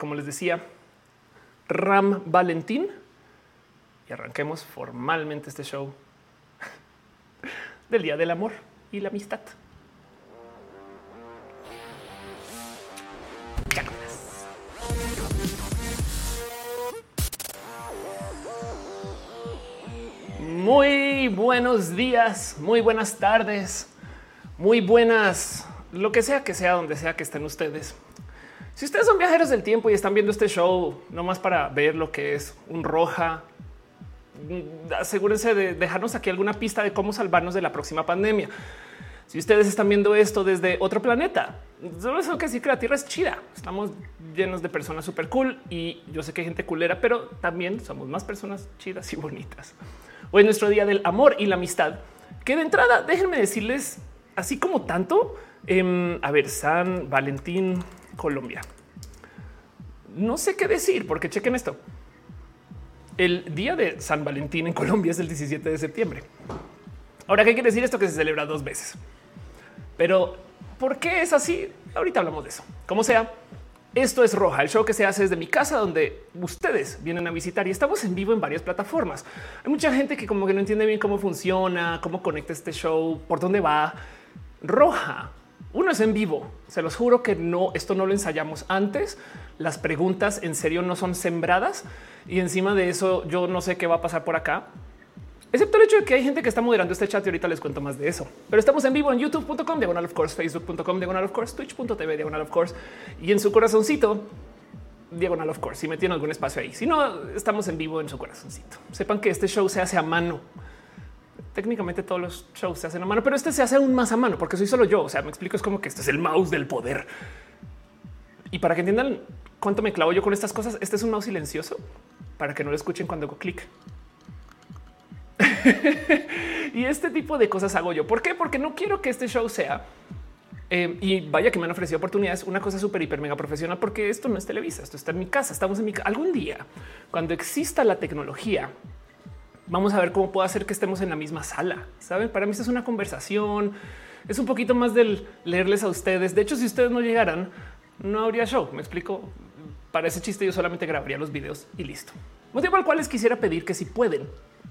como les decía, Ram Valentín y arranquemos formalmente este show del Día del Amor y la Amistad. Muy buenos días, muy buenas tardes, muy buenas, lo que sea que sea, donde sea que estén ustedes. Si ustedes son viajeros del tiempo y están viendo este show no más para ver lo que es un roja, asegúrense de dejarnos aquí alguna pista de cómo salvarnos de la próxima pandemia. Si ustedes están viendo esto desde otro planeta, solo eso que sí que la Tierra es chida. Estamos llenos de personas súper cool y yo sé que hay gente culera, pero también somos más personas chidas y bonitas. Hoy es nuestro día del amor y la amistad, que de entrada déjenme decirles, así como tanto, eh, a ver, San Valentín, Colombia. No sé qué decir, porque chequen esto. El día de San Valentín en Colombia es el 17 de septiembre. Ahora, ¿qué quiere decir esto? Que se celebra dos veces. Pero, ¿por qué es así? Ahorita hablamos de eso. Como sea, esto es Roja, el show que se hace desde mi casa, donde ustedes vienen a visitar y estamos en vivo en varias plataformas. Hay mucha gente que como que no entiende bien cómo funciona, cómo conecta este show, por dónde va. Roja, uno es en vivo. Se los juro que no, esto no lo ensayamos antes. Las preguntas en serio no son sembradas y encima de eso yo no sé qué va a pasar por acá. Excepto el hecho de que hay gente que está moderando este chat y ahorita les cuento más de eso. Pero estamos en vivo en youtube.com, diagonal of course, facebook.com, diagonal of course, twitch.tv, diagonal of course y en su corazoncito, diagonal of course, si me tiene algún espacio ahí. Si no, estamos en vivo en su corazoncito. Sepan que este show se hace a mano. Técnicamente todos los shows se hacen a mano, pero este se hace aún más a mano porque soy solo yo. O sea, me explico, es como que este es el mouse del poder. Y para que entiendan cuánto me clavo yo con estas cosas, este es un mouse silencioso para que no lo escuchen cuando hago clic. y este tipo de cosas hago yo. ¿Por qué? Porque no quiero que este show sea eh, y vaya que me han ofrecido oportunidades, una cosa súper, hiper, mega profesional, porque esto no es Televisa, esto está en mi casa, estamos en mi casa. Algún día, cuando exista la tecnología, vamos a ver cómo puedo hacer que estemos en la misma sala. Saben, para mí es una conversación, es un poquito más del leerles a ustedes. De hecho, si ustedes no llegaran, no habría show. Me explico. Para ese chiste, yo solamente grabaría los videos y listo. Motivo al cual les quisiera pedir que si pueden,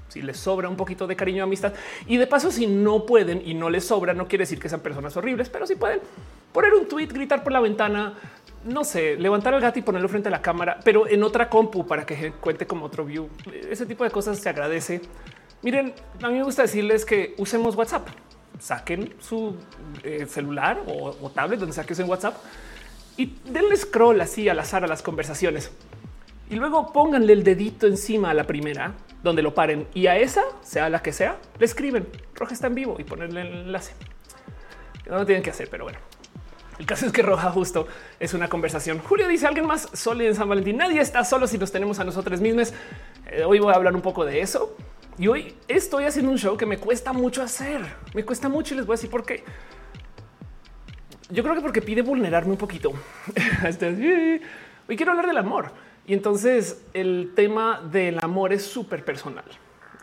si les sobra un poquito de cariño amistad y de paso, si no pueden y no les sobra, no quiere decir que sean personas horribles, pero si pueden poner un tweet, gritar por la ventana, no sé, levantar al gato y ponerlo frente a la cámara, pero en otra compu para que cuente como otro view. Ese tipo de cosas se agradece. Miren, a mí me gusta decirles que usemos WhatsApp. Saquen su eh, celular o, o, tablet donde saques en WhatsApp y denle scroll así al azar a las conversaciones. Y luego pónganle el dedito encima a la primera donde lo paren y a esa, sea la que sea, le escriben Roja está en vivo y ponerle el enlace. No lo tienen que hacer, pero bueno. El caso es que Roja justo es una conversación. Julio dice alguien más solo en San Valentín. Nadie está solo si nos tenemos a nosotros mismos. Eh, hoy voy a hablar un poco de eso. Y hoy estoy haciendo un show que me cuesta mucho hacer. Me cuesta mucho y les voy a decir por qué. Yo creo que porque pide vulnerarme un poquito. Este, hoy quiero hablar del amor. Y entonces el tema del amor es súper personal.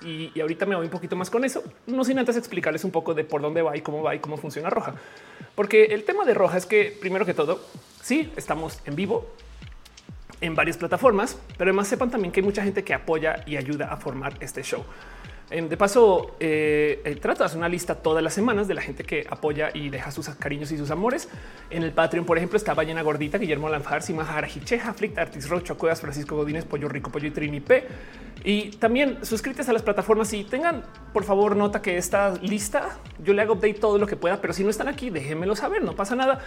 Y, ahorita me voy un poquito más con eso, no sin antes explicarles un poco de por dónde va y cómo va y cómo funciona Roja. Porque el tema de Roja es que primero que todo, sí, estamos en vivo en varias plataformas, pero además sepan también que hay mucha gente que apoya y ayuda a formar este show. De paso, eh, hacer una lista todas las semanas de la gente que apoya y deja sus cariños y sus amores. En el Patreon, por ejemplo, está Ballena Gordita, Guillermo Lanfar, Sima Hicheja, Flick, Artis Rocho, Cuevas, Francisco Godínez, Pollo Rico, Pollo y Trini P. Y también suscríbete a las plataformas y tengan, por favor, nota que esta lista yo le hago update todo lo que pueda, pero si no están aquí, déjenmelo saber, no pasa nada.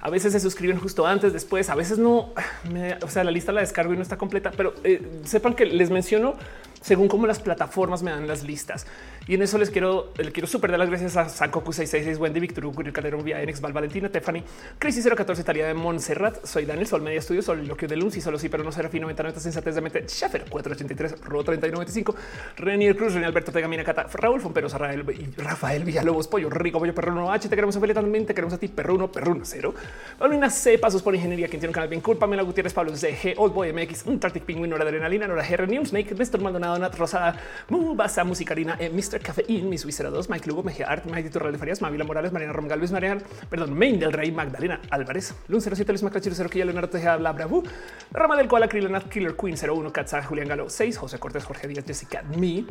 A veces se suscriben justo antes, después, a veces no. Me, o sea, la lista la descargo y no está completa, pero eh, sepan que les menciono según cómo las plataformas me dan las listas. Y en eso les quiero, le quiero súper dar las gracias a Sankoku 666, Wendy, Victor Hugo, Calderón, Vía, Enex, Val, Valentina, Tiffany, Crisis 014, Talía de Montserrat, soy Daniel Sol Media Estudios, Sol Loquio de Lunci, solo sí, pero no Serafino, 99, Sensatez de Mente, Schaffer 483, Ro 3995, Renier Cruz, Renier Alberto Tegamina Cata, Raúl Fompero, Rafael, Rafael Villalobos, Pollo Rico, Pollo Perruno H, te queremos a también, te queremos a ti, Perruno, Perruno Cero, Paulina C, Pasos por Ingeniería, quien tiene un canal bien cool, Pamela Gutiérrez, Pablo ZG, Old Boy MX, un Hora de Adrenalina, Nora GR, Snake, Néstor Maldonado, Donat Rosada, Mubasa, Musicarina, eh, Mr. Cafeín, Wizera 2, Mike Lugo, Mejía Art, Mike Turral de Farias, Mavila Morales, Mariana Rom Galvez, Mariana, perdón, Main del Rey, Magdalena Álvarez, Lun 07, Luis Macrachiro, 0 Quilla, Leonardo Tejeda, Bla Bravu, Rama del Koala, Krillenat, Killer Queen 01, Katza, Julián Galo 6, José Cortés, Jorge Díaz, Jessica Me,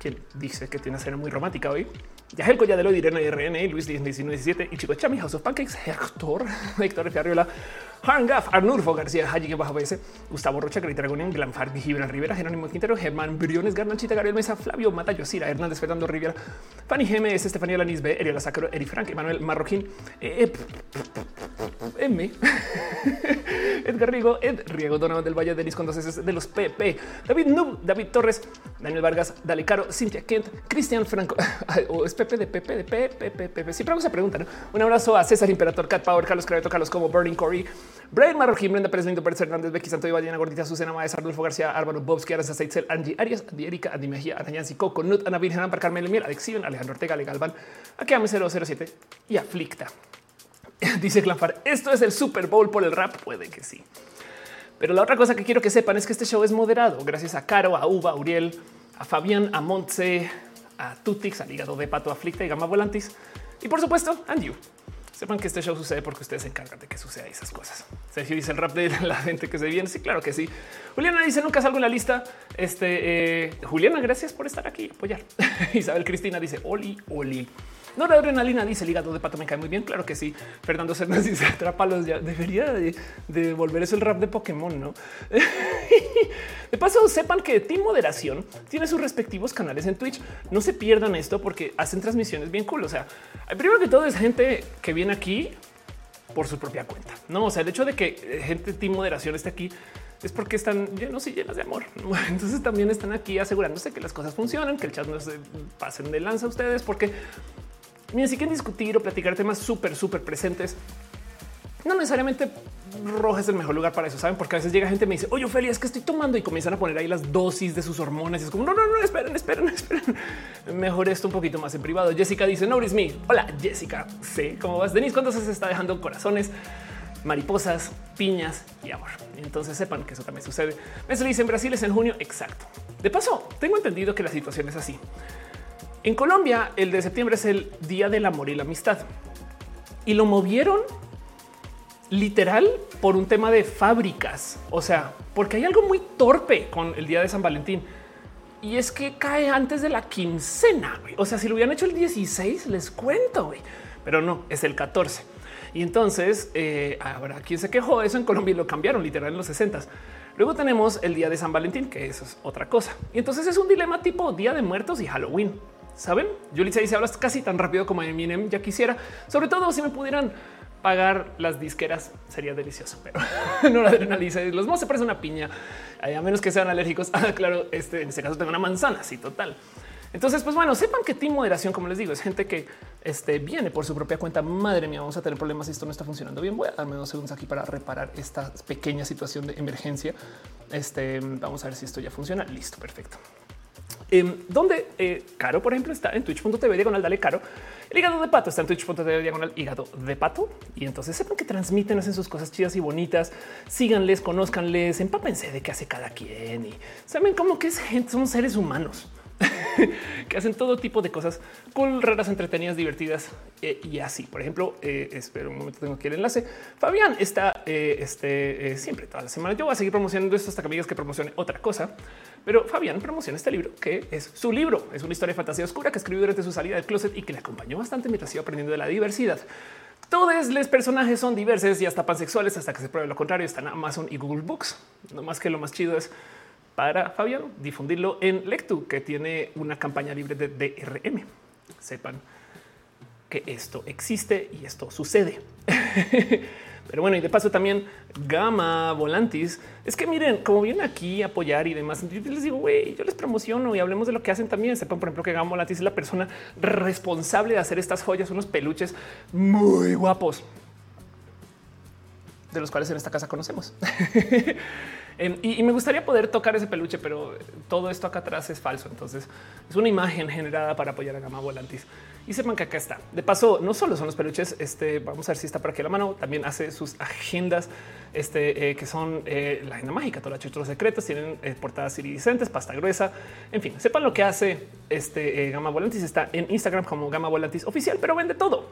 quien dice que tiene una cena muy romántica hoy. Yahel Colladelo, Irene RN, Luis 1917 y Chico Chami, House of Pancakes, Hector, Héctor Fiarriola, Harngaf, Arnulfo García, Haji bajo BS, Gustavo Rocha, Grey Dragonian, Glanfar, Gibran Rivera, Jerónimo Quintero, Germán Briones, Garnachita, Gabriel Mesa, Flavio Matayo, Cira, Hernández, Fernando Rivera, Fanny GMS, Estefanía Lanis B, Eriela Sacro, Eri Frank, Emanuel Marroquín, eh, M, Edgar Rigo, Ed Riego, Donovan del Valle, Denis con dos S de los PP, David Nub, David Torres, Daniel Vargas, Dale Caro, Cintia Kent, Cristian Franco, o es Pepe de Pepe de Pepe, Pepe, Siempre hago esa pregunta. Un abrazo a César Imperator, Cat Power, Carlos Creveto, Carlos como Burning Corey, Brian Marroquín, Brenda Pérez, Lindo Pérez Hernández, Becky Santo Ballena Gordita, Susana Maes, Arnulfo García, Álvaro Bobsky, Aranza Seitzel, Angie Arias, Andy Erika, Andy Mejía, Arañanzi, Coco, Nut, Ana Virgen, Ampar, Carmelo Miel, Alex Alejandro Ortega, Ale Galván, Akiame 007 y Aflicta. Dice Clanfar, esto es el Super Bowl por el rap. Puede que sí. Pero la otra cosa que quiero que sepan es que este show es moderado gracias a Caro, a Uva, a Uriel, a Fabián, a Montse, a Tutix, al hígado de pato, Aflicta y Gama Volantis. Y por supuesto, a You. Sepan que este show sucede porque ustedes se encargan de que suceda esas cosas. Sergio dice el rap de la gente que se viene. Sí, claro que sí. Juliana dice nunca salgo en la lista. Este eh, Juliana, gracias por estar aquí y apoyar. Isabel Cristina dice Oli, Oli. No, la adrenalina dice el hígado de pato me cae muy bien. Claro que sí. Fernando Cernas dice atrápalos ya. Debería de, volver eso el rap de Pokémon, no? de paso, sepan que Team Moderación tiene sus respectivos canales en Twitch. No se pierdan esto porque hacen transmisiones bien cool. O sea, primero que todo es gente que viene aquí por su propia cuenta. No, o sea, el hecho de que gente Team Moderación esté aquí es porque están llenos y llenas de amor. Entonces también están aquí asegurándose que las cosas funcionan, que el chat no se pasen de lanza a ustedes, porque Miren, si quieren discutir o platicar temas súper, súper presentes, no necesariamente roja es el mejor lugar para eso, saben? Porque a veces llega gente y me dice, oye, Ophelia, es que estoy tomando y comienzan a poner ahí las dosis de sus hormonas. Y es como, no, no, no, esperen, esperen, esperen. Mejor esto un poquito más en privado. Jessica dice, no, es me. Hola, Jessica. Sí, ¿cómo vas? Denise, ¿cuántos se está dejando corazones? mariposas, piñas y amor. Entonces sepan que eso también sucede. Me dice en Brasil es en junio. Exacto. De paso, tengo entendido que la situación es así. En Colombia, el de septiembre es el Día del Amor y la Amistad. Y lo movieron literal por un tema de fábricas. O sea, porque hay algo muy torpe con el Día de San Valentín. Y es que cae antes de la quincena. O sea, si lo hubieran hecho el 16, les cuento, pero no, es el 14. Y entonces eh, habrá quien se quejó eso en Colombia y lo cambiaron literal en los 60. Luego tenemos el día de San Valentín, que eso es otra cosa. Y entonces es un dilema tipo Día de Muertos y Halloween. Saben, Yulitza dice hablas casi tan rápido como Eminem ya quisiera, sobre todo si me pudieran pagar las disqueras sería delicioso, pero no la adrenalina. Los mozos se parece una piña, a menos que sean alérgicos. Ah, claro, este en este caso tengo una manzana. Sí, total. Entonces, pues bueno, sepan que Team Moderación, como les digo, es gente que este, viene por su propia cuenta. Madre mía, vamos a tener problemas esto no está funcionando bien. Voy a darme dos segundos aquí para reparar esta pequeña situación de emergencia. Este, vamos a ver si esto ya funciona. Listo, perfecto. Em, donde eh, Caro, por ejemplo, está en twitch.tv diagonal, dale Caro. El hígado de pato está en twitch.tv diagonal, hígado de pato. Y entonces sepan que transmiten, hacen sus cosas chidas y bonitas. Síganles, conózcanles, empápense de qué hace cada quien y saben cómo que es gente, son seres humanos. que hacen todo tipo de cosas cool, raras, entretenidas, divertidas eh, y así. Por ejemplo, eh, espero un momento, tengo aquí el enlace. Fabián está eh, este, siempre toda la semana. Yo voy a seguir promocionando esto hasta que me digas que promocione otra cosa. Pero Fabián promociona este libro que es su libro. Es una historia de fantasía oscura que escribió durante su salida del closet y que le acompañó bastante mientras iba aprendiendo de la diversidad. Todos los personajes son diversos y hasta pansexuales hasta que se pruebe lo contrario. Están Amazon y Google Books. No más que lo más chido es para Fabián difundirlo en Lectu, que tiene una campaña libre de DRM. Sepan que esto existe y esto sucede. Pero bueno, y de paso también Gama Volantis. Es que miren, como vienen aquí a apoyar y demás, les digo, güey, yo les promociono y hablemos de lo que hacen también. Sepan, por ejemplo, que Gama Volantis es la persona responsable de hacer estas joyas, unos peluches muy guapos, de los cuales en esta casa conocemos. Em, y, me gustaría poder tocar ese peluche, pero todo esto acá atrás es falso. Entonces es una imagen generada para apoyar a Gama Volantis. y sepan que acá está. De paso, no solo son los peluches, este vamos a ver si está por aquí la mano. También hace sus agendas, este eh, que son eh, la agenda mágica, todos los secretos, tienen eh, portadas iridiscentes, pasta gruesa. En fin, sepan lo que hace este Gama Volantis. Está en Instagram como Gama Volantis oficial, pero vende todo,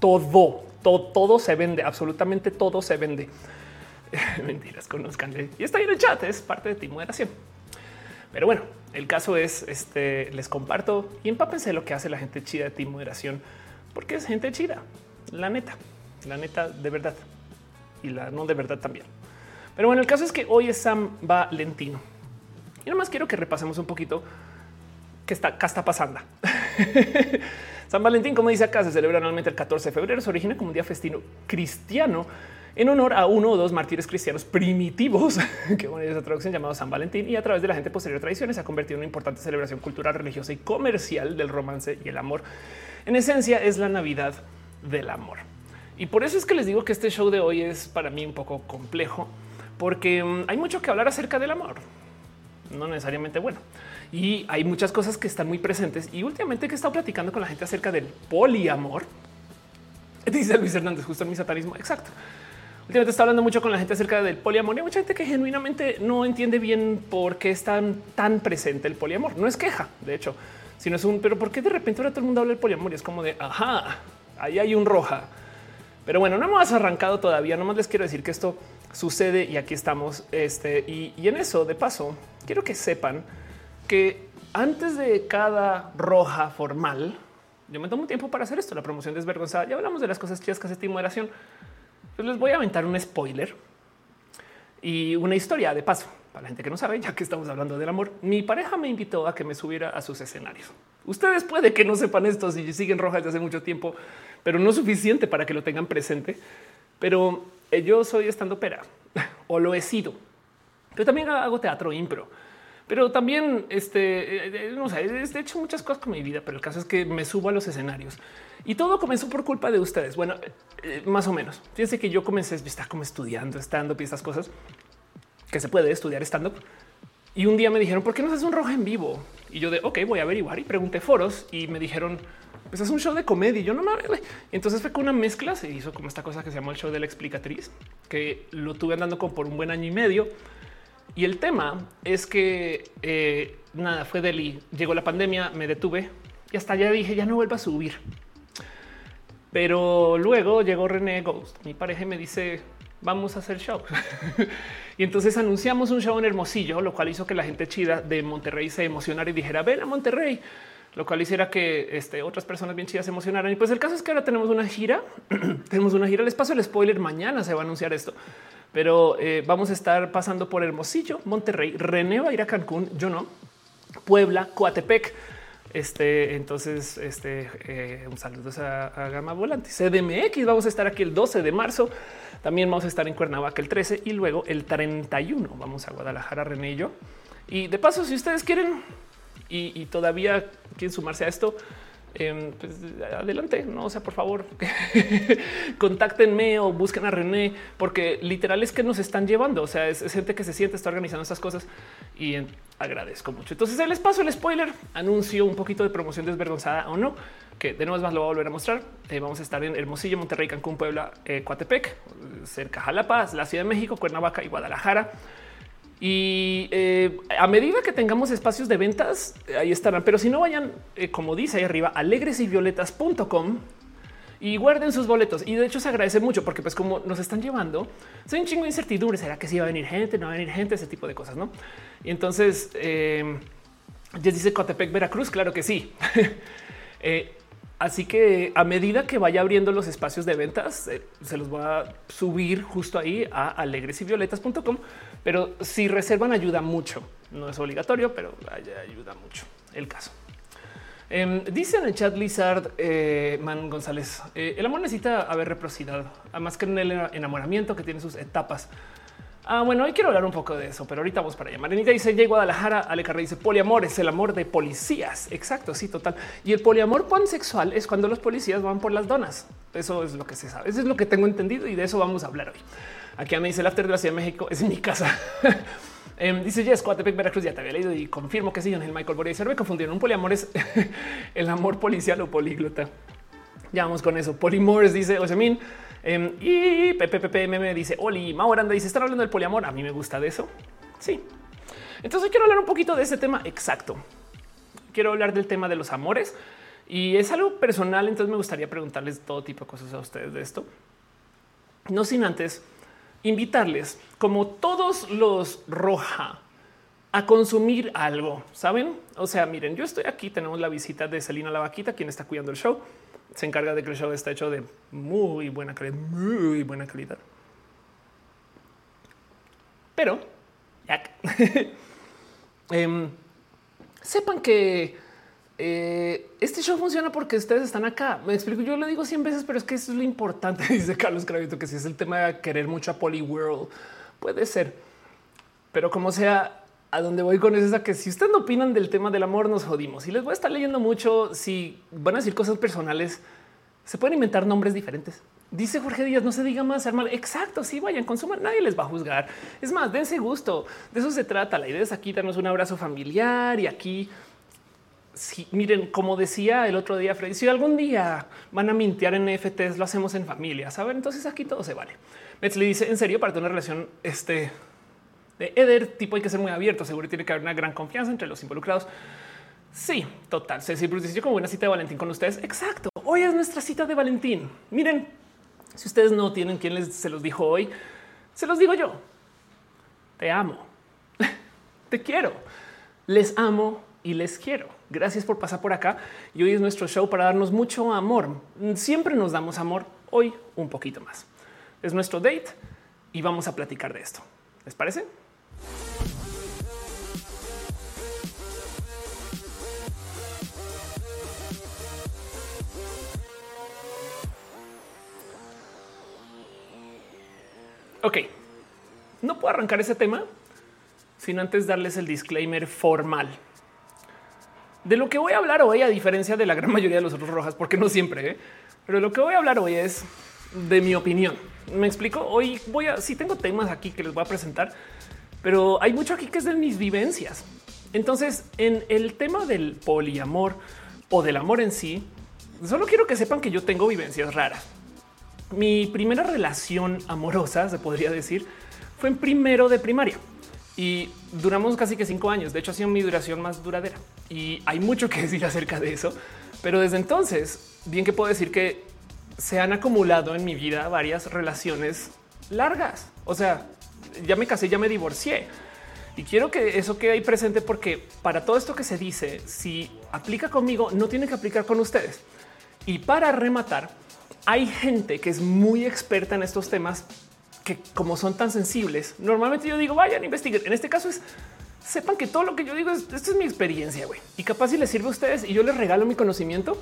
todo, todo, todo se vende, absolutamente todo se vende. Mentiras, conozcan y está ahí en el chat. Es parte de ti moderación. Pero bueno, el caso es, este, les comparto y empápense lo que hace la gente chida de ti moderación, porque es gente chida, la neta, la neta de verdad y la no de verdad también. Pero bueno, el caso es que hoy es San Valentino. Y más quiero que repasemos un poquito qué está, qué está pasando. San Valentín, como dice acá, se celebra anualmente el 14 de febrero. Se origina como un día festino cristiano en honor a uno o dos mártires cristianos primitivos, que bueno, esa traducción llamado San Valentín, y a través de la gente posterior tradiciones se ha convertido en una importante celebración cultural, religiosa y comercial del romance y el amor. En esencia es la Navidad del amor. Y por eso es que les digo que este show de hoy es para mí un poco complejo, porque mm, hay mucho que hablar acerca del amor, no necesariamente bueno. Y hay muchas cosas que están muy presentes. Y últimamente que he estado platicando con la gente acerca del poliamor, dice Luis Hernández, justo en mi satanismo. Exacto. Últimamente está hablando mucho con la gente acerca del poliamor y hay mucha gente que genuinamente no entiende bien por qué es tan, tan presente el poliamor. No es queja, de hecho, sino es un, pero ¿por qué de repente ahora todo el mundo habla del poliamor? Y es como de, ajá, ahí hay un roja. Pero bueno, no hemos arrancado todavía. Nomás les quiero decir que esto sucede y aquí estamos. Este y, y en eso, de paso, quiero que sepan que antes de cada roja formal, yo me tomo un tiempo para hacer esto, la promoción desvergonzada. Ya hablamos de las cosas chidas que hace moderación. Pues les voy a aventar un spoiler y una historia de paso. Para la gente que no sabe, ya que estamos hablando del amor, mi pareja me invitó a que me subiera a sus escenarios. Ustedes puede que no sepan esto si siguen rojas desde hace mucho tiempo, pero no suficiente para que lo tengan presente. Pero eh, yo soy estando pera o lo he sido. Pero también hago teatro impro pero también este, eh, eh, no sé, he hecho muchas cosas con mi vida, pero el caso es que me subo a los escenarios y todo comenzó por culpa de ustedes. Bueno, eh, más o menos. Fíjense que yo comencé, estaba como estudiando stand up y estas cosas que se puede estudiar stand up. Y un día me dijeron, ¿por qué no haces un rojo en vivo? Y yo de, ok, voy a averiguar y pregunté foros y me dijeron, pues es un show de comedia. Y yo no mames. Entonces fue con una mezcla. Se hizo como esta cosa que se llamó el show de la explicatriz, que lo tuve andando como por un buen año y medio y el tema es que eh, nada fue Delhi. Llegó la pandemia, me detuve y hasta ya dije ya no vuelva a subir. Pero luego llegó René Ghost, mi pareja, me dice vamos a hacer show. y entonces anunciamos un show en Hermosillo, lo cual hizo que la gente chida de Monterrey se emocionara y dijera ven a Monterrey, lo cual hiciera que este, otras personas bien chidas se emocionaran. Y pues el caso es que ahora tenemos una gira, tenemos una gira. Les paso el spoiler. Mañana se va a anunciar esto pero eh, vamos a estar pasando por Hermosillo, Monterrey, René va a ir a Cancún, yo no, Puebla, Coatepec. Este, entonces, este, eh, un saludo a, Gama Volante. CDMX, vamos a estar aquí el 12 de marzo. También vamos a estar en Cuernavaca el 13 y luego el 31. Vamos a Guadalajara, René y yo. Y de paso, si ustedes quieren y todavía quieren sumarse a esto, Em, pues adelante, no o sea, por favor, contáctenme o busquen a René, porque literal es que nos están llevando. O sea, es, gente que se siente, está organizando estas cosas y agradezco mucho. Entonces, les paso el spoiler, anuncio un poquito de promoción desvergonzada o no, que de nuevo más lo voy a volver a mostrar. Eh, vamos a estar en Hermosillo, Monterrey, Cancún, Puebla, eh, Coatepec, cerca Jalapa, la Ciudad de México, Cuernavaca y Guadalajara. Y eh, a medida que tengamos espacios de ventas, ahí estarán. Pero si no vayan, eh, como dice ahí arriba, alegresyvioletas.com y guarden sus boletos. Y de hecho se agradece mucho porque pues como nos están llevando, soy un chingo de incertidumbre. ¿Será que sí va a venir gente? ¿No va a venir gente? Ese tipo de cosas, ¿no? Y entonces, eh, ya dice Cotepec, Veracruz, claro que sí. eh, Así que a medida que vaya abriendo los espacios de ventas, eh, se los voy a subir justo ahí a alegresyvioletas.com. Pero si reservan, ayuda mucho. No es obligatorio, pero ayuda mucho el caso. Eh, dice en el chat Lizard eh, Man González: eh, el amor necesita haber reciprocidad, además que en el enamoramiento que tiene sus etapas. Ah, bueno, hoy quiero hablar un poco de eso, pero ahorita vamos para allá. Marinita dice, ya Guadalajara, Ale Carrera dice, poliamor es el amor de policías. Exacto, sí, total. Y el poliamor pansexual es cuando los policías van por las donas. Eso es lo que se sabe. Eso es lo que tengo entendido y de eso vamos a hablar hoy. Aquí me dice el after de la Ciudad de México, es mi casa. Em, dice Jess, Coatepec, Veracruz, ya te había leído y confirmo que sí, el Michael Boria y me confundieron. Un poliamor es el amor policial o políglota. Ya vamos con eso. Polimores dice Osemin. Eh, y PPPM dice Oli Mauranda dice están hablando del poliamor. A mí me gusta de eso. Sí. Entonces quiero hablar un poquito de ese tema exacto. Quiero hablar del tema de los amores y es algo personal. Entonces me gustaría preguntarles todo tipo de cosas a ustedes de esto. No sin antes invitarles, como todos los roja, a consumir algo. Saben? O sea, miren, yo estoy aquí. Tenemos la visita de Celina la vaquita, quien está cuidando el show se encarga de que el show esté hecho de muy buena calidad, muy buena calidad. Pero eh, sepan que eh, este show funciona porque ustedes están acá. Me explico. Yo lo digo 100 veces, pero es que eso es lo importante. Dice Carlos Cravito que si es el tema de querer mucho a Poly World, puede ser, pero como sea, a donde voy con eso es a que si ustedes no opinan del tema del amor, nos jodimos. Y les voy a estar leyendo mucho. Si van a decir cosas personales, se pueden inventar nombres diferentes. Dice Jorge Díaz, no se diga más, hermano. Exacto, sí, vayan, consuman, nadie les va a juzgar. Es más, dense gusto. De eso se trata. La idea es aquí darnos un abrazo familiar y aquí, si miren, como decía el otro día, Freddy, si algún día van a mintear en NFTs, lo hacemos en familia, ¿saben? Entonces aquí todo se vale. le dice, en serio, para tener una relación, este, de Eder, tipo hay que ser muy abierto, seguro tiene que haber una gran confianza entre los involucrados. Sí, total. Ceci Bruce dice como una cita de Valentín con ustedes. Exacto. Hoy es nuestra cita de Valentín. Miren, si ustedes no tienen quien les se los dijo hoy, se los digo yo. Te amo. Te quiero. Les amo y les quiero. Gracias por pasar por acá. Y hoy es nuestro show para darnos mucho amor. Siempre nos damos amor. Hoy un poquito más. Es nuestro date y vamos a platicar de esto. ¿Les parece? Ok, no puedo arrancar ese tema sin antes darles el disclaimer formal. De lo que voy a hablar hoy, a diferencia de la gran mayoría de los otros rojas, porque no siempre, ¿eh? pero lo que voy a hablar hoy es de mi opinión. Me explico. Hoy voy a, si tengo temas aquí que les voy a presentar, pero hay mucho aquí que es de mis vivencias. Entonces, en el tema del poliamor o del amor en sí, solo quiero que sepan que yo tengo vivencias raras. Mi primera relación amorosa, se podría decir, fue en primero de primaria y duramos casi que cinco años. De hecho, ha sido mi duración más duradera y hay mucho que decir acerca de eso. Pero desde entonces, bien que puedo decir que se han acumulado en mi vida varias relaciones largas. O sea, ya me casé, ya me divorcié. Y quiero que eso quede ahí presente porque para todo esto que se dice, si aplica conmigo, no tiene que aplicar con ustedes. Y para rematar, hay gente que es muy experta en estos temas que como son tan sensibles, normalmente yo digo, vayan, investiguen. En este caso es, sepan que todo lo que yo digo es, esto es mi experiencia, güey. Y capaz si les sirve a ustedes y yo les regalo mi conocimiento,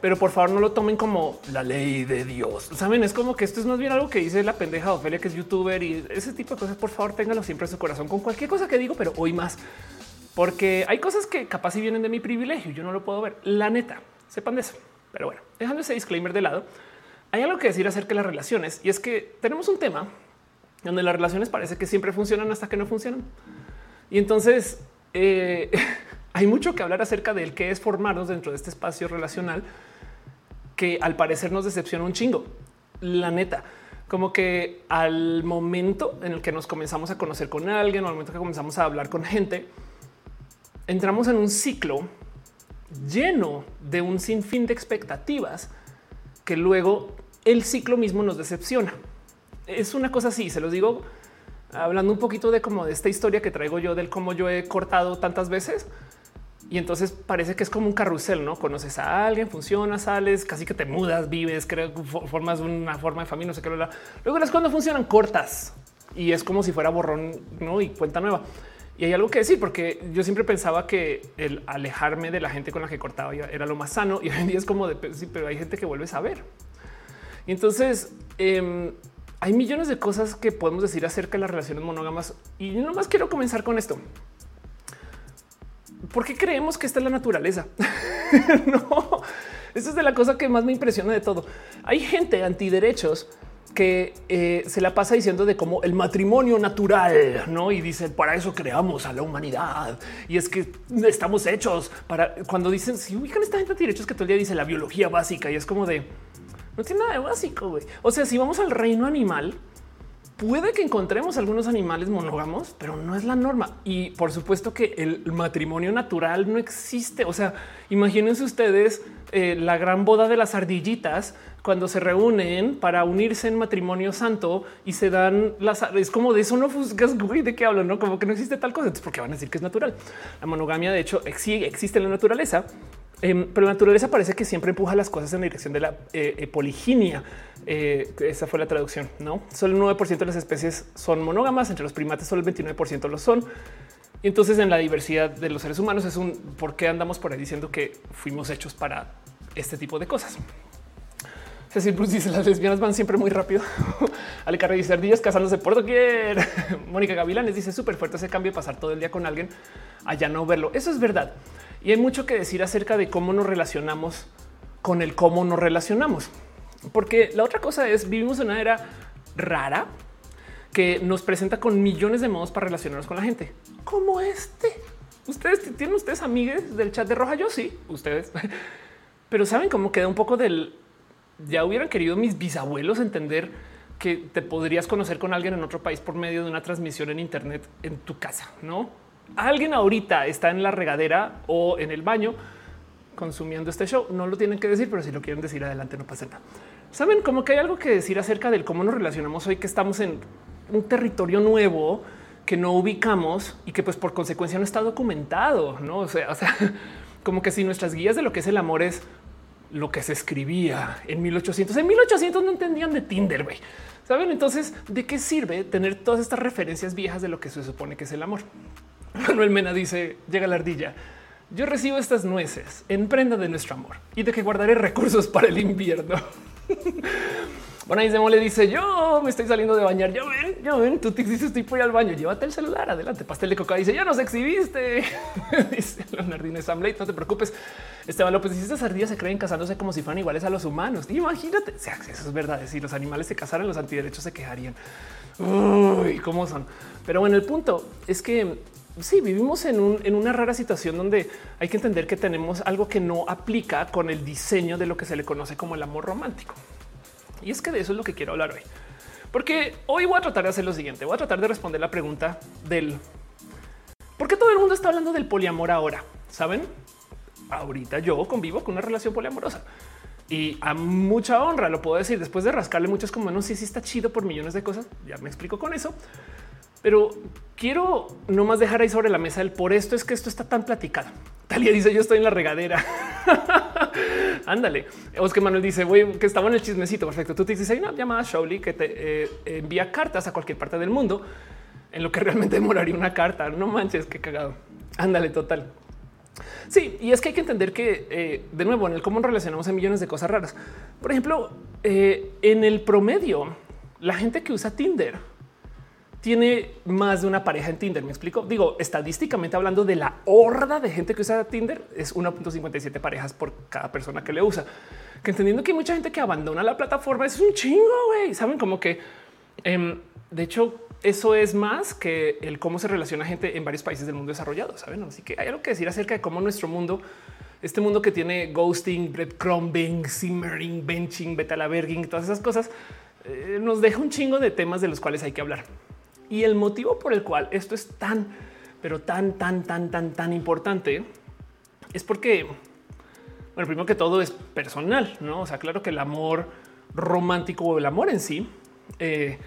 pero por favor no lo tomen como la ley de Dios. Saben, es como que esto es más bien algo que dice la pendeja Ofelia, que es youtuber y ese tipo de cosas. Por favor, ténganlo siempre en su corazón con cualquier cosa que digo, pero hoy más, porque hay cosas que capaz si vienen de mi privilegio. Yo no lo puedo ver. La neta, sepan de eso. Pero bueno, dejando ese disclaimer de lado, hay algo que decir acerca de las relaciones y es que tenemos un tema donde las relaciones parece que siempre funcionan hasta que no funcionan. Y entonces eh, hay mucho que hablar acerca del que es formarnos dentro de este espacio relacional que al parecer nos decepciona un chingo. La neta, como que al momento en el que nos comenzamos a conocer con alguien, o al momento que comenzamos a hablar con gente, entramos en un ciclo lleno de un sinfín de expectativas que luego el ciclo mismo nos decepciona. Es una cosa así, se los digo hablando un poquito de como de esta historia que traigo yo del cómo yo he cortado tantas veces y entonces parece que es como un carrusel, ¿no? Conoces a alguien, funciona, sales, casi que te mudas, vives, creo, formas una forma de familia, no sé qué. Luego las cuando funcionan cortas y es como si fuera borrón ¿no? y cuenta nueva. Y hay algo que decir, porque yo siempre pensaba que el alejarme de la gente con la que cortaba era lo más sano y hoy en día es como de sí, pero hay gente que vuelve a saber. Y entonces em, hay millones de cosas que podemos decir acerca de las relaciones monógamas y yo nomás quiero comenzar con esto. ¿Por qué creemos que esta es la naturaleza? no, esa es de la cosa que más me impresiona de todo. Hay gente antiderechos que eh, se la pasa diciendo de cómo el matrimonio natural, ¿no? Y dice, para eso creamos a la humanidad. Y es que estamos hechos para, cuando dicen, si ubican esta gente de derechos que todo el día dice la biología básica, y es como de, no tiene nada de básico, güey. O sea, si vamos al reino animal, puede que encontremos algunos animales monógamos, pero no es la norma. Y por supuesto que el matrimonio natural no existe. O sea, imagínense ustedes eh, la gran boda de las ardillitas cuando se reúnen para unirse en matrimonio santo y se dan las es como de eso no fuscas güey de qué hablo, no como que no existe tal cosa, porque van a decir que es natural. La monogamia de hecho existe en la naturaleza, em, pero la naturaleza parece que siempre empuja las cosas en la dirección de la eh, eh, poliginia. Eh, esa fue la traducción, no solo el 9% de las especies son monógamas, entre los primates solo el 29% lo son. Y entonces en la diversidad de los seres humanos es un por qué andamos por ahí diciendo que fuimos hechos para este tipo de cosas. Cecil Bruce dice las lesbianas van siempre muy rápido. Ale Carrera dice ardillas casándose por doquier. Mónica Gavilanes dice súper fuerte ese cambio de pasar todo el día con alguien allá no verlo. Eso es verdad. Y hay mucho que decir acerca de cómo nos relacionamos con el cómo nos relacionamos. Porque la otra cosa es vivimos en una era rara que nos presenta con millones de modos para relacionarnos con la gente, como este. Ustedes tienen ustedes amigues del chat de Roja. Yo sí, ustedes, pero saben cómo queda un poco del ya hubieran querido mis bisabuelos entender que te podrías conocer con alguien en otro país por medio de una transmisión en Internet en tu casa, no? Alguien ahorita está en la regadera o en el baño consumiendo este show. No lo tienen que decir, pero si lo quieren decir adelante, no pasa nada. Saben como que hay algo que decir acerca del cómo nos relacionamos hoy, que estamos en un territorio nuevo que no ubicamos y que, pues, por consecuencia no está documentado. No o sea, como que si nuestras guías de lo que es el amor es lo que se escribía en 1800. En 1800 no entendían de Tinder. Saben entonces de qué sirve tener todas estas referencias viejas de lo que se supone que es el amor. Manuel Mena dice: Llega la ardilla. Yo recibo estas nueces en prenda de nuestro amor y de que guardaré recursos para el invierno. Bueno, ahí le dice yo me estoy saliendo de bañar. Yo ven, yo ven, tú te dices estoy por ir al baño. Llévate el celular. Adelante. Pastel de coca dice ya nos exhibiste. dice Leonardino Samley. No te preocupes. Esteban López dice estas ardillas se creen casándose como si fueran iguales a los humanos. Imagínate. O sea, eso es verdad. Si los animales se casaran, los antiderechos se quejarían. Uy, cómo son. Pero bueno, el punto es que sí vivimos en, en, una rara situación donde hay que entender que tenemos algo que no aplica con el diseño de lo que se le conoce como el amor romántico. Y es que de eso es lo que quiero hablar hoy, porque hoy voy a tratar de hacer lo siguiente. Voy a tratar de responder la pregunta del por qué todo el mundo está hablando del poliamor ahora. Saben, ahorita yo convivo con una relación poliamorosa y a mucha honra lo puedo decir después de rascarle muchas como no sé si está chido por millones de cosas. Ya me explico con eso, pero quiero no más dejar ahí sobre la mesa el por esto es que esto está tan platicado. Talia dice yo estoy en la regadera. Ándale. Oscar Manuel dice güey, que estaba en el chismecito. Perfecto. Tú te dices hay una llamada Showly que te eh, envía cartas a cualquier parte del mundo en lo que realmente demoraría una carta. No manches, qué cagado. Ándale, total. Sí, y es que hay que entender que eh, de nuevo en el cómo relacionamos en millones de cosas raras. Por ejemplo, eh, en el promedio, la gente que usa Tinder tiene más de una pareja en Tinder. Me explico. Digo, estadísticamente hablando de la horda de gente que usa Tinder es 1.57 parejas por cada persona que le usa. Que entendiendo que hay mucha gente que abandona la plataforma es un chingo. Güey, saben como que em, de hecho eso es más que el cómo se relaciona gente en varios países del mundo desarrollado. Saben, así que hay algo que decir acerca de cómo nuestro mundo este mundo que tiene ghosting, breadcrumbing, simmering, benching, betalaberging, todas esas cosas, eh, nos deja un chingo de temas de los cuales hay que hablar. Y el motivo por el cual esto es tan, pero tan, tan, tan, tan, tan importante es porque, bueno, primero que todo es personal, no? O sea, claro que el amor romántico o el amor en sí eh,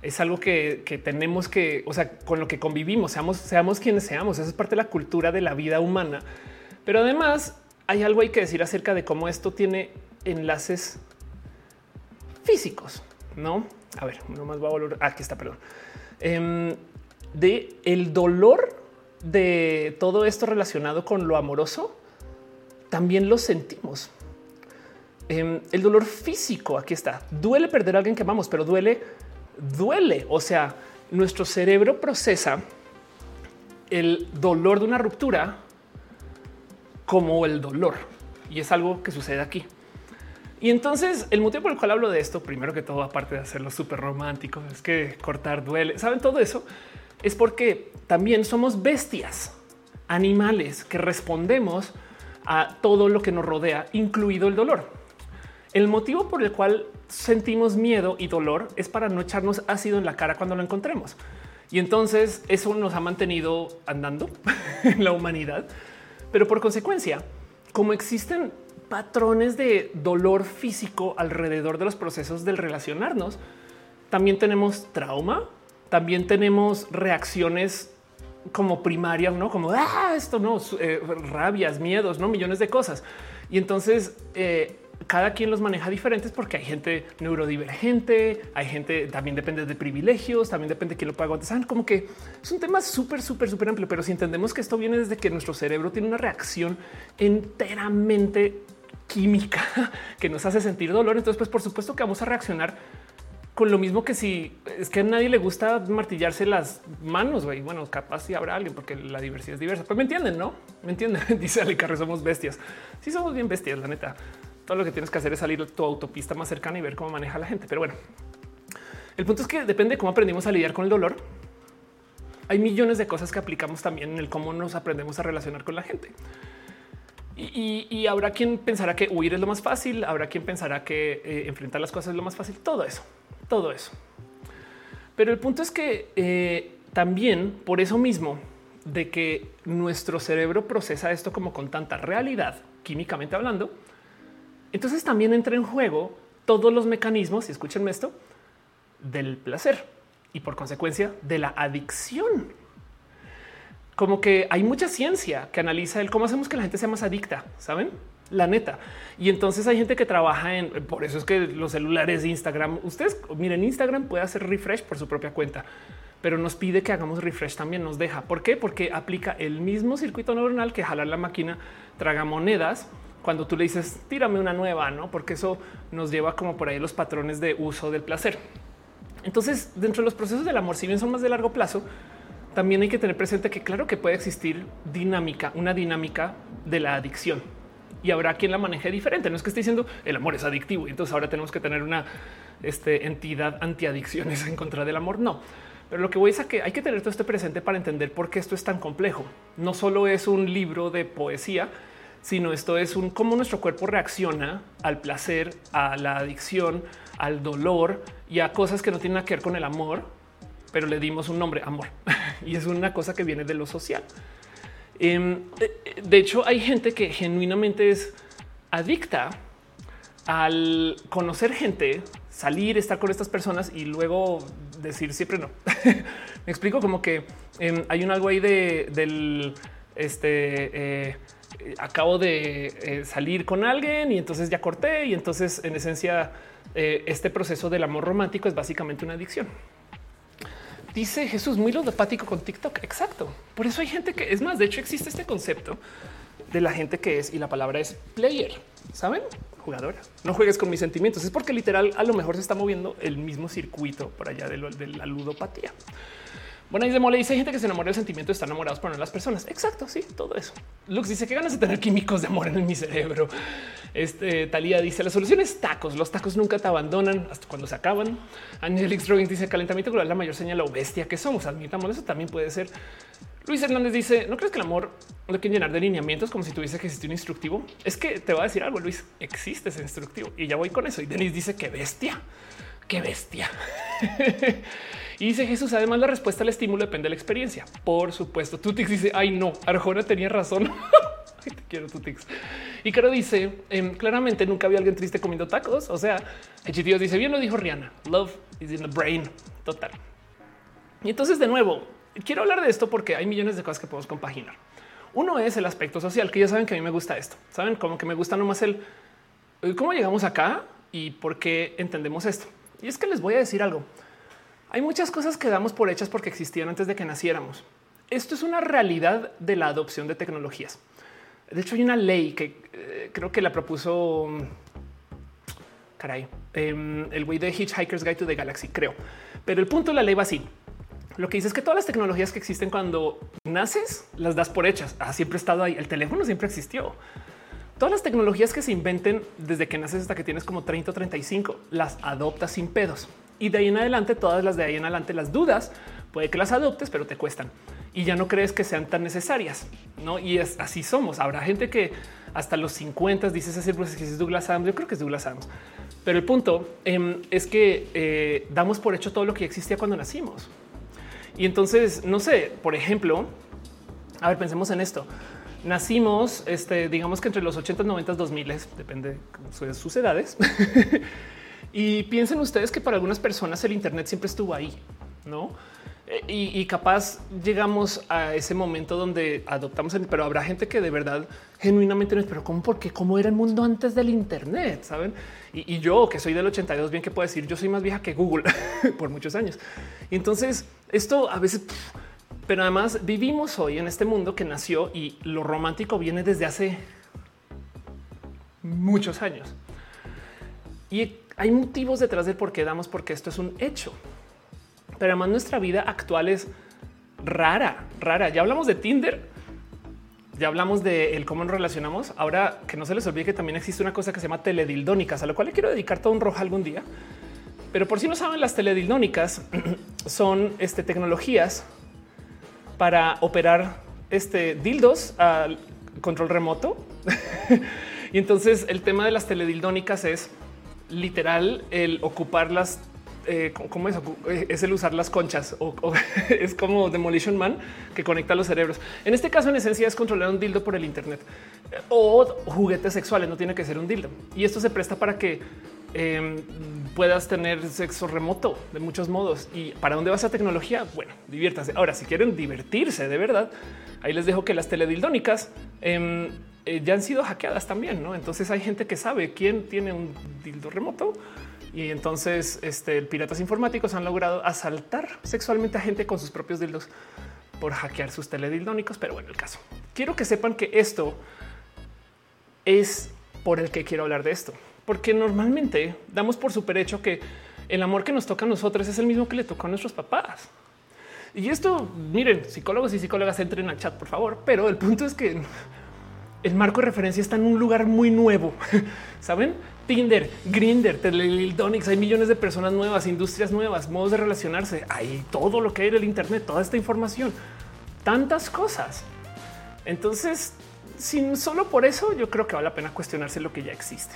es algo que, tenemos que, o sea, con lo que convivimos, seamos, seamos quienes seamos. Esa es parte de la cultura de la vida humana. Pero además hay algo hay que decir acerca de cómo esto tiene enlaces físicos, no? A ver, no más va a volver. Aquí está, perdón. Em, de el dolor de todo esto relacionado con lo amoroso, también lo sentimos. Em, el dolor físico, aquí está. Duele perder a alguien que amamos, pero duele, duele. O sea, nuestro cerebro procesa el dolor de una ruptura como el dolor. Y es algo que sucede aquí. Y entonces el motivo por el cual hablo de esto, primero que todo, aparte de hacerlo súper romántico, es que cortar duele. Saben todo eso es porque también somos bestias, animales que respondemos a todo lo que nos rodea, incluido el dolor. El motivo por el cual sentimos miedo y dolor es para no echarnos ácido en la cara cuando lo encontremos. Y entonces eso nos ha mantenido andando en la humanidad. Pero por consecuencia, como existen patrones de dolor físico alrededor de los procesos del relacionarnos. También tenemos trauma, también tenemos reacciones como primarias, no como ah, esto no, eh, rabias, miedos, no millones de cosas. Y entonces eh, cada quien los maneja diferentes porque hay gente neurodivergente, hay gente también depende de privilegios, también depende de quién lo aguantar. Saben como que es un tema súper, súper, súper amplio, pero si entendemos que esto viene desde que nuestro cerebro tiene una reacción enteramente química que nos hace sentir dolor. Entonces, pues por supuesto que vamos a reaccionar con lo mismo que si es que a nadie le gusta martillarse las manos. güey. Bueno, capaz si habrá alguien porque la diversidad es diversa. Pues me entienden, no me entienden. Dice Ale Carre, somos bestias. Sí, somos bien bestias, la neta. Todo lo que tienes que hacer es salir a tu autopista más cercana y ver cómo maneja la gente. Pero bueno, el punto es que depende de cómo aprendimos a lidiar con el dolor. Hay millones de cosas que aplicamos también en el cómo nos aprendemos a relacionar con la gente. Y, habrá quien pensará que huir es lo más fácil, habrá quien pensará que eh, enfrentar las cosas es lo más fácil, todo eso, todo eso. Pero el punto es que eh, también por eso mismo de que nuestro cerebro procesa esto como con tanta realidad, químicamente hablando, entonces también entra en juego todos los mecanismos, y escúchenme esto, del placer y por consecuencia de la adicción como que hay mucha ciencia que analiza el cómo hacemos que la gente sea más adicta, saben? La neta. Y entonces hay gente que trabaja en por eso es que los celulares de Instagram, ustedes miren, Instagram puede hacer refresh por su propia cuenta, pero nos pide que hagamos refresh también nos deja. ¿Por qué? Porque aplica el mismo circuito neuronal que jalar la máquina traga monedas cuando tú le dices tírame una nueva, no? Porque eso nos lleva como por ahí los patrones de uso del placer. Entonces, dentro de los procesos del amor, si bien son más de largo plazo, también hay que tener presente que claro que puede existir dinámica, una dinámica de la adicción y habrá quien la maneje diferente. No es que esté diciendo el amor es adictivo y entonces ahora tenemos que tener una este, entidad antiadicciones en contra del amor. No, pero lo que voy es a que hay que tener todo esto presente para entender por qué esto es tan complejo. No solo es un libro de poesía, sino esto es un cómo nuestro cuerpo reacciona al placer, a la adicción, al dolor y a cosas que no tienen que ver con el amor pero le dimos un nombre, amor. y es una cosa que viene de lo social. Em, de hecho, hay gente que genuinamente es adicta al conocer gente, salir, estar con estas personas y luego decir siempre no. Me explico como que em, hay un algo ahí de, del este. Eh, acabo de eh, salir con alguien y entonces ya corté y entonces en esencia eh, este proceso del amor romántico es básicamente una adicción. Dice Jesús, muy ludopático con TikTok. Exacto. Por eso hay gente que es más. De hecho, existe este concepto de la gente que es y la palabra es player. Saben, jugadora. No juegues con mis sentimientos. Es porque literal a lo mejor se está moviendo el mismo circuito por allá de, de la ludopatía. Bueno, y de mole dice gente que se enamora del sentimiento, están enamorados por no las personas. Exacto. Sí, todo eso. Lux dice que ganas de tener químicos de amor en mi cerebro. Este Talía dice la solución es tacos. Los tacos nunca te abandonan hasta cuando se acaban. Angelix Robbins dice calentamiento global, la mayor señal o bestia que somos. Admitamos eso también puede ser. Luis Hernández dice no crees que el amor lo quieren llenar de lineamientos como si tuviese que existir un instructivo. Es que te voy a decir algo, Luis. Existe ese instructivo y ya voy con eso. Y Denis dice que bestia, qué bestia. Y dice Jesús, además la respuesta al estímulo depende de la experiencia. Por supuesto, Tutix dice, ay no, Arjona tenía razón. te quiero Tutix. Y Caro dice, em, claramente nunca había alguien triste comiendo tacos. O sea, Dios dice, bien lo dijo Rihanna, love is in the brain. Total. Y entonces de nuevo, quiero hablar de esto porque hay millones de cosas que podemos compaginar. Uno es el aspecto social, que ya saben que a mí me gusta esto. Saben como que me gusta nomás el cómo llegamos acá y por qué entendemos esto. Y es que les voy a decir algo. Hay muchas cosas que damos por hechas porque existían antes de que naciéramos. Esto es una realidad de la adopción de tecnologías. De hecho, hay una ley que eh, creo que la propuso mm, caray, em, el güey de Hitchhiker's Guide to the Galaxy, creo. Pero el punto de la ley va así. Lo que dice es que todas las tecnologías que existen cuando naces las das por hechas. Ha siempre estado ahí. El teléfono siempre existió. todas las tecnologías que se inventen desde que naces hasta que tienes como 30 o 35, las adoptas sin pedos. Y de ahí en adelante, todas las de ahí en adelante, las dudas, puede que las adoptes, pero te cuestan y ya no crees que sean tan necesarias. No, y es así somos. Habrá gente que hasta los 50 dices ese que es Douglas Adams. Yo creo que es Douglas Adams, pero el punto em, es que eh, damos por hecho todo lo que existía cuando nacimos. Y entonces, no sé, por ejemplo, a ver, pensemos en esto. Nacimos, este, digamos que entre los 80, 90, 2000, depende de sus edades. y piensen ustedes que para algunas personas el Internet siempre estuvo ahí, no? Y, capaz llegamos a ese momento donde adoptamos, pero habrá gente que de verdad genuinamente no es, pero ¿cómo? Porque cómo era el mundo antes del Internet, saben? Y, yo que soy del 82, bien que puedo decir, yo soy más vieja que Google por muchos años. Y entonces esto a veces, pero además vivimos hoy en este mundo que nació y lo romántico viene desde hace muchos años. Y hay motivos detrás del por qué damos, porque esto es un hecho. Pero además nuestra vida actual es rara, rara. Ya hablamos de Tinder, ya hablamos de el cómo nos relacionamos. Ahora que no se les olvide que también existe una cosa que se llama teledildónicas, a lo cual le quiero dedicar todo un rojo algún día. Pero por si no saben, las teledildónicas son este, tecnologías para operar este, dildos al control remoto. y entonces el tema de las teledildónicas es literal el ocupar las eh, ¿cómo es? Eh, es el usar las conchas o, es como Demolition Man que conecta los cerebros. En este caso, en esencia, es controlar un dildo por el Internet o juguetes sexuales. No tiene que ser un dildo. Y esto se presta para que em, puedas tener sexo remoto de muchos modos. ¿Y para dónde va esa tecnología? Bueno, diviértanse. Ahora, si quieren divertirse de verdad, ahí les dejo que las teledildónicas em, eh, ya han sido hackeadas también. ¿no? Entonces hay gente que sabe quién tiene un dildo remoto y entonces este, piratas informáticos han logrado asaltar sexualmente a gente con sus propios dildos por hackear sus teledildónicos. Pero bueno, el caso. Quiero que sepan que esto es por el que quiero hablar de esto, porque normalmente damos por super hecho que el amor que nos toca a nosotros es el mismo que le tocó a nuestros papás. Y esto, miren, psicólogos y psicólogas entren al chat, por favor. Pero el punto es que el marco de referencia está en un lugar muy nuevo. Saben? Tinder, Grinder, Teledildonics, hay millones de personas nuevas, industrias nuevas, modos de relacionarse, hay todo lo que hay en el Internet, toda esta información, tantas cosas. Entonces, sin solo por eso, yo creo que vale la pena cuestionarse lo que ya existe.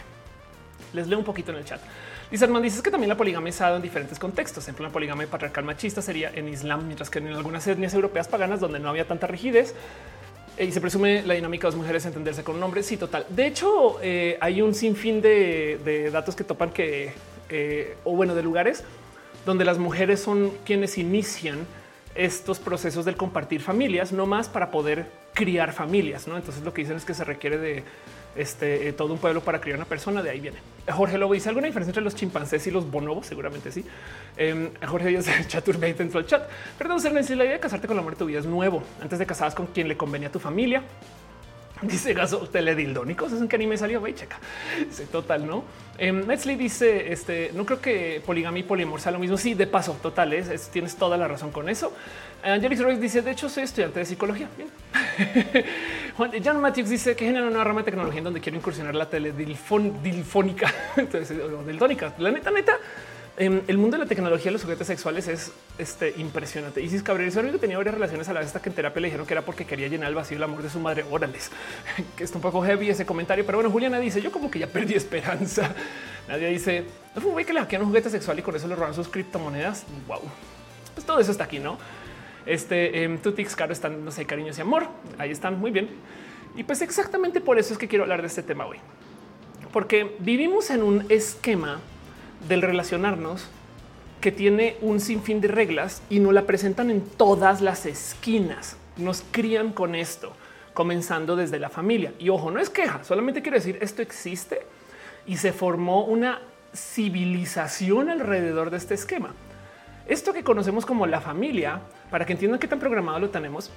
Les leo un poquito en el chat. Dice Armand, dices que también la poligamia ha dado en diferentes contextos. Ejemplo, la poligamia patriarcal machista sería en Islam, mientras que en algunas etnias europeas paganas donde no había tanta rigidez, y se presume la dinámica de las mujeres entenderse con un hombre. Sí, total. De hecho, eh, hay un sinfín de, datos que topan que, eh, o bueno, de lugares donde las mujeres son quienes inician estos procesos del compartir familias, no más para poder criar familias. ¿no? Entonces lo que dicen es que se requiere de este, eh, todo un pueblo para criar una persona. De ahí viene. Jorge Lobo dice alguna diferencia entre los chimpancés y los bonobos. Seguramente sí. Eh, Jorge dice Chaturbate dentro del chat. Perdón, ser la idea de casarte con la muerte de tu vida es nuevo. Antes de casabas con quien le convenía a tu familia. Dice Gaso teledildónicos. Es en qué anime salió. Güey, checa. Dice total, no? Eh, dice este no creo que poligamia y poliamor sea lo mismo. Sí, de paso, total. Es, tienes toda la razón con eso. Angelix Royce dice: De hecho, soy estudiante de psicología. Bien. John Matthews dice que genera una rama de tecnología en donde quiero incursionar la teledilfónica. Entonces, dildónica. La neta, neta Em, el mundo de la tecnología de los juguetes sexuales es este, impresionante. Isis Cabrera que tenía varias relaciones a la vez hasta que en terapia le dijeron que era porque quería llenar el vacío el amor de su madre. Órales, que está un poco heavy ese comentario. Pero bueno, Juliana dice: Yo como que ya perdí esperanza. Nadie dice: No que le hackean un juguete sexual y con eso le roban sus criptomonedas. Wow, pues todo eso está aquí, no? Este eh, Tutix, Caro están, no sé, cariños y amor. Ahí están muy bien. Y pues exactamente por eso es que quiero hablar de este tema hoy, porque vivimos en un esquema del relacionarnos que tiene un sinfín de reglas y no la presentan en todas las esquinas. Nos crían con esto, comenzando desde la familia. Y ojo, no es queja, solamente quiero decir esto existe y se formó una civilización alrededor de este esquema. Esto que conocemos como la familia, para que entiendan qué tan programado lo tenemos,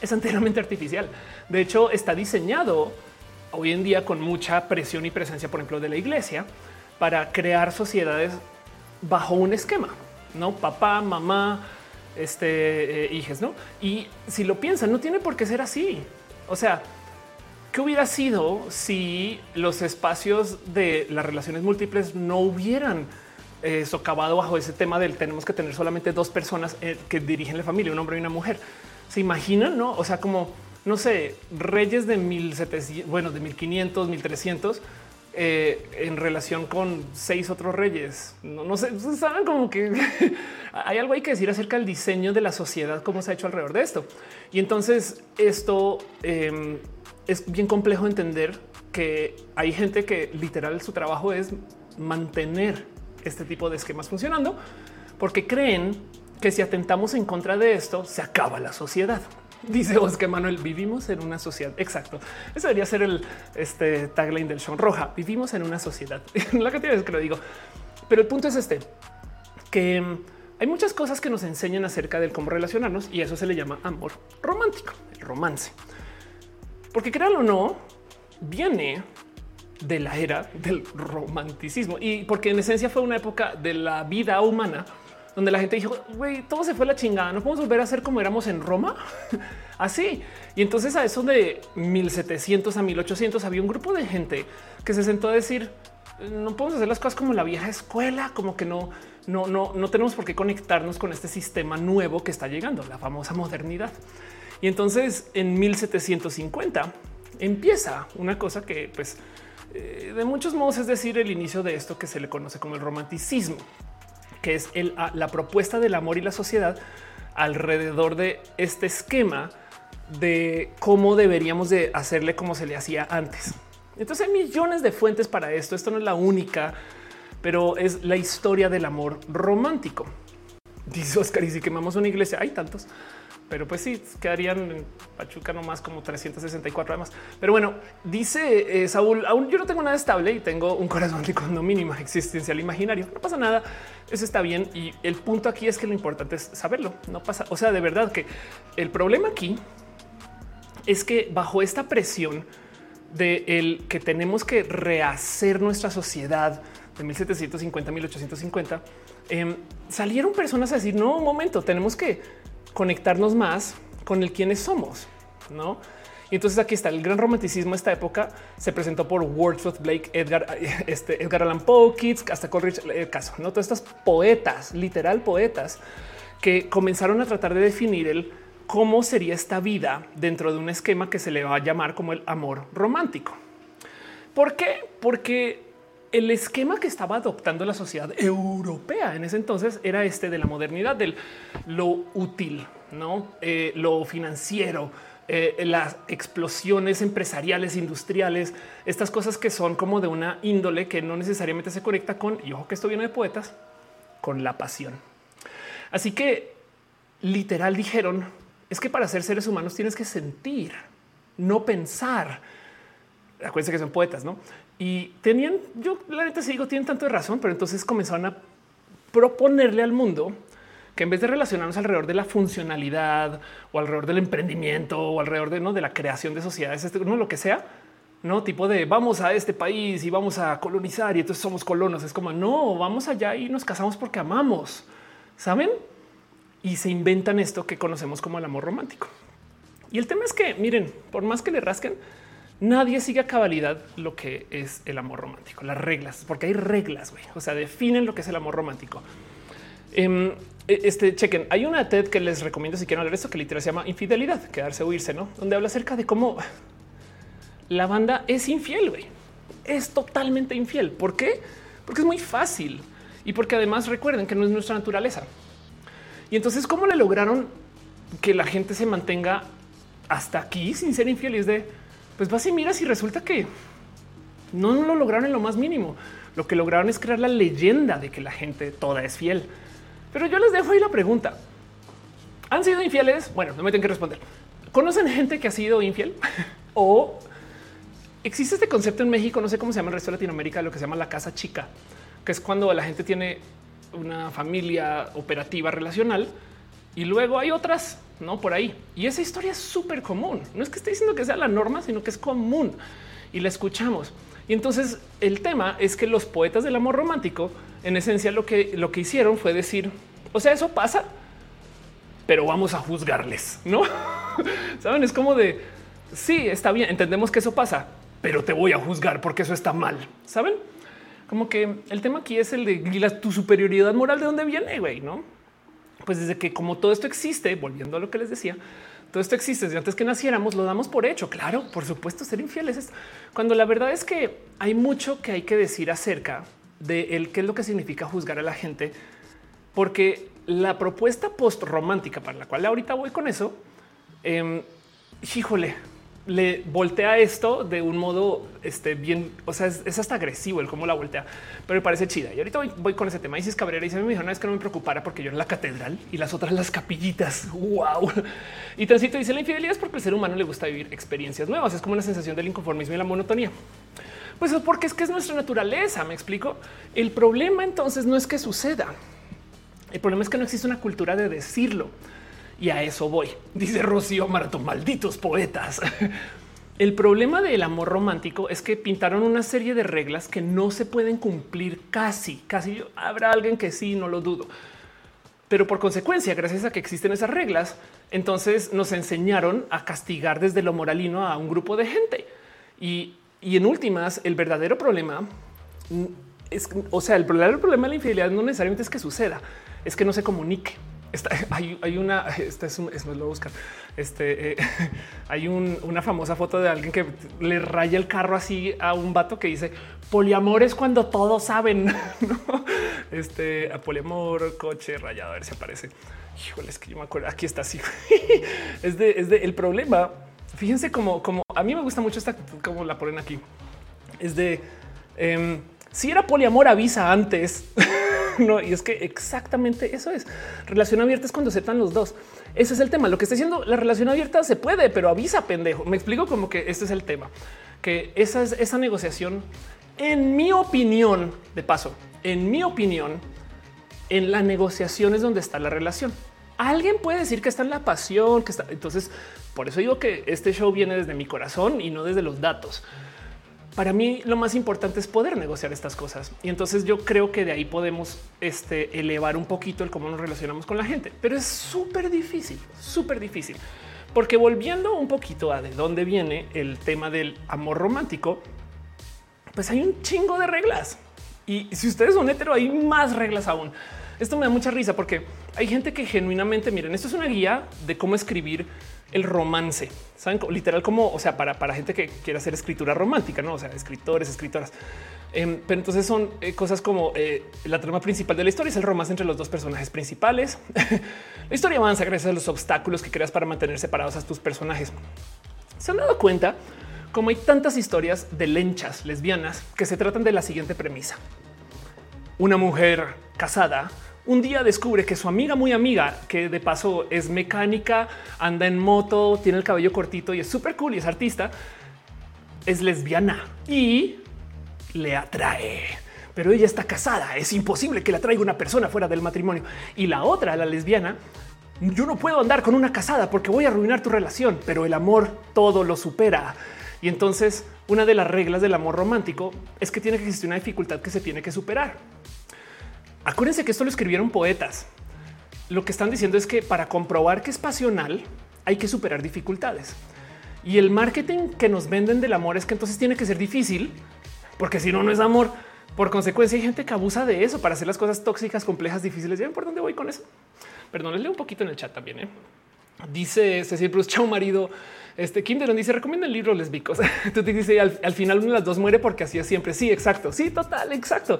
es enteramente artificial. De hecho, está diseñado hoy en día con mucha presión y presencia, por ejemplo, de la iglesia, para crear sociedades bajo un esquema, no papá, mamá, este eh, hijos, no? Y si lo piensan, no tiene por qué ser así. O sea, ¿qué hubiera sido si los espacios de las relaciones múltiples no hubieran eh, socavado bajo ese tema del tenemos que tener solamente dos personas eh, que dirigen la familia, un hombre y una mujer? ¿Se imaginan? No? O sea, como, no sé, reyes de 1700, bueno, de 1500, 1300 eh, en relación con seis otros reyes. No, sé, saben como que hay algo hay que decir acerca del diseño de la sociedad, cómo se ha hecho alrededor de esto. Y entonces esto em, es bien complejo entender que hay gente que literal su trabajo es mantener este tipo de esquemas funcionando porque creen que si atentamos en contra de esto se acaba la sociedad. Dice Oscar Manuel, vivimos en una sociedad. Exacto. Eso debería ser el este, tagline del show roja. Vivimos en una sociedad. La cantidad veces que lo digo. Pero el punto es este, que mm, hay muchas cosas que nos enseñan acerca del cómo relacionarnos y eso se le llama amor romántico, el romance. Porque créanlo o no, viene de la era del romanticismo y porque en esencia fue una época de la vida humana donde la gente dijo, güey, todo se fue la chingada, no podemos volver a ser como éramos en Roma. Así. Y entonces a eso de 1700 a 1800 había un grupo de gente que se sentó a decir, no podemos hacer las cosas como la vieja escuela, como que no, no, no, no tenemos por qué conectarnos con este sistema nuevo que está llegando, la famosa modernidad. Y entonces en 1750 empieza una cosa que pues eh, de muchos modos es decir el inicio de esto que se le conoce como el romanticismo que es la propuesta del amor y la sociedad alrededor de este esquema de cómo deberíamos de hacerle como se le hacía antes. Entonces hay millones de fuentes para esto. Esto no es la única, pero es la historia del amor romántico. Dice Oscar, y si quemamos una iglesia, hay tantos pero pues sí, quedarían en Pachuca nomás como 364 además. Pero bueno, dice eh, Saúl, aún yo no tengo nada estable y tengo un corazón de mínimo existencial imaginario. No pasa nada, eso está bien. Y el punto aquí es que lo importante es saberlo. No pasa, o sea, de verdad que el problema aquí es que bajo esta presión de el que tenemos que rehacer nuestra sociedad de 1750, 1850, em, salieron personas a decir, no, un momento, tenemos que conectarnos más con el quienes somos, no? Y entonces aquí está el gran romanticismo esta época. Se presentó por Wordsworth Blake, Edgar, este, Edgar Allan Poe, Keats, hasta Coleridge, el caso, no todas estas poetas, literal poetas, que comenzaron a tratar de definir el cómo sería esta vida dentro de un esquema que se le va a llamar como el amor romántico. ¿Por qué? Porque el esquema que estaba adoptando la sociedad europea en ese entonces era este de la modernidad, del lo útil, no eh, lo financiero, eh, las explosiones empresariales, industriales, estas cosas que son como de una índole que no necesariamente se conecta con, y ojo que esto viene de poetas, con la pasión. Así que literal dijeron, es que para ser seres humanos tienes que sentir, no pensar. Acuérdense que son poetas, ¿no? Y tenían, yo la neta sí digo, tienen tanto de razón, pero entonces comenzaron a proponerle al mundo que en vez de relacionarnos alrededor de la funcionalidad o alrededor del emprendimiento o alrededor de, ¿no? de la creación de sociedades, este, no lo que sea, no tipo de vamos a este país y vamos a colonizar y entonces somos colonos. Es como no, vamos allá y nos casamos porque amamos, saben? Y se inventan esto que conocemos como el amor romántico. Y el tema es que miren, por más que le rasquen, nadie sigue a cabalidad lo que es el amor romántico, las reglas, porque hay reglas, güey. O sea, definen lo que es el amor romántico. Em, este chequen, hay una TED que les recomiendo si quieren hablar esto que literal se llama infidelidad, quedarse o irse, no? Donde habla acerca de cómo la banda es infiel. Es totalmente infiel. ¿Por qué? Porque es muy fácil y porque además recuerden que no es nuestra naturaleza. Y entonces, ¿cómo le lograron que la gente se mantenga hasta aquí sin ser infiel? Y es de pues vas y miras y resulta que no, lo lograron en lo más mínimo. Lo que lograron es crear la leyenda de que la gente toda es fiel. Pero yo les dejo ahí la pregunta. ¿Han sido infieles? Bueno, no me tienen que responder. ¿Conocen gente que ha sido infiel? o existe este concepto en México, no sé cómo se llama en el resto de Latinoamérica, lo que se llama la casa chica, que es cuando la gente tiene una familia operativa relacional y luego hay otras no por ahí. Y esa historia es súper común. No es que esté diciendo que sea la norma, sino que es común y la escuchamos. Y entonces el tema es que los poetas del amor romántico, en esencia, lo que, lo que hicieron fue decir, o sea, eso pasa, pero vamos a juzgarles, no saben? Es como de Sí, está bien, entendemos que eso pasa, pero te voy a juzgar porque eso está mal. Saben? Como que el tema aquí es el de tu superioridad moral de dónde viene, güey, no? Pues desde que como todo esto existe, volviendo a lo que les decía, todo esto existe desde antes que naciéramos, lo damos por hecho. Claro, por supuesto, ser infieles es cuando la verdad es que hay mucho que hay que decir acerca de el qué es lo que significa juzgar a la gente, porque la propuesta post romántica para la cual ahorita voy con eso, eh, híjole, le voltea esto de un modo este, bien, o sea, es, hasta agresivo el cómo la voltea, pero me parece chida. Y ahorita voy, con ese tema. Isis Cabrera se me dijo, no es que no me preocupara porque yo era la catedral y las otras las capillitas. Wow. Y Transito dice la infidelidad es porque el ser humano le gusta vivir experiencias nuevas. Es como una sensación del inconformismo y la monotonía. Pues es porque es que es nuestra naturaleza. Me explico. El problema entonces no es que suceda. El problema es que no existe una cultura de decirlo. Y a eso voy. Dice Rocío Marato, malditos poetas. El problema del amor romántico es que pintaron una serie de reglas que no se pueden cumplir casi, casi habrá alguien que sí, no lo dudo. Pero por consecuencia, gracias a que existen esas reglas, entonces nos enseñaron a castigar desde lo moralino a un grupo de gente. Y, y en últimas, el verdadero problema es, o sea, el verdadero problema de la infidelidad no necesariamente es que suceda, es que no se comunique. hay, una, esta es, es lo buscar. Este eh, hay una famosa foto de alguien que le raya el carro así a un vato que dice poliamor es cuando todos saben. ¿no? Este a poliamor, coche rayado. A ver si aparece. Híjole, es que yo me acuerdo. Aquí está así. es de, es de el problema. Fíjense como, como a mí me gusta mucho esta, como la ponen aquí. Es de em, si era poliamor, avisa antes. no, y es que exactamente eso es. Relación abierta es cuando aceptan los dos. Ese es el tema. Lo que está diciendo la relación abierta se puede, pero avisa pendejo. Me explico como que este es el tema, que esa es esa negociación. En mi opinión, de paso, en mi opinión, en la negociación es donde está la relación. Alguien puede decir que está en la pasión, que está. Entonces, por eso digo que este show viene desde mi corazón y no desde los datos para mí lo más importante es poder negociar estas cosas. Y entonces yo creo que de ahí podemos este, elevar un poquito el cómo nos relacionamos con la gente. Pero es súper difícil, súper difícil. Porque volviendo un poquito a de dónde viene el tema del amor romántico, pues hay un chingo de reglas. Y si ustedes son hetero, hay más reglas aún. Esto me da mucha risa porque hay gente que genuinamente, miren, esto es una guía de cómo escribir el romance. Saben literal como, o sea, para, para gente que quiera hacer escritura romántica, no? O sea, escritores, escritoras. Em, pero entonces son eh, cosas como eh, la trama principal de la historia es el romance entre los dos personajes principales. la historia avanza gracias a los obstáculos que creas para mantener separados a tus personajes. Se han dado cuenta como hay tantas historias de lenchas lesbianas que se tratan de la siguiente premisa. Una mujer casada un día descubre que su amiga muy amiga, que de paso es mecánica, anda en moto, tiene el cabello cortito y es súper cool y es artista, es lesbiana y le atrae. Pero ella está casada, es imposible que la traiga una persona fuera del matrimonio. Y la otra, la lesbiana, yo no puedo andar con una casada porque voy a arruinar tu relación, pero el amor todo lo supera. Y entonces una de las reglas del amor romántico es que tiene que existir una dificultad que se tiene que superar. Acuérdense que esto lo escribieron poetas. Lo que están diciendo es que para comprobar que es pasional hay que superar dificultades. Y el marketing que nos venden del amor es que entonces tiene que ser difícil, porque si no, no es amor. Por consecuencia, hay gente que abusa de eso para hacer las cosas tóxicas, complejas, difíciles. ¿Ya por dónde voy con eso? Perdón, les leo un poquito en el chat también. ¿eh? Dice Cecil Bruce, chao marido. Este Kim dice recomienda el libro lesbicos. Tú te dices al, al final una de las dos muere porque así es siempre. Sí, exacto. Sí, total, exacto.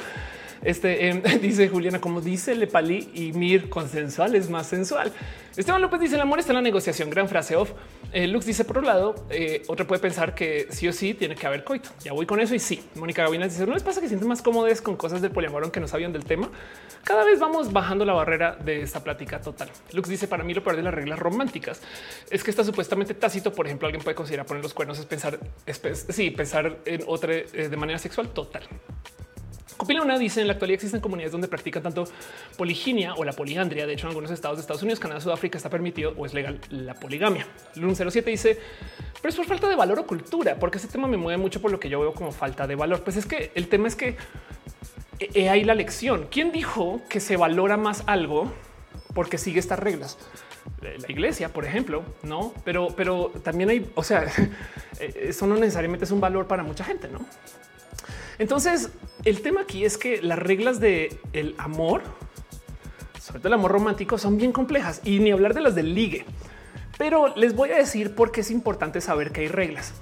Este em, dice Juliana, como dice Lepali y Mir, consensual es más sensual. Esteban López dice el amor está en la negociación. Gran frase off. Eh, Lux dice por un lado, eh, otro puede pensar que sí o sí tiene que haber coito. Ya voy con eso y sí. Mónica Gavinas dice no les pasa que sienten más cómodos con cosas del poliamor aunque no sabían del tema. Cada vez vamos bajando la barrera de esta plática total. Lux dice para mí lo peor de las reglas románticas es que está supuestamente tácito. Por ejemplo, alguien puede considerar poner los cuernos es pensar, es, sí, pensar en otra eh, de manera sexual total. Copilona dice en la actualidad existen comunidades donde practican tanto poliginia o la poliandria. De hecho, en algunos estados de Estados Unidos, Canadá, Sudáfrica está permitido o es legal la poligamia. Lun 07 dice, pero es por falta de valor o cultura, porque ese tema me mueve mucho por lo que yo veo como falta de valor. Pues es que el tema es que ahí la lección. ¿Quién dijo que se valora más algo porque sigue estas reglas? la iglesia, por ejemplo, no, pero, pero también hay, o sea, eso no necesariamente es un valor para mucha gente, no? Entonces, el tema aquí es que las reglas de amor, sobre todo el amor romántico, son bien complejas y ni hablar de las del ligue. Pero les voy a decir por qué es importante saber que hay reglas.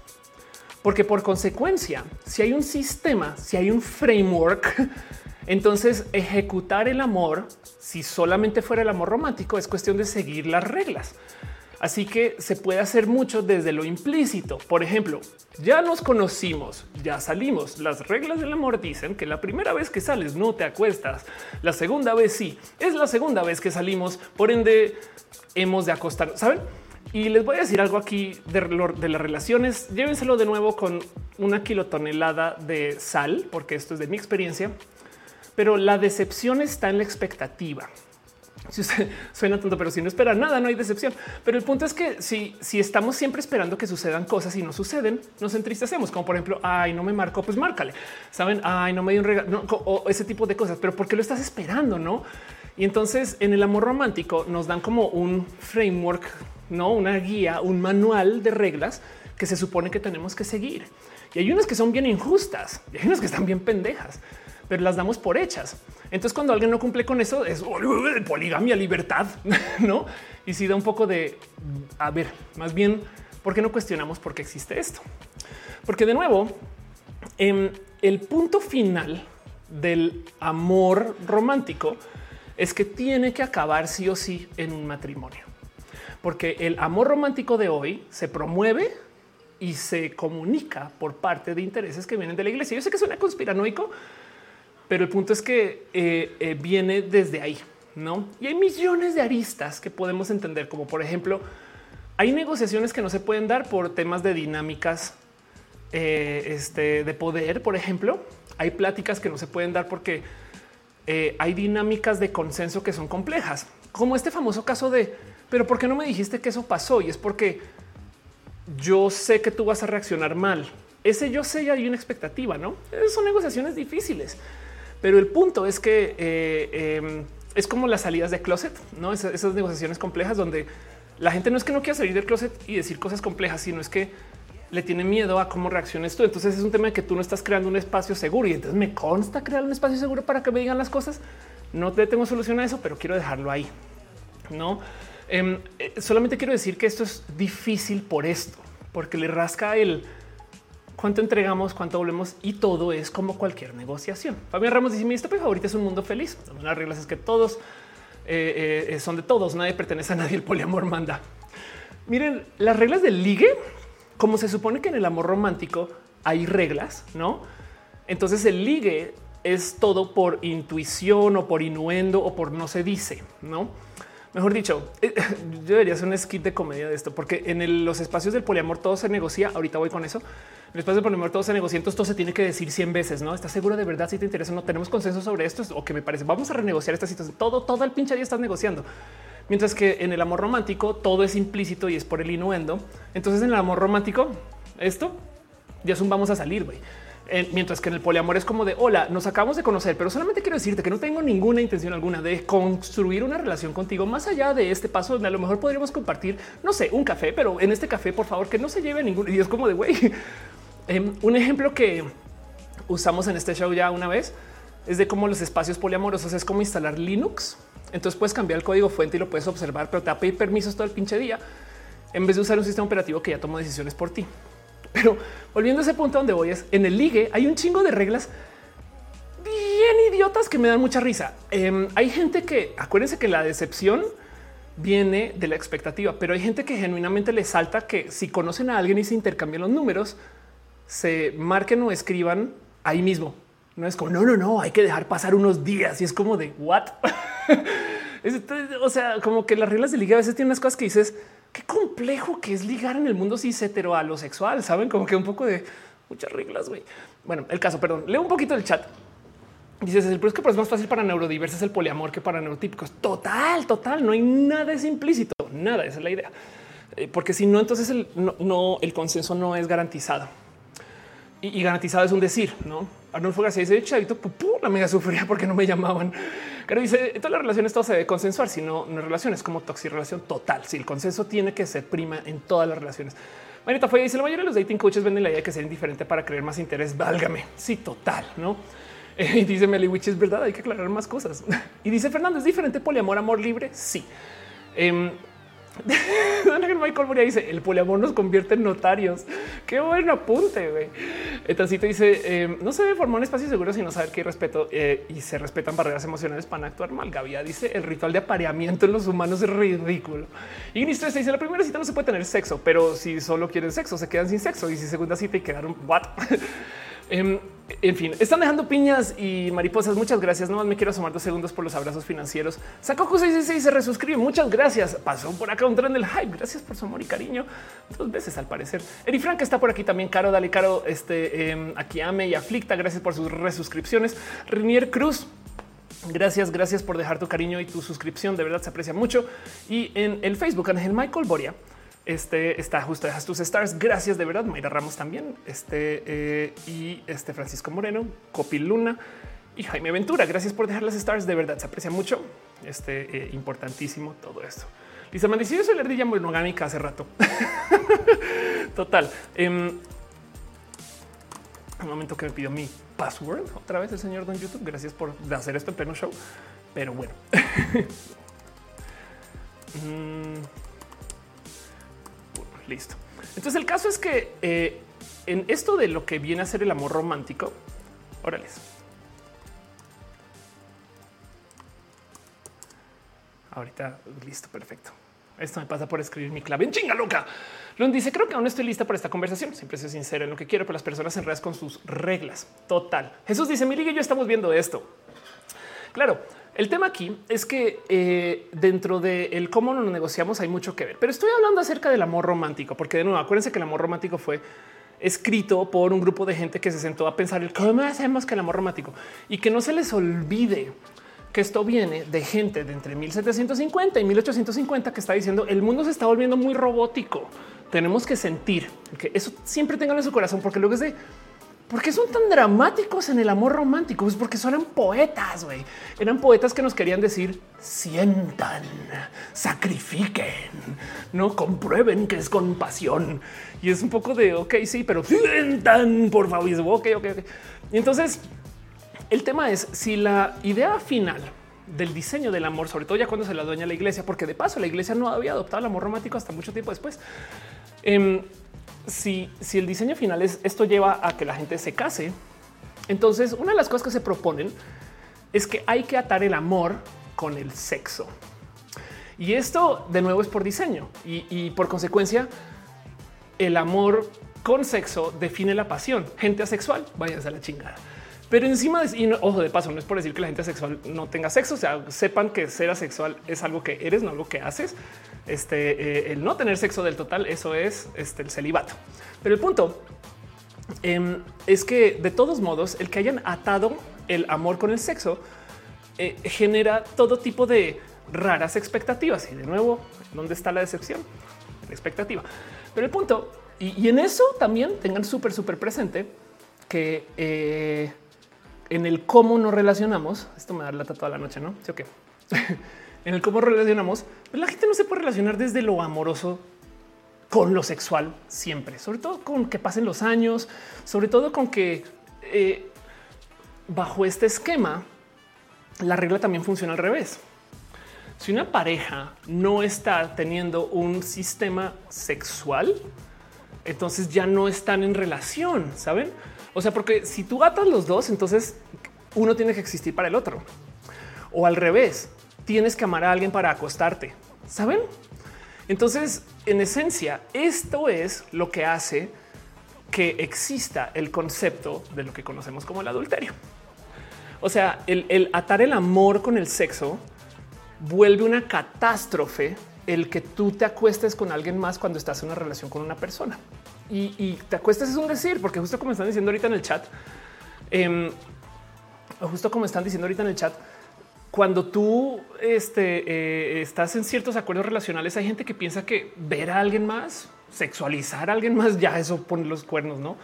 Porque por consecuencia, si hay un sistema, si hay un framework, entonces ejecutar el amor, si solamente fuera el amor romántico, es cuestión de seguir las reglas. Así que se puede hacer mucho desde lo implícito. Por ejemplo, ya nos conocimos, ya salimos. Las reglas del amor dicen que la primera vez que sales no te acuestas. La segunda vez sí. Es la segunda vez que salimos. Por ende, hemos de acostar. ¿Saben? Y les voy a decir algo aquí de, de, las relaciones. Llévenselo de nuevo con una kilotonelada de sal, porque esto es de mi experiencia. Pero la decepción está en la expectativa. Si usted suena tonto, pero si no espera nada, no hay decepción. Pero el punto es que si, si estamos siempre esperando que sucedan cosas y no suceden, nos entristecemos, como por ejemplo, ay, no me marcó, pues márcale. Saben, ay, no me dio un regalo o ese tipo de cosas, pero ¿por qué lo estás esperando? No? Y entonces en el amor romántico nos dan como un framework, no una guía, un manual de reglas que se supone que tenemos que seguir. Y hay unas que son bien injustas y hay unas que están bien pendejas pero las damos por hechas. Entonces, cuando alguien no cumple con eso, es poligamia, libertad, no? Y si da un poco de a ver, más bien, ¿por qué no cuestionamos por qué existe esto? Porque de nuevo, em, el punto final del amor romántico es que tiene que acabar sí o sí en un matrimonio, porque el amor romántico de hoy se promueve y se comunica por parte de intereses que vienen de la iglesia. Yo sé que suena conspiranoico, pero el punto es que eh, eh, viene desde ahí, no? Y hay millones de aristas que podemos entender, como por ejemplo, hay negociaciones que no se pueden dar por temas de dinámicas eh, este, de poder, por ejemplo. Hay pláticas que no se pueden dar porque hay dinámicas de consenso que son complejas, como este famoso caso de, pero ¿por qué no me dijiste que eso pasó? Y es porque yo sé que tú vas a reaccionar mal. Ese yo sé, ya hay una expectativa, ¿no? son negociaciones difíciles. Pero el punto es que eh, em, es como las salidas de closet, no esas, negociaciones complejas donde la gente no es que no quiera salir del closet y decir cosas complejas, sino es que le tiene miedo a cómo reacciones tú. Entonces es un tema de que tú no estás creando un espacio seguro y entonces me consta crear un espacio seguro para que me digan las cosas. No te tengo solución a eso, pero quiero dejarlo ahí. No em, eh, solamente quiero decir que esto es difícil por esto, porque le rasca el cuánto entregamos, cuánto volvemos y todo es como cualquier negociación. Fabián Ramos dice mi etapa favorita es un mundo feliz. Las reglas es que todos eh, eh, son de todos, nadie pertenece a nadie, el poliamor manda. Miren, las reglas del ligue, como se supone que en el amor romántico hay reglas, ¿no? Entonces el ligue es todo por intuición o por inuendo o por no se dice, ¿no? Mejor dicho, eh, yo debería hacer un skit de comedia de esto, porque en los espacios del poliamor todo se negocia. Ahorita voy con eso, Después de poner todos en negocios, todo se tiene que decir 100 veces. No estás seguro de verdad si te interesa. No tenemos consenso sobre esto o que me parece. Vamos a renegociar esta situación. Todo, todo el pinche día estás negociando. Mientras que en el amor romántico todo es implícito y es por el inuendo. Entonces en el amor romántico esto ya es un vamos a salir. güey. Mientras que en el poliamor es como de hola, nos acabamos de conocer, pero solamente quiero decirte que no tengo ninguna intención alguna de construir una relación contigo más allá de este paso donde a lo mejor podríamos compartir, no sé, un café, pero en este café, por favor, que no se lleve ningún. Y es como de güey, Em, un ejemplo que usamos en este show ya una vez es de cómo los espacios poliamorosos es como instalar Linux. Entonces puedes cambiar el código fuente y lo puedes observar, pero te va a permisos todo el pinche día en vez de usar un sistema operativo que ya toma decisiones por ti. Pero volviendo a ese punto donde voy es en el ligue hay un chingo de reglas bien idiotas que me dan mucha risa. Em, hay gente que acuérdense que la decepción viene de la expectativa, pero hay gente que genuinamente le salta que si conocen a alguien y se intercambian los números, se marquen o escriban ahí mismo. No es como no, no, no, hay que dejar pasar unos días y es como de what? o sea, como que las reglas de liga a veces tienen unas cosas que dices qué complejo que es ligar en el mundo cis hetero a lo sexual. Saben como que un poco de muchas reglas. güey. Bueno, el caso, perdón, leo un poquito del chat. Dices, el que es más fácil para neurodiversos el poliamor que para neurotípicos. Total, total. No hay nada es implícito, nada. Esa es la idea, eh, porque si no, entonces el, no, el consenso no es garantizado y, garantizado es un decir, no? Arnulfo García dice chavito, la mega sufría porque no me llamaban. Pero dice, todas las relaciones todo se debe consensuar, si no, no es relación, es como relación total. Si el consenso tiene que ser prima en todas las relaciones. Marita fue dice la mayoría de los dating coaches venden la idea de que ser indiferente para creer más interés. Válgame. Sí, total, no? y dice Meli Witch es verdad. Hay que aclarar más cosas. y dice Fernando es diferente poliamor, amor libre. Sí. Eh, Michael Moria dice el poliamor nos convierte en notarios. Qué buen apunte. güey. Etancito dice em, no se debe formar un espacio seguro sino saber que hay respeto eh, y se respetan barreras emocionales para actuar mal. Gavia dice el ritual de apareamiento en los humanos es ridículo. Y se dice la primera cita no se puede tener sexo, pero si solo quieren sexo se quedan sin sexo y si segunda cita y quedaron what? Em, en fin, están dejando piñas y mariposas. Muchas gracias. No más me quiero asomar dos segundos por los abrazos financieros. Saco 666 se resuscribe. Muchas gracias. Pasó por acá un tren del hype. Gracias por su amor y cariño. Dos veces al parecer. Eri Frank está por aquí también. Caro, dale caro. Este em, aquí ame y aflicta. Gracias por sus resuscripciones. Renier Cruz. Gracias, gracias por dejar tu cariño y tu suscripción. De verdad se aprecia mucho. Y en el Facebook, Ángel Michael Boria este está justo, dejas tus stars. Gracias de verdad. Mayra Ramos también. Este eh, y este Francisco Moreno, Copi Luna y Jaime Ventura. Gracias por dejar las stars. De verdad se aprecia mucho. Este eh, importantísimo todo esto. Lisa Mandicillo, soy la ardilla monogámica hace rato. Total. Um, un momento que me pidió mi password otra vez el señor Don YouTube. Gracias por hacer esto en pleno show. Pero bueno. Mm. Listo. Entonces el caso es que eh, en esto de lo que viene a ser el amor romántico, órales. Ahorita listo, perfecto. Esto me pasa por escribir mi clave en chinga loca. Lund dice: Creo que aún estoy lista para esta conversación. Siempre soy sincero en lo que quiero, pero las personas en redes con sus reglas. Total. Jesús dice: Mi liga y yo estamos viendo esto. Claro, el tema aquí es que eh, dentro de el cómo nos negociamos hay mucho que ver, pero estoy hablando acerca del amor romántico, porque de nuevo acuérdense que el amor romántico fue escrito por un grupo de gente que se sentó a pensar el cómo hacemos que el amor romántico y que no se les olvide que esto viene de gente de entre 1750 y 1850 que está diciendo el mundo se está volviendo muy robótico. Tenemos que sentir que eso siempre tengan en su corazón, porque luego es de ¿Por qué son tan dramáticos en el amor romántico? Pues porque son poetas, güey. Eran poetas que nos querían decir sientan, sacrifiquen, no comprueben que es compasión. Y es un poco de ok, sí, pero sientan, por favor. Ok, ok, ok. Y entonces el tema es si la idea final del diseño del amor, sobre todo ya cuando se la dueña la iglesia, porque de paso la iglesia no había adoptado el amor romántico hasta mucho tiempo después. Eh, si, el diseño final es esto lleva a que la gente se case, entonces una de las cosas que se proponen es que hay que atar el amor con el sexo. Y esto de nuevo es por diseño y, por consecuencia el amor con sexo define la pasión. Gente asexual, váyanse a la chingada. Pero encima, de, y ojo de paso, no es por decir que la gente asexual no tenga sexo, o sea, sepan que ser asexual es algo que eres, no algo que haces. Este, eh, el no tener sexo del total, eso es este, el celibato. Pero el punto em, es que de todos modos, el que hayan atado el amor con el sexo eh, genera todo tipo de raras expectativas. Y de nuevo, ¿dónde está la decepción? La expectativa. Pero el punto, y, en eso también tengan súper, súper presente que eh, en el cómo nos relacionamos, esto me da la toda la noche, ¿no? Sí, ok. en el cómo relacionamos, pues la gente no se puede relacionar desde lo amoroso con lo sexual siempre, sobre todo con que pasen los años, sobre todo con que eh, bajo este esquema la regla también funciona al revés. Si una pareja no está teniendo un sistema sexual, entonces ya no están en relación, ¿saben? O sea, porque si tú atas los dos, entonces uno tiene que existir para el otro. O al revés, tienes que amar a alguien para acostarte. Saben? Entonces, en esencia, esto es lo que hace que exista el concepto de lo que conocemos como el adulterio. O sea, el, atar el amor con el sexo vuelve una catástrofe el que tú te acuestes con alguien más cuando estás en una relación con una persona. Y, te acuestes es un decir, porque justo como están diciendo ahorita en el chat, em, justo como están diciendo ahorita en el chat, cuando tú este, eh, estás en ciertos acuerdos relacionales, hay gente que piensa que ver a alguien más, sexualizar a alguien más, ya eso pone los cuernos, ¿no?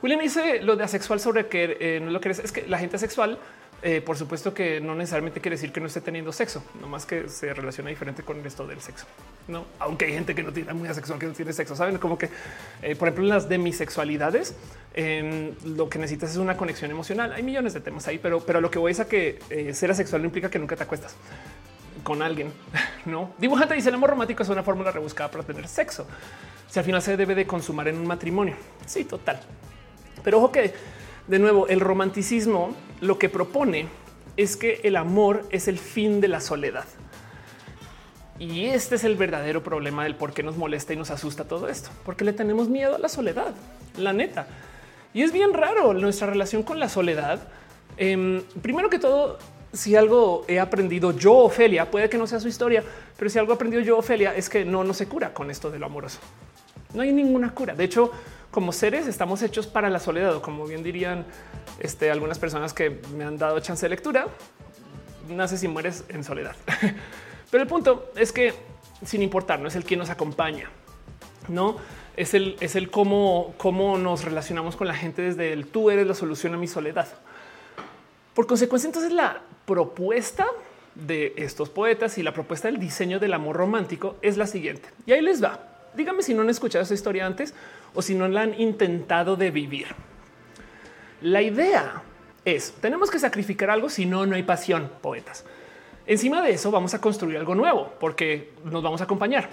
William dice lo de asexual sobre que eh, no lo crees, es que la gente asexual eh, por supuesto que no necesariamente quiere decir que no esté teniendo sexo, nomás que se relaciona diferente con esto del sexo. No, aunque hay gente que no tiene muy asexual, que no tiene sexo, saben como que, eh, por ejemplo, en las demisexualidades, eh, lo que necesitas es una conexión emocional. Hay millones de temas ahí, pero, pero lo que voy es a que eh, ser asexual no implica que nunca te acuestas con alguien. No dibujante dice el amor romántico es una fórmula rebuscada para tener sexo. Si al final se debe de consumar en un matrimonio. Sí, total. Pero ojo que de nuevo el romanticismo lo que propone es que el amor es el fin de la soledad. Y este es el verdadero problema del por qué nos molesta y nos asusta todo esto, porque le tenemos miedo a la soledad, la neta. Y es bien raro nuestra relación con la soledad. Em, primero que todo, si algo he aprendido yo, Ofelia, puede que no sea su historia, pero si algo he aprendido yo, Ofelia, es que no, no se cura con esto de lo amoroso. No hay ninguna cura. De hecho, como seres estamos hechos para la soledad, o como bien dirían este, algunas personas que me han dado chance de lectura, naces y mueres en soledad. Pero el punto es que sin importar, no es el quien nos acompaña, no es el, es el cómo, cómo nos relacionamos con la gente desde el tú eres la solución a mi soledad. Por consecuencia, entonces la propuesta de estos poetas y la propuesta del diseño del amor romántico es la siguiente. Y ahí les va. Dígame si no han escuchado esta historia antes o si no la han intentado de vivir. La idea es, tenemos que sacrificar algo, si no, no hay pasión, poetas. Encima de eso vamos a construir algo nuevo porque nos vamos a acompañar.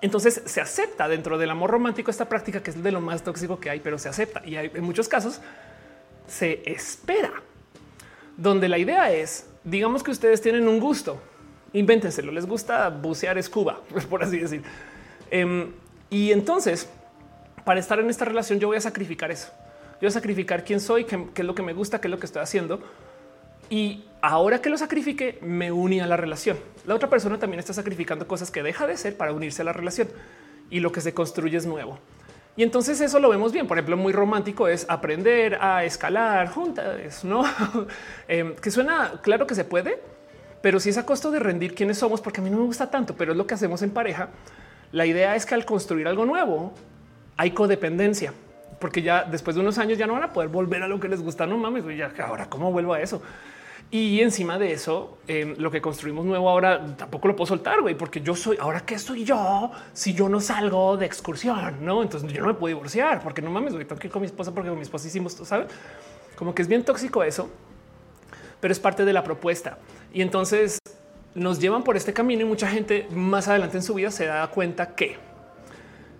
Entonces se acepta dentro del amor romántico esta práctica que es de lo más tóxico que hay, pero se acepta y hay, en muchos casos se espera. Donde la idea es, digamos que ustedes tienen un gusto, invéntenselo, les gusta bucear escuba, por así decir. Em, y entonces, para estar en esta relación, yo voy a sacrificar eso. Yo voy a sacrificar quién soy, qué, es lo que me gusta, qué es lo que estoy haciendo y ahora que lo sacrifique, me uní a la relación. La otra persona también está sacrificando cosas que deja de ser para unirse a la relación y lo que se construye es nuevo. Y entonces eso lo vemos bien. Por ejemplo, muy romántico es aprender a escalar juntas, no em, que suena claro que se puede, pero si es a costo de rendir quiénes somos, porque a mí no me gusta tanto, pero es lo que hacemos en pareja. La idea es que al construir algo nuevo hay codependencia, porque ya después de unos años ya no van a poder volver a lo que les gusta. No mames, ya ahora cómo vuelvo a eso. Y encima de eso, em, lo que construimos nuevo ahora tampoco lo puedo soltar, güey, porque yo soy ahora qué soy yo si yo no salgo de excursión, no? Entonces yo no me puedo divorciar porque no mames, güey, tengo que ir con mi esposa porque con mi esposa hicimos, ¿sabes? Como que es bien tóxico eso, pero es parte de la propuesta. Y entonces nos llevan por este camino y mucha gente más adelante en su vida se da cuenta que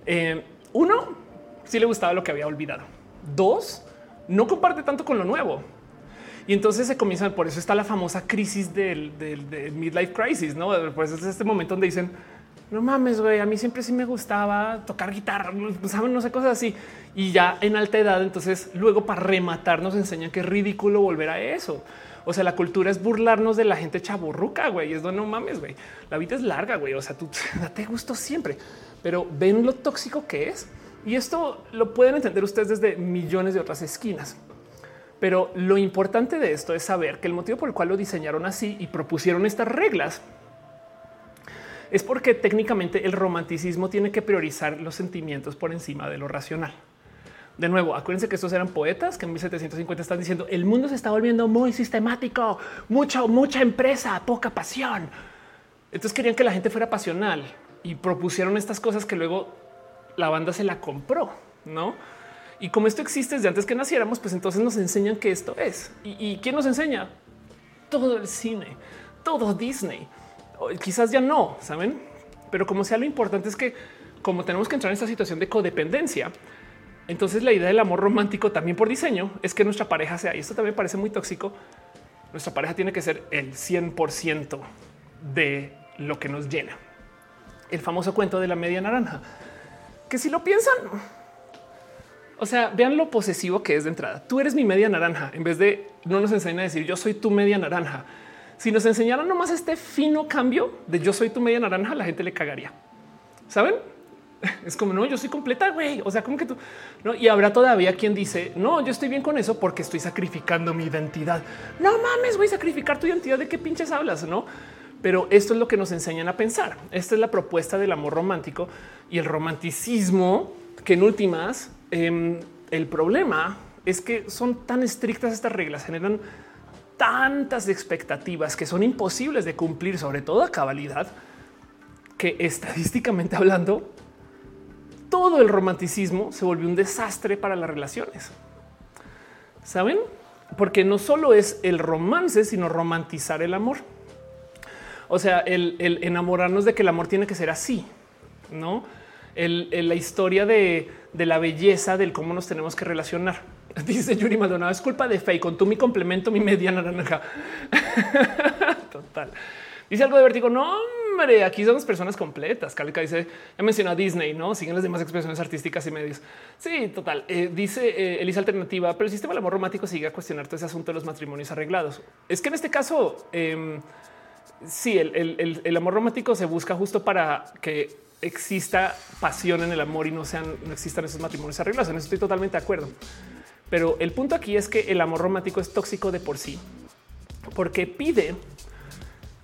em, uno sí le gustaba lo que había olvidado. Dos, no comparte tanto con lo nuevo. Y entonces se comienzan, por eso está la famosa crisis del, midlife crisis, ¿no? Pues es este momento donde dicen, no mames, güey, a mí siempre sí me gustaba tocar guitarra, saben, no sé, cosas así. Y ya en alta edad, entonces luego para rematar nos enseñan que es ridículo volver a eso. O sea, la cultura es burlarnos de la gente chaburruca, güey. Es donde no mames, güey. La vida es larga, güey. O sea, tú date gusto siempre, pero ven lo tóxico que es. Y esto lo pueden entender ustedes desde millones de otras esquinas. Pero lo importante de esto es saber que el motivo por el cual lo diseñaron así y propusieron estas reglas es porque técnicamente el romanticismo tiene que priorizar los sentimientos por encima de lo racional. De nuevo, acuérdense que estos eran poetas que en 1750 están diciendo el mundo se está volviendo muy sistemático, mucha, mucha empresa, poca pasión. Entonces querían que la gente fuera pasional y propusieron estas cosas que luego la banda se la compró, no? Y como esto existe desde antes que naciéramos, pues entonces nos enseñan que esto es. ¿Y, quién nos enseña? Todo el cine, todo Disney. quizás ya no, ¿saben? Pero como sea, lo importante es que como tenemos que entrar en esta situación de codependencia, entonces la idea del amor romántico también por diseño es que nuestra pareja sea, y esto también parece muy tóxico, nuestra pareja tiene que ser el 100% de lo que nos llena. El famoso cuento de la media naranja, que si lo piensan, o sea, vean lo posesivo que es de entrada. Tú eres mi media naranja en vez de no nos enseñan a decir yo soy tu media naranja. Si nos enseñaran nomás este fino cambio de yo soy tu media naranja, la gente le cagaría. Saben? Es como no, yo soy completa, güey. O sea, como que tú no, y habrá todavía quien dice no, yo estoy bien con eso porque estoy sacrificando mi identidad. No mames, voy a sacrificar tu identidad. ¿De qué pinches hablas? No, pero esto es lo que nos enseñan a pensar. Esta es la propuesta del amor romántico y el romanticismo que en últimas Em, el problema es que son tan estrictas estas reglas, generan tantas expectativas que son imposibles de cumplir, sobre todo a cabalidad, que estadísticamente hablando, todo el romanticismo se volvió un desastre para las relaciones. ¿Saben? Porque no solo es el romance, sino romantizar el amor. O sea, el, enamorarnos de que el amor tiene que ser así, ¿no? la historia de, la belleza, del cómo nos tenemos que relacionar. Dice Yuri Maldonado, es culpa de Faye, con tú mi complemento, mi media naranja. Total. Dice algo de vértigo. No, hombre, aquí somos personas completas. Calica dice, ya mencionó a Disney, no siguen las demás expresiones artísticas y medios. Sí, total. Eh, dice eh, Elisa Alternativa, pero el sistema del amor romántico sigue a cuestionar todo ese asunto de los matrimonios arreglados. Es que en este caso, eh, sí, el, amor romántico se busca justo para que exista pasión en el amor y no sean, no existan esos matrimonios arreglados. En eso estoy totalmente de acuerdo. Pero el punto aquí es que el amor romántico es tóxico de por sí, porque pide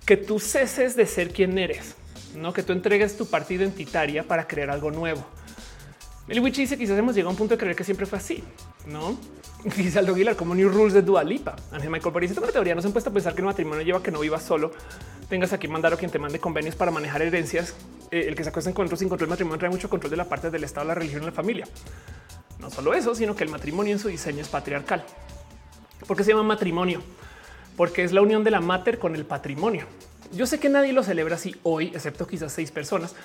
que tú ceses de ser quien eres, no que tú entregues tu parte identitaria para crear algo nuevo. El Witch dice quizás hemos llegado a un punto de creer que siempre fue así, no? Dice Aldo Aguilar como New Rules de Dua Lipa. Ángel Michael París tengo una teoría. No se han puesto a pensar que el matrimonio lleva que no vivas solo. Tengas aquí mandar o quien te mande convenios para manejar herencias. Eh, el que se acuesten con otros sin control del matrimonio trae mucho control de la parte del Estado, la religión y la familia. No solo eso, sino que el matrimonio en su diseño es patriarcal. ¿Por qué se llama matrimonio? Porque es la unión de la mater con el patrimonio. Yo sé que nadie lo celebra así hoy, excepto quizás seis personas,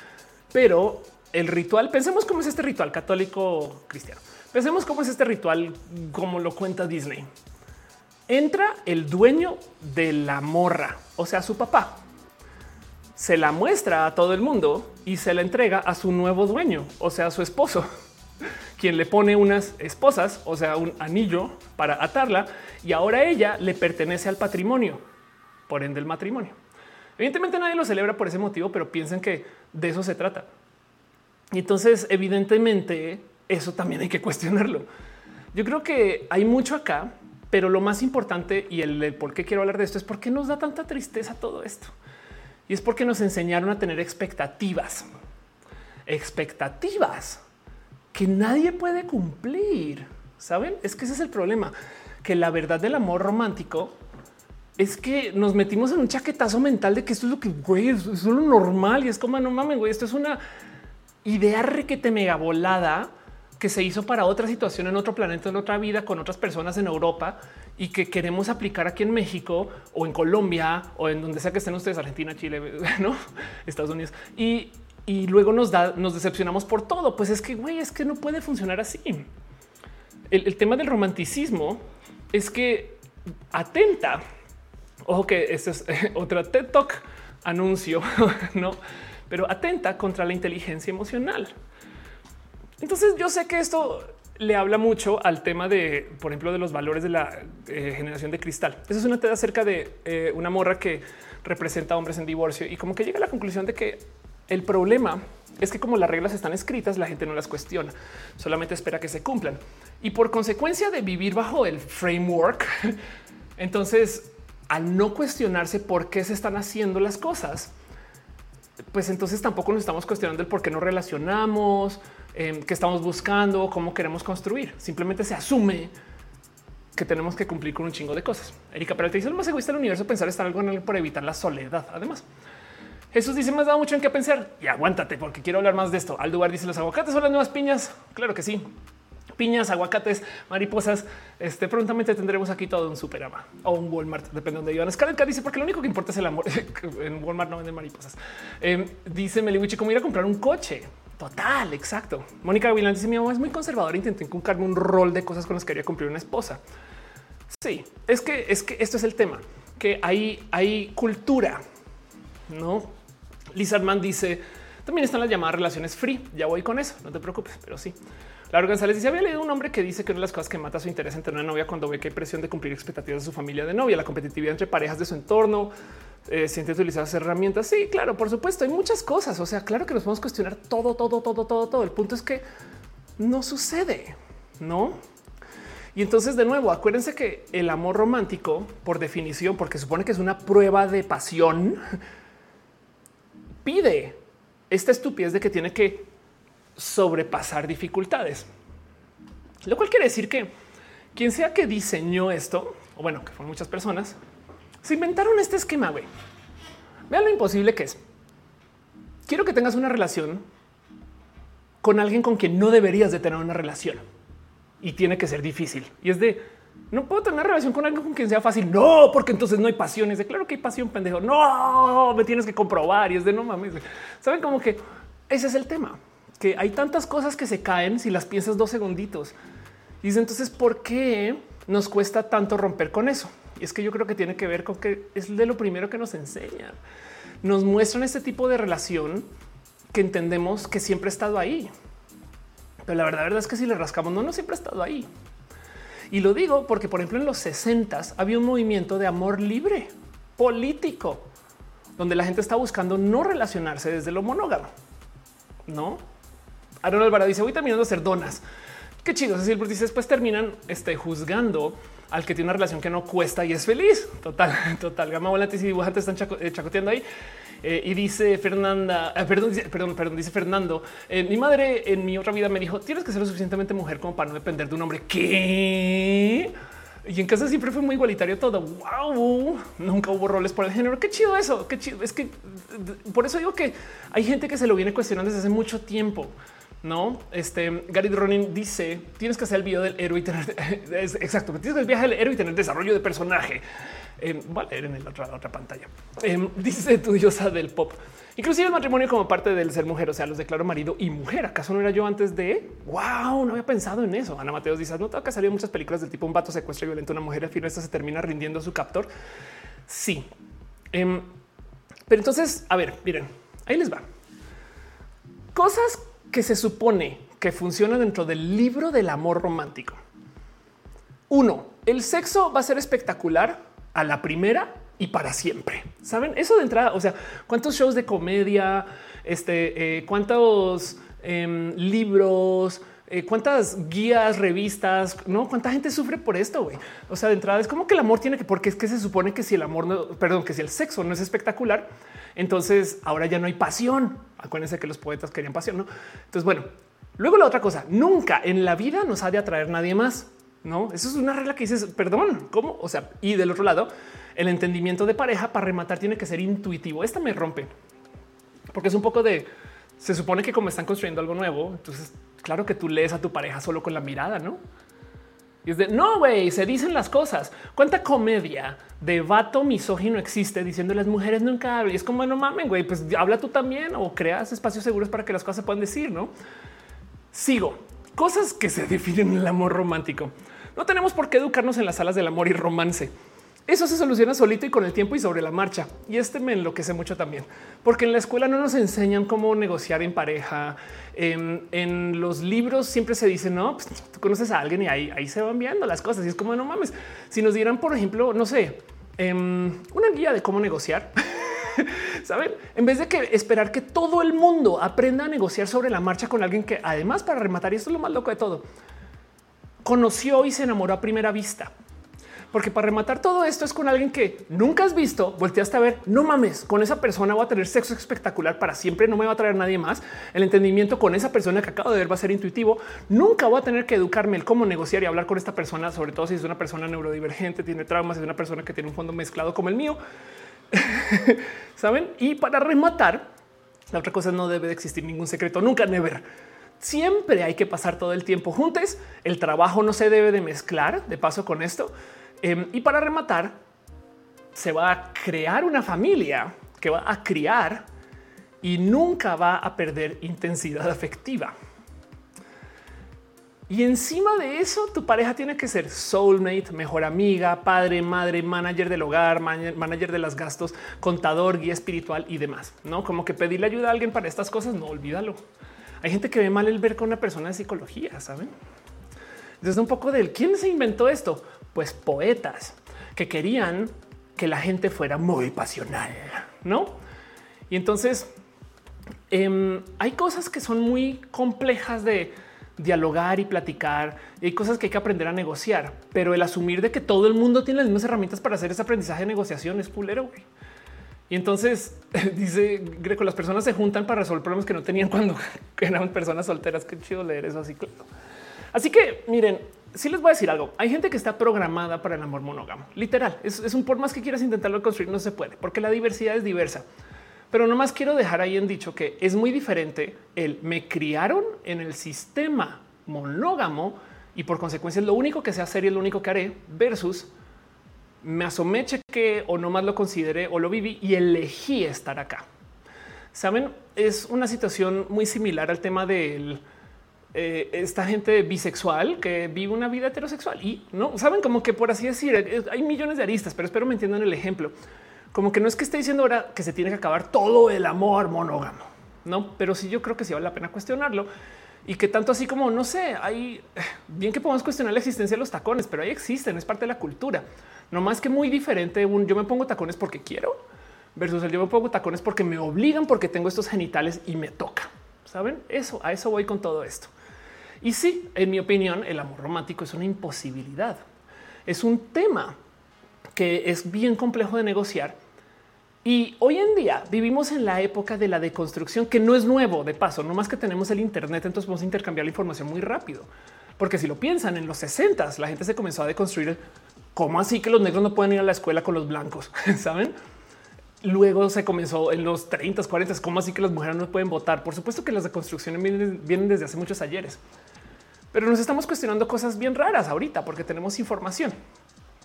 pero el ritual, pensemos cómo es este ritual católico cristiano. Pensemos cómo es este ritual, como lo cuenta Disney. Entra el dueño de la morra, o sea, su papá. Se la muestra a todo el mundo y se la entrega a su nuevo dueño, o sea, su esposo quien le pone unas esposas, o sea, un anillo para atarla y ahora ella le pertenece al patrimonio, por ende el matrimonio. Evidentemente nadie lo celebra por ese motivo, pero piensen que de eso se trata. Y entonces, evidentemente, eso también hay que cuestionarlo. Yo creo que hay mucho acá, pero lo más importante y el, por qué quiero hablar de esto es por qué nos da tanta tristeza todo esto. Y es porque nos enseñaron a tener expectativas. Expectativas que nadie puede cumplir. Saben? Es que ese es el problema, que la verdad del amor romántico es que nos metimos en un chaquetazo mental de que esto es lo que güey, es, lo normal y es como no mames, güey, esto es una idea requete mega volada que se hizo para otra situación en otro planeta, en otra vida, con otras personas en Europa y que queremos aplicar aquí en México o en Colombia o en donde sea que estén ustedes, Argentina, Chile, no Estados Unidos. Y y luego nos da, nos decepcionamos por todo. Pues es que güey, es que no puede funcionar así. El, tema del romanticismo es que atenta. Ojo que esto es otra TED Talk anuncio, no, pero atenta contra la inteligencia emocional. Entonces yo sé que esto le habla mucho al tema de, por ejemplo, de los valores de la eh, generación de cristal. Eso es una TED acerca de eh, una morra que representa hombres en divorcio y como que llega a la conclusión de que el problema es que como las reglas están escritas, la gente no las cuestiona, solamente espera que se cumplan. Y por consecuencia de vivir bajo el framework, entonces al no cuestionarse por qué se están haciendo las cosas, pues entonces tampoco nos estamos cuestionando el por qué nos relacionamos, eh, qué estamos buscando, cómo queremos construir. Simplemente se asume que tenemos que cumplir con un chingo de cosas. Erika pero te dice lo más egoísta del universo pensar estar algo en él por evitar la soledad. Además, Jesús dice, me has dado mucho en qué pensar y aguántate porque quiero hablar más de esto. Aldubar dice, los aguacates son las nuevas piñas. Claro que sí. Piñas, aguacates, mariposas. Este prontamente tendremos aquí todo un Superama o un Walmart, depende de donde iban. Scarlett dice, porque lo único que importa es el amor. en Walmart no venden mariposas. Eh, dice Meliwichi, como ir a comprar un coche. Total, exacto. Mónica Gavilán dice: Mi mamá es muy conservadora. Intenté inculcarme un rol de cosas con las que quería cumplir una esposa. Sí, es que es que esto es el tema que hay, hay cultura, no Lizardman dice también están las llamadas relaciones free. Ya voy con eso, no te preocupes, pero sí. Laura González dice: Había leído un hombre que dice que una de las cosas que mata su interés entre una novia cuando ve que hay presión de cumplir expectativas de su familia de novia, la competitividad entre parejas de su entorno, eh, siente utilizar herramientas. Sí, claro, por supuesto, hay muchas cosas. O sea, claro que nos podemos cuestionar todo, todo, todo, todo, todo. El punto es que no sucede, no? Y entonces, de nuevo, acuérdense que el amor romántico, por definición, porque supone que es una prueba de pasión, pide esta estupidez de que tiene que sobrepasar dificultades. Lo cual quiere decir que quien sea que diseñó esto o bueno, que fueron muchas personas, se inventaron este esquema, güey. Vean lo imposible que es. Quiero que tengas una relación con alguien con quien no deberías de tener una relación y tiene que ser difícil. Y es de no puedo tener relación con alguien con quien sea fácil. No, porque entonces no hay pasiones. De claro que hay pasión, pendejo. No me tienes que comprobar y es de no mames. Saben como que ese es el tema, que hay tantas cosas que se caen si las piensas dos segunditos. Y dice entonces, ¿por qué nos cuesta tanto romper con eso? Y es que yo creo que tiene que ver con que es de lo primero que nos enseñan. Nos muestran este tipo de relación que entendemos que siempre ha estado ahí. Pero la verdad, verdad es que si le rascamos, no, no siempre ha estado ahí. Y lo digo porque, por ejemplo, en los 60 había un movimiento de amor libre político, donde la gente está buscando no relacionarse desde lo monógamo. No. Aaron Alvarado dice: Voy terminando de hacer donas. Qué chido. Cecil dice: Después terminan este, juzgando al que tiene una relación que no cuesta y es feliz. Total, total. Gama volantes y dibujantes están eh, chacoteando ahí. Eh, y dice Fernanda, eh, perdón, perdón, perdón, dice Fernando. mi madre en mi otra vida me dijo: Tienes que ser lo suficientemente mujer como para no depender de un hombre. ¿Qué? Y en casa siempre fue muy igualitario todo. Wow, nunca hubo roles por el género. Qué chido eso. Qué chido. Es que por eso digo que hay gente que se lo viene cuestionando desde hace mucho tiempo. No, este Gary Ronin dice: Tienes que hacer el video del héroe y tener exacto. Tienes que el viaje del héroe y tener desarrollo de personaje. Eh, a leer en la otra, pantalla. Em, dice tu diosa del pop. Inclusive el matrimonio como parte del ser mujer, o sea, los declaro marido y mujer. ¿Acaso no era yo antes de? Wow, no había pensado en eso. Ana Mateos dice, no tengo que salir muchas películas del tipo un vato secuestra y violenta una mujer, final esta se termina rindiendo a su captor. Sí. Em, pero entonces, a ver, miren, ahí les va. Cosas que se supone que funciona dentro del libro del amor romántico. Uno, el sexo va a ser espectacular a la primera y para siempre. Saben eso de entrada. O sea, cuántos shows de comedia, este, eh, cuántos em, libros, eh, cuántas guías, revistas, no cuánta gente sufre por esto. güey. O sea, de entrada es como que el amor tiene que, porque es que se supone que si el amor, no, perdón, que si el sexo no es espectacular, entonces ahora ya no hay pasión. Acuérdense que los poetas querían pasión. ¿no? Entonces, bueno, luego la otra cosa, nunca en la vida nos ha de atraer nadie más. No, eso es una regla que dices, perdón, ¿cómo? O sea, y del otro lado, el entendimiento de pareja para rematar tiene que ser intuitivo. Esta me rompe porque es un poco de se supone que como están construyendo algo nuevo, entonces claro que tú lees a tu pareja solo con la mirada, no? Y es de no, güey, se dicen las cosas. ¿Cuánta comedia de vato misógino existe diciendo las mujeres nunca hablan? Y es como no mamen, güey, pues habla tú también o creas espacios seguros para que las cosas se puedan decir, no? Sigo cosas que se definen en el amor romántico. No tenemos por qué educarnos en las salas del amor y romance. Eso se soluciona solito y con el tiempo y sobre la marcha. Y este me enloquece mucho también, porque en la escuela no nos enseñan cómo negociar en pareja. En, los libros siempre se dice, no, pues, tú conoces a alguien y ahí, ahí se van viendo las cosas. Y es como, no mames, si nos dieran, por ejemplo, no sé, em, una guía de cómo negociar. Saben, en vez de que esperar que todo el mundo aprenda a negociar sobre la marcha con alguien que además para rematar, y esto es lo más loco de todo, conoció y se enamoró a primera vista. Porque para rematar todo esto es con alguien que nunca has visto, volteaste a ver, no mames, con esa persona voy a tener sexo espectacular para siempre, no me va a traer nadie más. El entendimiento con esa persona que acabo de ver va a ser intuitivo. Nunca voy a tener que educarme el cómo negociar y hablar con esta persona, sobre todo si es una persona neurodivergente, tiene traumas, es una persona que tiene un fondo mezclado como el mío. Saben? Y para rematar, la otra cosa no debe de existir ningún secreto, nunca, never. Siempre hay que pasar todo el tiempo juntos. El trabajo no se debe de mezclar de paso con esto. Em, y para rematar, se va a crear una familia que va a criar y nunca va a perder intensidad afectiva. Y encima de eso, tu pareja tiene que ser soulmate, mejor amiga, padre, madre, manager del hogar, manager de los gastos, contador, guía espiritual y demás. No como que pedirle ayuda a alguien para estas cosas, no olvídalo. Hay gente que ve mal el ver con una persona de psicología, saben? Entonces, un poco del quién se inventó esto pues poetas que querían que la gente fuera muy pasional, ¿no? Y entonces em, hay cosas que son muy complejas de dialogar y platicar. Y hay cosas que hay que aprender a negociar, pero el asumir de que todo el mundo tiene las mismas herramientas para hacer ese aprendizaje de negociación es culero. Y entonces dice Greco, las personas se juntan para resolver problemas que no tenían cuando eran personas solteras. Qué chido leer eso así. Así que miren, sí les voy a decir algo. Hay gente que está programada para el amor monógamo. Literal. Es, es un por más que quieras intentarlo construir, no se puede porque la diversidad es diversa. Pero nomás quiero dejar ahí en dicho que es muy diferente el me criaron en el sistema monógamo y por consecuencia es lo único que sé hacer y es lo único que haré versus me asomé, chequé o nomás lo consideré o lo viví y elegí estar acá. Saben, es una situación muy similar al tema del eh, esta gente bisexual que vive una vida heterosexual y no saben como que por así decir, hay millones de aristas, pero espero me entiendan el ejemplo. Como que no es que esté diciendo ahora que se tiene que acabar todo el amor monógamo, no, pero sí yo creo que sí vale la pena cuestionarlo y que tanto así como no sé, hay bien que podemos cuestionar la existencia de los tacones, pero ahí existen, es parte de la cultura. No más que muy diferente un yo me pongo tacones porque quiero versus el yo me pongo tacones porque me obligan porque tengo estos genitales y me toca. Saben eso, a eso voy con todo esto. Y sí, en mi opinión, el amor romántico es una imposibilidad. Es un tema que es bien complejo de negociar. Y hoy en día vivimos en la época de la deconstrucción, que no es nuevo de paso, no más que tenemos el Internet, entonces podemos intercambiar la información muy rápido. Porque si lo piensan, en los 60 la gente se comenzó a deconstruir cómo así que los negros no pueden ir a la escuela con los blancos, saben? Luego se comenzó en los 30, 40, cómo así que las mujeres no pueden votar. Por supuesto que las deconstrucciones vienen, desde hace muchos ayeres pero nos estamos cuestionando cosas bien raras ahorita porque tenemos información.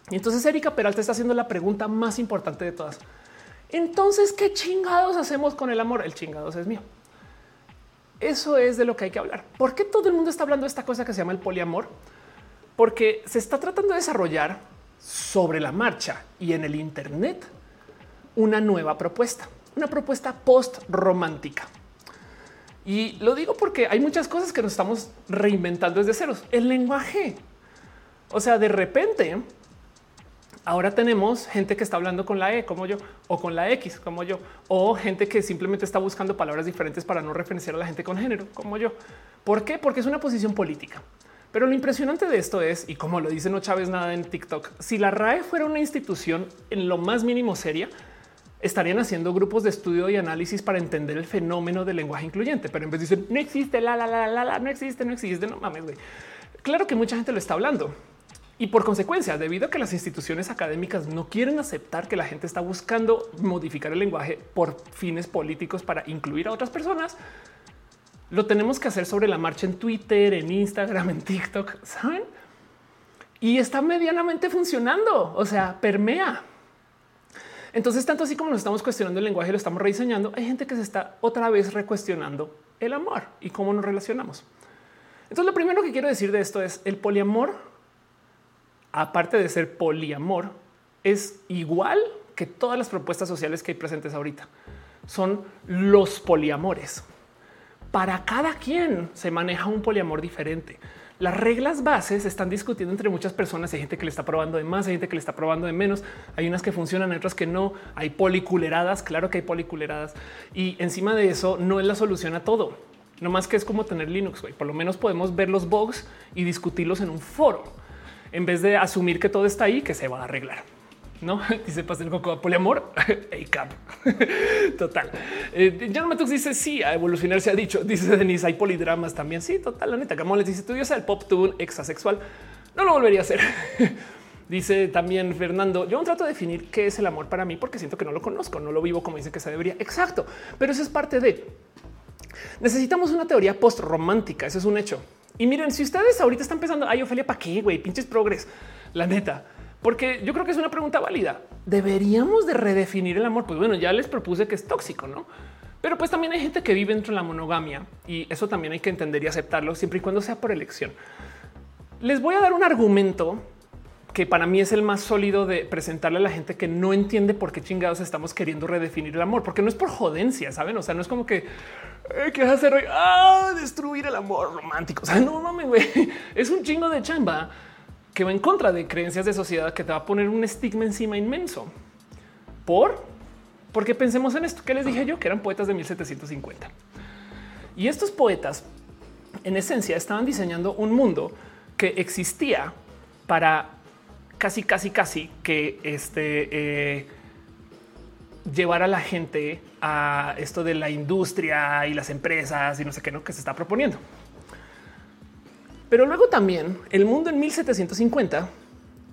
Y entonces Erika Peralta está haciendo la pregunta más importante de todas. Entonces, ¿qué chingados hacemos con el amor? El chingados es mío. Eso es de lo que hay que hablar. ¿Por qué todo el mundo está hablando de esta cosa que se llama el poliamor? Porque se está tratando de desarrollar sobre la marcha y en el Internet una nueva propuesta, una propuesta post romántica. Y lo digo porque hay muchas cosas que nos estamos reinventando desde ceros. El lenguaje. O sea, de repente, ahora tenemos gente que está hablando con la E como yo, o con la X como yo, o gente que simplemente está buscando palabras diferentes para no referenciar a la gente con género como yo. ¿Por qué? Porque es una posición política. Pero lo impresionante de esto es, y como lo dice No Chávez nada en TikTok, si la RAE fuera una institución en lo más mínimo seria, estarían haciendo grupos de estudio y análisis para entender el fenómeno del lenguaje incluyente, pero en vez decir no existe, la, la, la, la, la, no existe, no existe, no mames, güey. Claro que mucha gente lo está hablando. Y por consecuencia, debido a que las instituciones académicas no quieren aceptar que la gente está buscando modificar el lenguaje por fines políticos para incluir a otras personas, lo tenemos que hacer sobre la marcha en Twitter, en Instagram, en TikTok, ¿saben? Y está medianamente funcionando, o sea, permea. Entonces, tanto así como nos estamos cuestionando el lenguaje, lo estamos rediseñando, hay gente que se está otra vez recuestionando el amor y cómo nos relacionamos. Entonces, lo primero que quiero decir de esto es el poliamor, aparte de ser poliamor, es igual que todas las propuestas sociales que hay presentes ahorita. Son los poliamores. Para cada quien se maneja un poliamor diferente. Las reglas bases están discutiendo entre muchas personas. Hay gente que le está probando de más, hay gente que le está probando de menos. Hay unas que funcionan, otras que no. Hay policuleradas, claro que hay policuleradas. Y encima de eso no es la solución a todo. No más que es como tener Linux. Por lo menos podemos ver los bugs y discutirlos en un foro en vez de asumir que todo está ahí, que se va a arreglar. No dice Pastel Coco poliamor. hey, cap. total. Eh, John Matux dice sí, a evolucionar se ha dicho. Dice Denise, hay polidramas también. Sí, total. La neta, como les dice, tú dios el pop tuvo un exasexual. No lo volvería a hacer. dice también Fernando, yo trato de definir qué es el amor para mí porque siento que no lo conozco, no lo vivo como dice que se debería. Exacto, pero eso es parte de. Necesitamos una teoría post romántica. Eso es un hecho. Y miren, si ustedes ahorita están pensando, ay, Ofelia, ¿para qué, güey? Pinches progres. La neta, porque yo creo que es una pregunta válida. ¿Deberíamos de redefinir el amor? Pues bueno, ya les propuse que es tóxico, ¿no? Pero pues también hay gente que vive dentro de la monogamia y eso también hay que entender y aceptarlo siempre y cuando sea por elección. Les voy a dar un argumento que para mí es el más sólido de presentarle a la gente que no entiende por qué chingados estamos queriendo redefinir el amor, porque no es por jodencia, saben? O sea, no es como que qué vas a hacer hoy? Ah, destruir el amor romántico. O sea, no mames, güey, es un chingo de chamba que va en contra de creencias de sociedad que te va a poner un estigma encima inmenso. ¿Por? Porque pensemos en esto que les dije yo, que eran poetas de 1750. Y estos poetas, en esencia, estaban diseñando un mundo que existía para casi, casi, casi que este eh, llevar a la gente a esto de la industria y las empresas y no sé qué, no que se está proponiendo. Pero luego también el mundo en 1750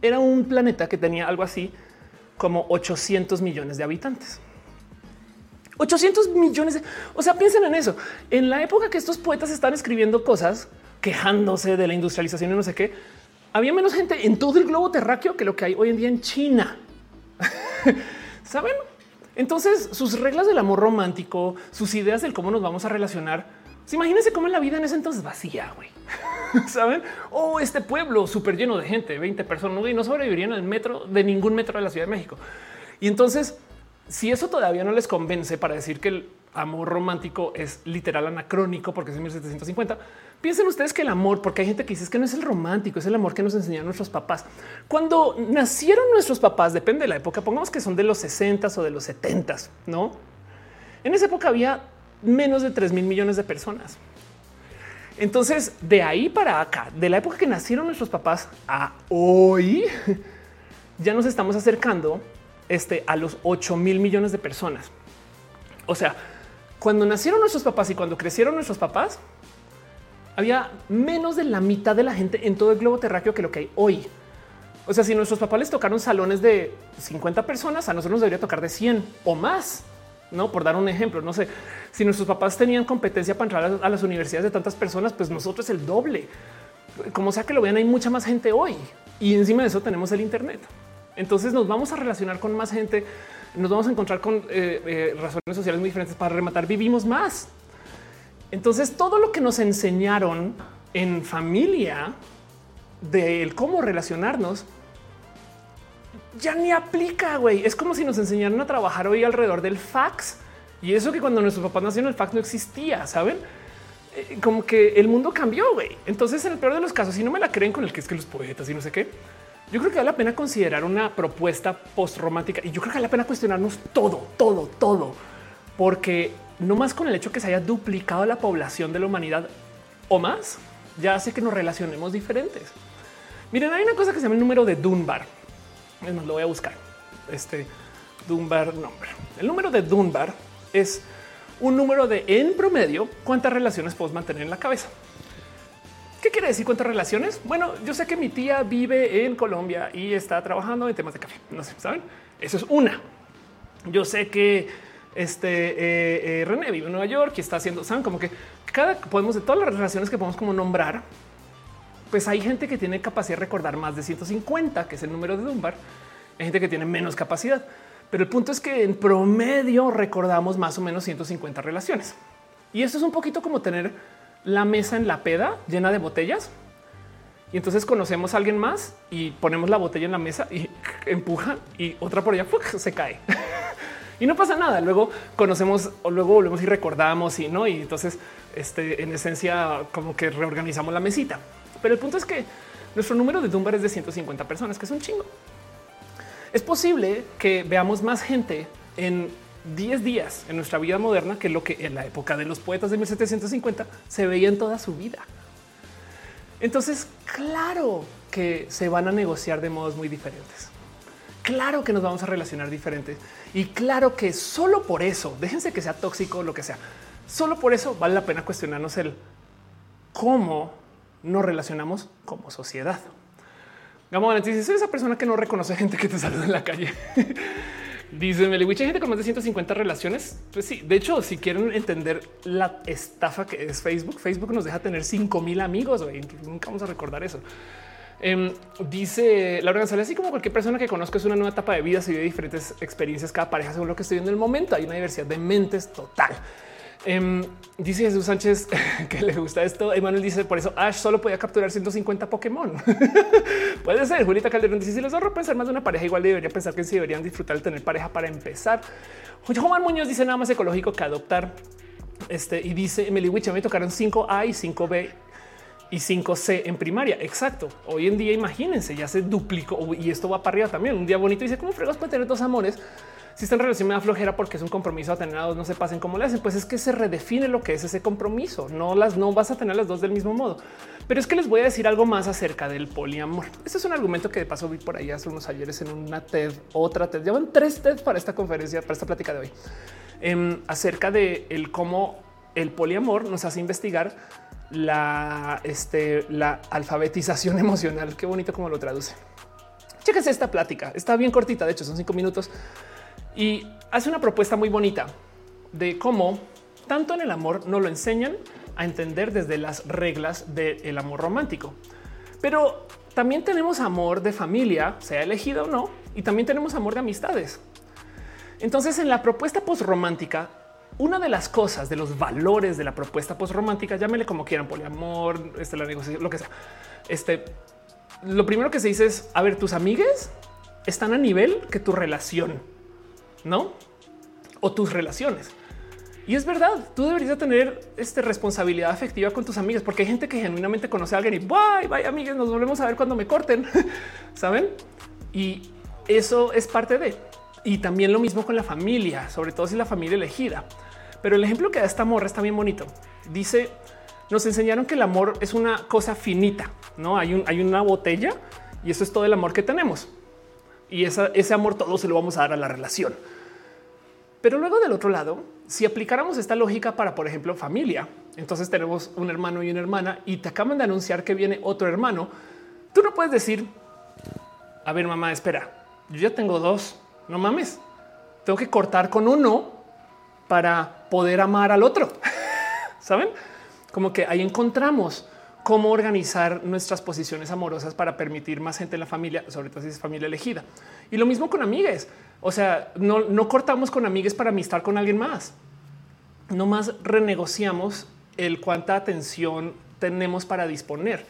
era un planeta que tenía algo así como 800 millones de habitantes. 800 millones. De, o sea, piensen en eso. En la época que estos poetas están escribiendo cosas, quejándose de la industrialización y no sé qué, había menos gente en todo el globo terráqueo que lo que hay hoy en día en China. Saben? Entonces, sus reglas del amor romántico, sus ideas del cómo nos vamos a relacionar, imagínense cómo la vida en ese entonces vacía, güey. Saben? O este pueblo súper lleno de gente, 20 personas, y no sobrevivirían al metro de ningún metro de la Ciudad de México. Y entonces, si eso todavía no les convence para decir que el amor romántico es literal anacrónico porque es en 1750, piensen ustedes que el amor, porque hay gente que dice que no es el romántico, es el amor que nos enseñaron nuestros papás. Cuando nacieron nuestros papás, depende de la época, pongamos que son de los 60 o de los 70, no? En esa época había menos de 3 mil millones de personas. Entonces, de ahí para acá, de la época que nacieron nuestros papás a hoy, ya nos estamos acercando este, a los 8 mil millones de personas. O sea, cuando nacieron nuestros papás y cuando crecieron nuestros papás, había menos de la mitad de la gente en todo el globo terráqueo que lo que hay hoy. O sea, si nuestros papás les tocaron salones de 50 personas, a nosotros nos debería tocar de 100 o más. No, por dar un ejemplo, no sé si nuestros papás tenían competencia para entrar a las universidades de tantas personas, pues nosotros el doble. Como sea que lo vean, hay mucha más gente hoy y encima de eso tenemos el Internet. Entonces nos vamos a relacionar con más gente, nos vamos a encontrar con eh, eh, razones sociales muy diferentes para rematar. Vivimos más. Entonces todo lo que nos enseñaron en familia del cómo relacionarnos ya ni aplica, güey. Es como si nos enseñaran a trabajar hoy alrededor del fax. Y eso que cuando nuestros papás nacieron el fax no existía, ¿saben? Eh, como que el mundo cambió, güey. Entonces, en el peor de los casos, si no me la creen con el que es que los poetas y no sé qué, yo creo que vale la pena considerar una propuesta post romántica y yo creo que la pena cuestionarnos todo, todo, todo, porque no más con el hecho que se haya duplicado la población de la humanidad o más, ya hace que nos relacionemos diferentes. Miren, hay una cosa que se llama el número de Dunbar. Es más, lo voy a buscar. Este Dunbar nombre. El número de Dunbar es un número de en promedio cuántas relaciones podemos mantener en la cabeza. ¿Qué quiere decir cuántas relaciones? Bueno, yo sé que mi tía vive en Colombia y está trabajando en temas de café. No sé, saben? Eso es una. Yo sé que este eh, eh, René vive en Nueva York y está haciendo, saben, como que cada podemos de todas las relaciones que podemos como nombrar, pues hay gente que tiene capacidad de recordar más de 150, que es el número de Dunbar. Hay gente que tiene menos capacidad, pero el punto es que en promedio recordamos más o menos 150 relaciones. Y esto es un poquito como tener la mesa en la peda llena de botellas. Y entonces conocemos a alguien más y ponemos la botella en la mesa y empuja y otra por allá se cae. y no pasa nada. Luego conocemos o luego volvemos y recordamos y no. Y entonces, este, en esencia, como que reorganizamos la mesita. Pero el punto es que nuestro número de Dunbar es de 150 personas, que es un chingo. Es posible que veamos más gente en 10 días en nuestra vida moderna que lo que en la época de los poetas de 1750 se veía en toda su vida. Entonces, claro que se van a negociar de modos muy diferentes. Claro que nos vamos a relacionar diferentes y claro que solo por eso, déjense que sea tóxico lo que sea, solo por eso vale la pena cuestionarnos el cómo nos relacionamos como sociedad. Gamón, si soy esa persona que no reconoce gente que te saluda en la calle. Dice Meliwich, hay gente con más de 150 relaciones. Pues sí, de hecho, si quieren entender la estafa que es Facebook, Facebook nos deja tener 5 mil amigos. Nunca vamos a recordar eso. Em, dice Laura González, así como cualquier persona que conozco es una nueva etapa de vida, se vive diferentes experiencias cada pareja según lo que estoy viendo en el momento. Hay una diversidad de mentes total. Em, dice Jesús Sánchez que le gusta esto. Emanuel dice por eso Ash solo podía capturar 150 Pokémon. Puede ser. Julieta Calderón dice si les ahorro pensar más de una pareja, igual debería pensar que sí deberían disfrutar de tener pareja para empezar. Juan Muñoz dice nada más ecológico que adoptar. Este y dice Emily me tocaron 5A y 5B y 5C en primaria. Exacto. Hoy en día, imagínense, ya se duplicó y esto va para arriba también. Un día bonito dice cómo fregos puede tener dos amores si está en relación me flojera porque es un compromiso a tener a dos, no se pasen como le hacen. Pues es que se redefine lo que es ese compromiso. No las no vas a tener las dos del mismo modo. Pero es que les voy a decir algo más acerca del poliamor. Este es un argumento que de paso vi por ahí hace unos ayeres en una TED, otra TED. Llevan tres TED para esta conferencia, para esta plática de hoy, em, acerca de el cómo el poliamor nos hace investigar la, este, la alfabetización emocional. Qué bonito como lo traduce. Chéquense esta plática. Está bien cortita. De hecho, son cinco minutos y hace una propuesta muy bonita de cómo tanto en el amor no lo enseñan a entender desde las reglas del amor romántico. Pero también tenemos amor de familia, sea elegido o no, y también tenemos amor de amistades. Entonces, en la propuesta postromántica, una de las cosas de los valores de la propuesta postromántica, llámele como quieran, poliamor, este, la negociación, lo que sea. Este, lo primero que se dice es: a ver, tus amigues están a nivel que tu relación, no? O tus relaciones. Y es verdad, tú deberías tener esta responsabilidad afectiva con tus amigas, porque hay gente que genuinamente conoce a alguien y vaya, vaya, amigas, nos volvemos a ver cuando me corten, saben? Y eso es parte de. Y también lo mismo con la familia, sobre todo si la familia elegida. Pero el ejemplo que da esta morra está bien bonito. Dice, nos enseñaron que el amor es una cosa finita, no hay una botella y eso es todo el amor que tenemos. Y ese amor todo se lo vamos a dar a la relación. Pero luego del otro lado, si aplicáramos esta lógica para, por ejemplo, familia, entonces tenemos un hermano y una hermana y te acaban de anunciar que viene otro hermano. Tú no puedes decir, a ver, mamá, espera, yo ya tengo dos, no mames, tengo que cortar con uno para poder amar al otro. Saben? Como que ahí encontramos cómo organizar nuestras posiciones amorosas para permitir más gente en la familia, sobre todo si es familia elegida. Y lo mismo con amigues. O sea, no, cortamos con amigues para amistar con alguien más. No más renegociamos el cuánta atención tenemos para disponer.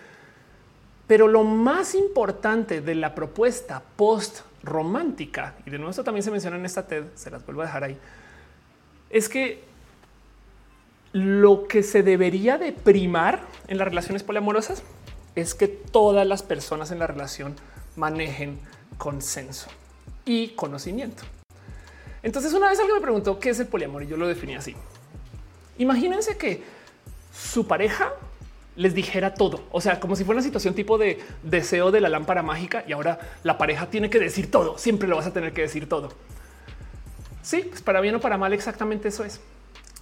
Pero lo más importante de la propuesta post romántica, y de nuevo esto también se menciona en esta TED, se las vuelvo a dejar ahí, es que lo que se debería de primar en las relaciones poliamorosas es que todas las personas en la relación manejen consenso y conocimiento. Entonces una vez alguien me preguntó qué es el poliamor y yo lo definí así. Imagínense que su pareja les dijera todo, o sea, como si fuera una situación tipo de deseo de la lámpara mágica y ahora la pareja tiene que decir todo, siempre lo vas a tener que decir todo. Sí, pues para bien o para mal exactamente eso es.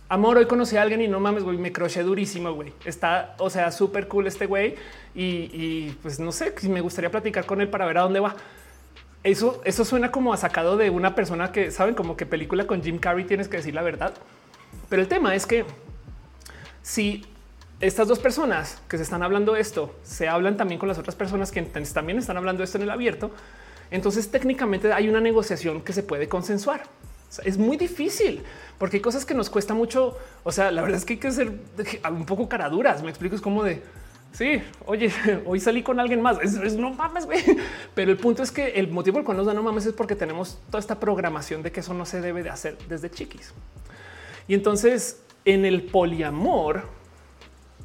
Amor, hoy conocí a alguien y no mames, güey, me croché durísimo, güey. Está, o sea, súper cool este güey y, pues no sé, me gustaría platicar con él para ver a dónde va. Eso, eso suena como a sacado de una persona que saben como que película con Jim Carrey tienes que decir la verdad. Pero el tema es que si estas dos personas que se están hablando esto se hablan también con las otras personas que también están hablando esto en el abierto, entonces técnicamente hay una negociación que se puede consensuar. Es muy difícil porque hay cosas que nos cuesta mucho. O sea, la verdad es que hay que ser un poco caraduras. Me explico, es como de sí, oye, hoy salí con alguien más. Es, no mames, güey. Pero el punto es que el motivo por el cual nos da no mames es porque tenemos toda esta programación de que eso no se debe de hacer desde chiquis. Y entonces en el poliamor,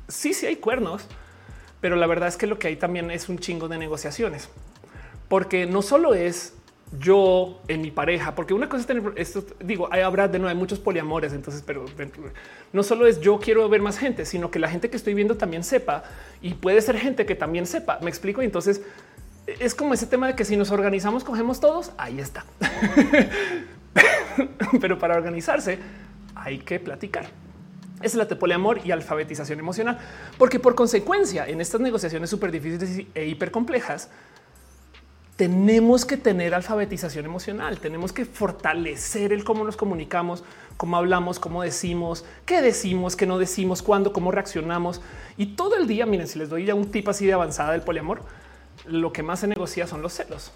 sí, sí hay cuernos, pero la verdad es que lo que hay también es un chingo de negociaciones, porque no solo es yo en mi pareja, porque una cosa es tener esto, digo, hay, habrá de nuevo hay muchos poliamores, entonces, pero no solo es yo quiero ver más gente, sino que la gente que estoy viendo también sepa y puede ser gente que también sepa. Me explico. Y entonces es como ese tema de que si nos organizamos, cogemos todos. Ahí está. pero para organizarse hay que platicar. Es la poliamor y alfabetización emocional, porque por consecuencia en estas negociaciones súper difíciles e hiper complejas, tenemos que tener alfabetización emocional, tenemos que fortalecer el cómo nos comunicamos, cómo hablamos, cómo decimos, qué decimos, qué no decimos, cuándo, cómo reaccionamos. Y todo el día, miren, si les doy ya un tip así de avanzada del poliamor, lo que más se negocia son los celos.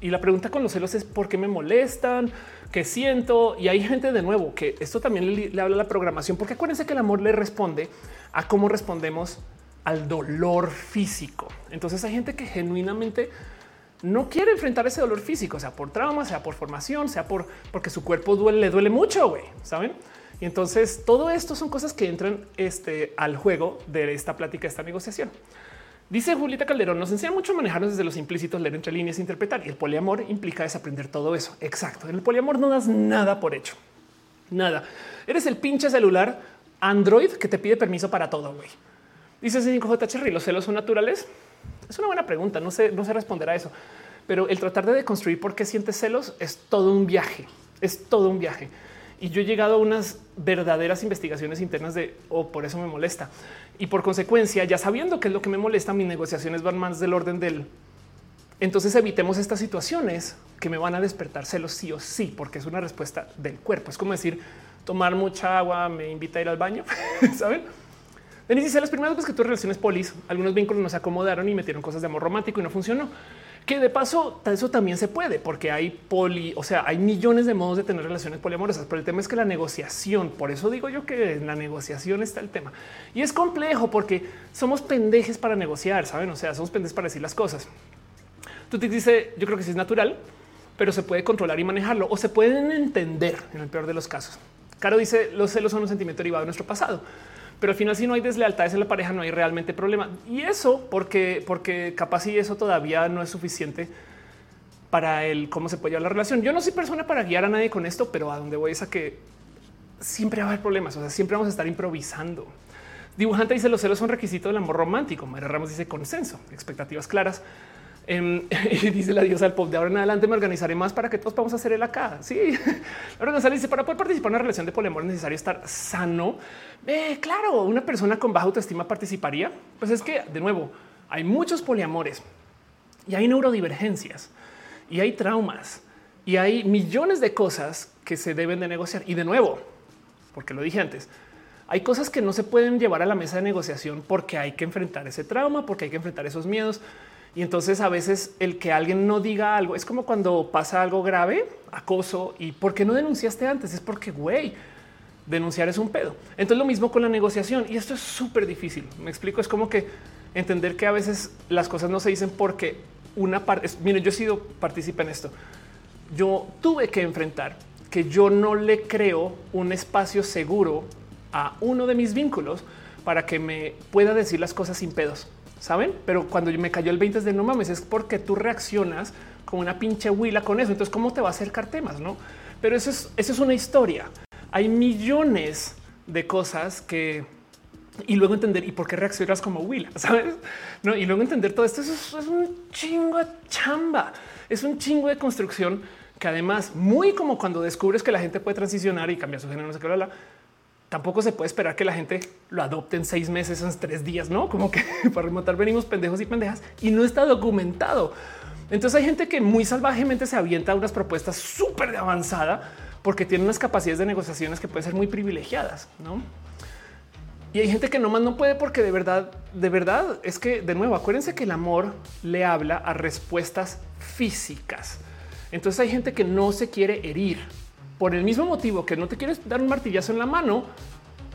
Y la pregunta con los celos es por qué me molestan, qué siento. Y hay gente de nuevo que esto también le, habla a la programación, porque acuérdense que el amor le responde a cómo respondemos al dolor físico. Entonces hay gente que genuinamente no quiere enfrentar ese dolor físico, sea por trauma, sea por formación, sea por porque su cuerpo duele, le duele mucho, güey, saben? Y entonces todo esto son cosas que entran este, al juego de esta plática, esta negociación. Dice Julieta Calderón, nos enseña mucho a manejarnos desde los implícitos, leer entre líneas, interpretar. Y el poliamor implica desaprender todo eso. Exacto. En el poliamor no das nada por hecho. Nada. Eres el pinche celular Android que te pide permiso para todo, güey. Dice 5J Cherry, ¿los celos son naturales? Es una buena pregunta. No sé, no sé responder a eso, pero el tratar de deconstruir por qué sientes celos es todo un viaje. Es todo un viaje. Y yo he llegado a unas verdaderas investigaciones internas de, o oh, por eso me molesta. Y por consecuencia, ya sabiendo qué es lo que me molesta, mis negociaciones van más del orden del entonces evitemos estas situaciones que me van a despertar celos sí o sí, porque es una respuesta del cuerpo. Es como decir, tomar mucha agua me invita a ir al baño, ¿saben? Denis dice, las primeras veces que tuve relaciones polis, algunos vínculos no se acomodaron y metieron cosas de amor romántico y no funcionó. Que de paso, eso también se puede, porque hay poli, o sea, hay millones de modos de tener relaciones poliamorosas, pero el tema es que la negociación, por eso digo yo que la negociación está el tema. Y es complejo porque somos pendejes para negociar, ¿saben? O sea, somos pendejes para decir las cosas. Tú te dice, yo creo que sí es natural, pero se puede controlar y manejarlo o se pueden entender en el peor de los casos. Caro dice, los celos son un sentimiento derivado de nuestro pasado. Pero al final, si no hay deslealtades en la pareja, no hay realmente problema. Y eso porque, porque capaz y eso todavía no es suficiente para el cómo se puede llevar la relación. Yo no soy persona para guiar a nadie con esto, pero a donde voy es a que siempre va a haber problemas. O sea, siempre vamos a estar improvisando. Dibujante dice los celos son requisito del amor romántico. María Ramos dice consenso, expectativas claras. Em, y dice la diosa del pop de ahora en adelante me organizaré más para que todos podamos hacer el acá. Sí, ahora González dice para poder participar en una relación de poliamor es necesario estar sano. Claro, una persona con baja autoestima participaría. Pues es que de nuevo hay muchos poliamores y hay neurodivergencias y hay traumas y hay millones de cosas que se deben de negociar. Y de nuevo, porque lo dije antes, hay cosas que no se pueden llevar a la mesa de negociación porque hay que enfrentar ese trauma, porque hay que enfrentar esos miedos. Y entonces a veces el que alguien no diga algo es como cuando pasa algo grave, acoso, y por qué no denunciaste antes? Es porque, güey, denunciar es un pedo. Entonces lo mismo con la negociación y esto es súper difícil. Me explico, es como que entender que a veces las cosas no se dicen porque una parte, miren, yo he sido partícipe en esto. Yo tuve que enfrentar que yo no le creo un espacio seguro a uno de mis vínculos para que me pueda decir las cosas sin pedos saben? Pero cuando me cayó el 20 de no mames, es porque tú reaccionas como una pinche huila con eso. Entonces, ¿cómo te va a acercar temas? No, pero eso es, eso es una historia. Hay millones de cosas que y luego entender y por qué reaccionas como huila, sabes? No, y luego entender todo esto. Eso es, un chingo de chamba, es un chingo de construcción que además, muy como cuando descubres que la gente puede transicionar y cambiar su género, no sé qué, tampoco se puede esperar que la gente lo adopte en seis meses, en tres días, no como que para remontar venimos pendejos y pendejas y no está documentado. Entonces hay gente que muy salvajemente se avienta unas propuestas súper de avanzada porque tiene unas capacidades de negociaciones que pueden ser muy privilegiadas, no? Y hay gente que nomás no puede porque de verdad, de verdad es que de nuevo, acuérdense que el amor le habla a respuestas físicas. Entonces hay gente que no se quiere herir por el mismo motivo que no te quieres dar un martillazo en la mano,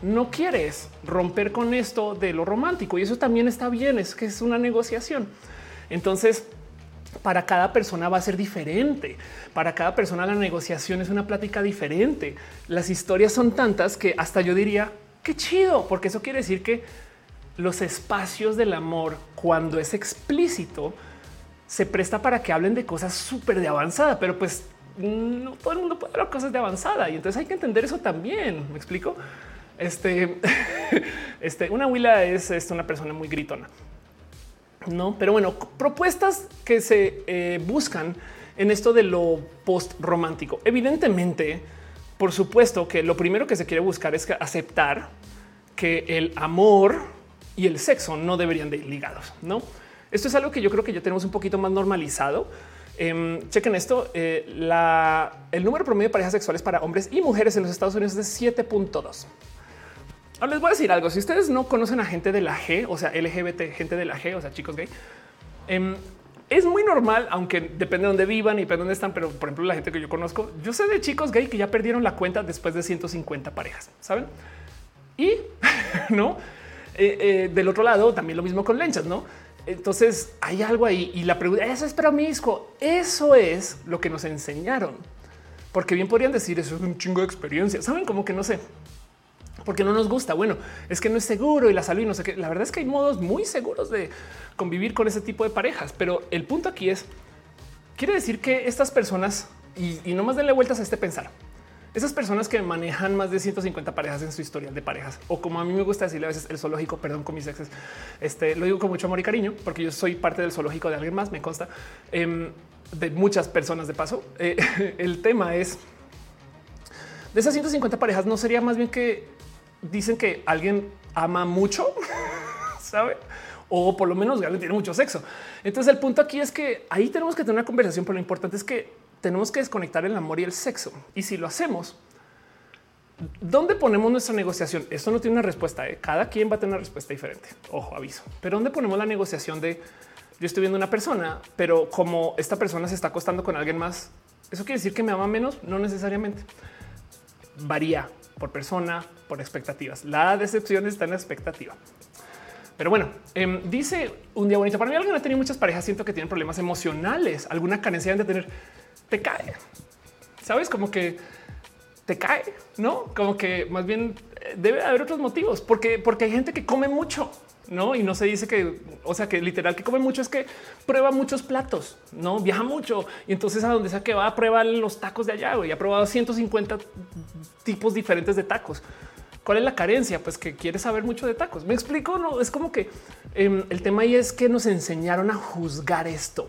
no quieres romper con esto de lo romántico y eso también está bien, es que es una negociación. Entonces, para cada persona va a ser diferente. Para cada persona la negociación es una plática diferente. Las historias son tantas que hasta yo diría, qué chido, porque eso quiere decir que los espacios del amor, cuando es explícito, se presta para que hablen de cosas súper de avanzada, pero pues no todo el mundo puede ver cosas de avanzada y entonces hay que entender eso también. Me explico. Este, este, una huila es, una persona muy gritona. No, pero bueno, propuestas que se eh, buscan en esto de lo post romántico. Evidentemente, por supuesto que lo primero que se quiere buscar es aceptar que el amor y el sexo no deberían de ir ligados. No, esto es algo que yo creo que ya tenemos un poquito más normalizado Em, chequen esto. Eh, el número promedio de parejas sexuales para hombres y mujeres en los Estados Unidos es de 7.2. Ahora les voy a decir algo. Si ustedes no conocen a gente de la G, o sea, LGBT, gente de la G, o sea, chicos gay, em, es muy normal, aunque depende de dónde vivan y depende de dónde están. Pero por ejemplo, la gente que yo conozco, yo sé de chicos gay que ya perdieron la cuenta después de 150 parejas, saben? Y no eh, eh, del otro lado, también lo mismo con lenchas, no? Entonces hay algo ahí y la pregunta eso es promiscuo. Eso es lo que nos enseñaron, porque bien podrían decir eso es un chingo de experiencia. Saben como que no sé porque no nos gusta. Bueno, es que no es seguro y la salud y no sé qué. La verdad es que hay modos muy seguros de convivir con ese tipo de parejas, pero el punto aquí es quiere decir que estas personas y, y no más denle vueltas a este pensar. Esas personas que manejan más de 150 parejas en su historial de parejas, o como a mí me gusta decirle a veces el zoológico, perdón con mis exes, este lo digo con mucho amor y cariño, porque yo soy parte del zoológico de alguien más, me consta em, de muchas personas de paso. Eh, el tema es de esas 150 parejas, no sería más bien que dicen que alguien ama mucho, sabe? O por lo menos alguien tiene mucho sexo. Entonces el punto aquí es que ahí tenemos que tener una conversación, pero lo importante es que tenemos que desconectar el amor y el sexo. Y si lo hacemos, ¿Dónde ponemos nuestra negociación? Esto no tiene una respuesta. ¿eh? Cada quien va a tener una respuesta diferente. Ojo, aviso. Pero ¿dónde ponemos la negociación de yo estoy viendo una persona, pero como esta persona se está acostando con alguien más, eso quiere decir que me ama menos? No necesariamente. Varía por persona, por expectativas. La decepción está en la expectativa. Pero bueno, em, dice un día bonito. Para mí, alguien ha tenido muchas parejas. Siento que tienen problemas emocionales, alguna carencia de tener. Te cae. Sabes como que te cae, no como que más bien eh, debe haber otros motivos, porque, porque hay gente que come mucho, no? Y no se dice que, o sea, que literal que come mucho es que prueba muchos platos, no viaja mucho y entonces a donde sea que va a probar los tacos de allá y ha probado 150 tipos diferentes de tacos. ¿Cuál es la carencia? Pues que quiere saber mucho de tacos. Me explico. No es como que em, el tema ahí es que nos enseñaron a juzgar esto.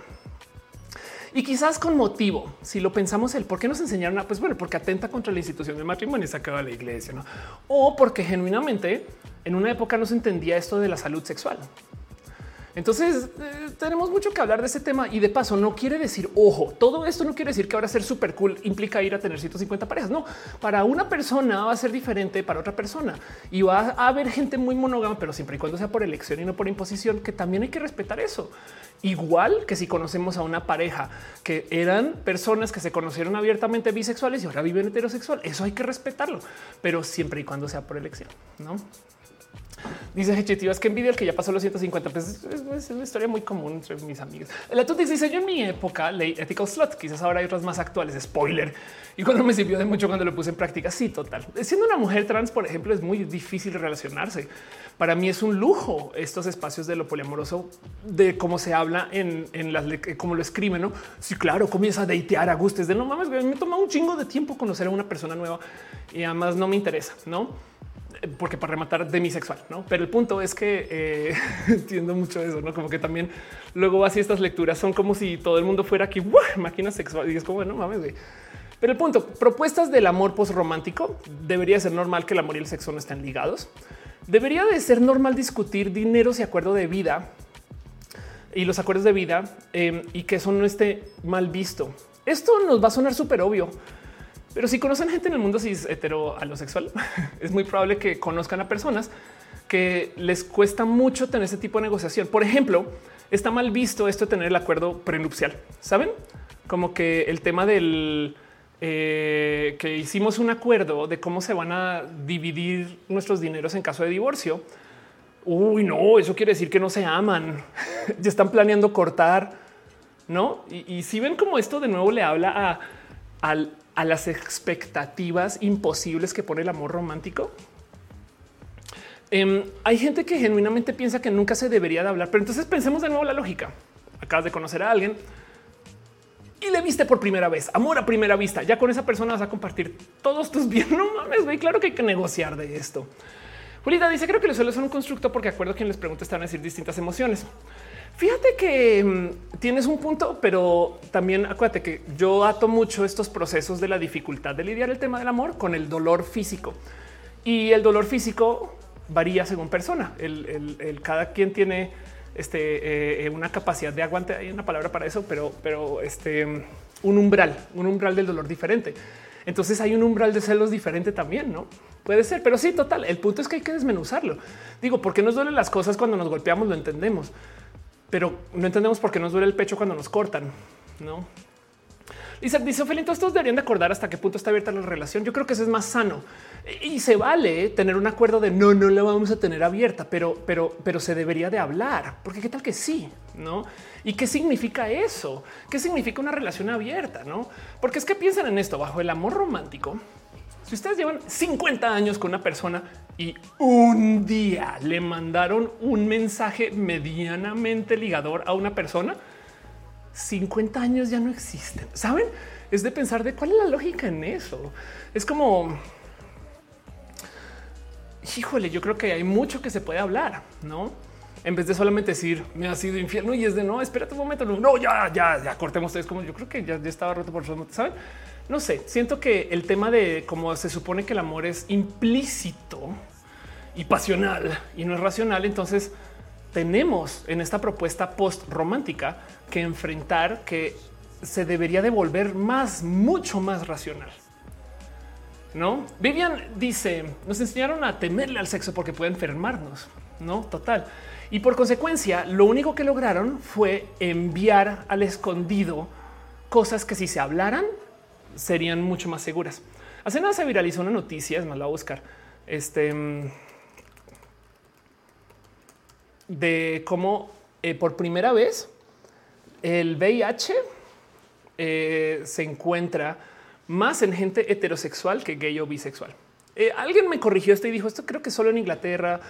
Y quizás con motivo, si lo pensamos, el por qué nos enseñaron a, pues bueno, porque atenta contra la institución del matrimonio y se acaba la iglesia, ¿no? O porque genuinamente en una época no se entendía esto de la salud sexual. Entonces eh, tenemos mucho que hablar de ese tema y de paso no quiere decir ojo, todo esto no quiere decir que ahora ser súper cool implica ir a tener 150 parejas. No, para una persona va a ser diferente para otra persona y va a haber gente muy monógama, pero siempre y cuando sea por elección y no por imposición, que también hay que respetar eso. Igual que si conocemos a una pareja que eran personas que se conocieron abiertamente bisexuales y ahora viven heterosexual, eso hay que respetarlo, pero siempre y cuando sea por elección, no? Dice es que envidia el que ya pasó los 150. Pues es, una historia muy común entre mis amigos. La Tutis dice yo en mi época leí Ethical Slot. Quizás ahora hay otras más actuales. Spoiler. Y cuando me sirvió de mucho cuando lo puse en práctica. Sí, total. Siendo una mujer trans, por ejemplo, es muy difícil relacionarse. Para mí es un lujo estos espacios de lo poliamoroso, de cómo se habla en, en las, cómo lo escriben. No, sí, claro, comienza a deitear a gustes de no mames. Me toma un chingo de tiempo conocer a una persona nueva y además no me interesa, no? Porque para rematar demisexual, no? Pero el punto es que eh, entiendo mucho eso, no como que también luego así estas lecturas son como si todo el mundo fuera aquí máquina sexual y es como no mames. Pero el punto propuestas del amor post romántico debería ser normal que el amor y el sexo no estén ligados. Debería de ser normal discutir dineros y acuerdo de vida y los acuerdos de vida em, y que eso no esté mal visto. Esto nos va a sonar súper obvio, pero si conocen gente en el mundo cis hetero alosexual, es muy probable que conozcan a personas que les cuesta mucho tener ese tipo de negociación. Por ejemplo, está mal visto esto de tener el acuerdo prenupcial. Saben como que el tema del eh, que hicimos un acuerdo de cómo se van a dividir nuestros dineros en caso de divorcio. Uy, no, eso quiere decir que no se aman. ya están planeando cortar, no? Y, si ven como esto de nuevo le habla a, al a las expectativas imposibles que pone el amor romántico. Em, hay gente que genuinamente piensa que nunca se debería de hablar, pero entonces pensemos de nuevo la lógica. Acabas de conocer a alguien y le viste por primera vez, amor a primera vista. Ya con esa persona vas a compartir todos tus bienes. No mames, güey, claro que hay que negociar de esto. Julita dice: Creo que los suelos son un constructo porque acuerdo quien les pregunta están a decir distintas emociones. Fíjate que mm, tienes un punto, pero también acuérdate que yo ato mucho estos procesos de la dificultad de lidiar el tema del amor con el dolor físico y el dolor físico varía según persona. El, cada quien tiene este, eh, una capacidad de aguante. Hay una palabra para eso, pero, pero este un umbral, un umbral del dolor diferente. Entonces hay un umbral de celos diferente también, no puede ser, pero sí, total. El punto es que hay que desmenuzarlo. Digo, porque nos duelen las cosas cuando nos golpeamos, lo entendemos pero no entendemos por qué nos duele el pecho cuando nos cortan, no? Dice, dice Felito, estos deberían de acordar hasta qué punto está abierta la relación. Yo creo que eso es más sano y se vale tener un acuerdo de no, no la vamos a tener abierta, pero, pero, pero se debería de hablar, porque qué tal que sí, no? ¿Y qué significa eso? ¿Qué significa una relación abierta? No, porque es que piensan en esto bajo el amor romántico. Si ustedes llevan 50 años con una persona y un día le mandaron un mensaje medianamente ligador a una persona, 50 años ya no existen. Saben? Es de pensar de cuál es la lógica en eso. Es como, híjole, yo creo que hay mucho que se puede hablar, no? En vez de solamente decir me ha sido infierno y es de no, espérate un momento, no, ya, ya, ya cortemos. Es como yo creo que ya, estaba roto por eso, saben? No sé, siento que el tema de cómo se supone que el amor es implícito y pasional y no es racional, entonces tenemos en esta propuesta post romántica que enfrentar que se debería devolver más, mucho más racional. No, Vivian dice: Nos enseñaron a temerle al sexo porque puede enfermarnos. No, total. Y por consecuencia, lo único que lograron fue enviar al escondido cosas que si se hablaran serían mucho más seguras. Hace nada se viralizó una noticia, es más, la voy a buscar. Este mm, de cómo eh, por primera vez el VIH eh, se encuentra más en gente heterosexual que gay o bisexual. Eh, alguien me corrigió esto y dijo esto creo que solo en Inglaterra,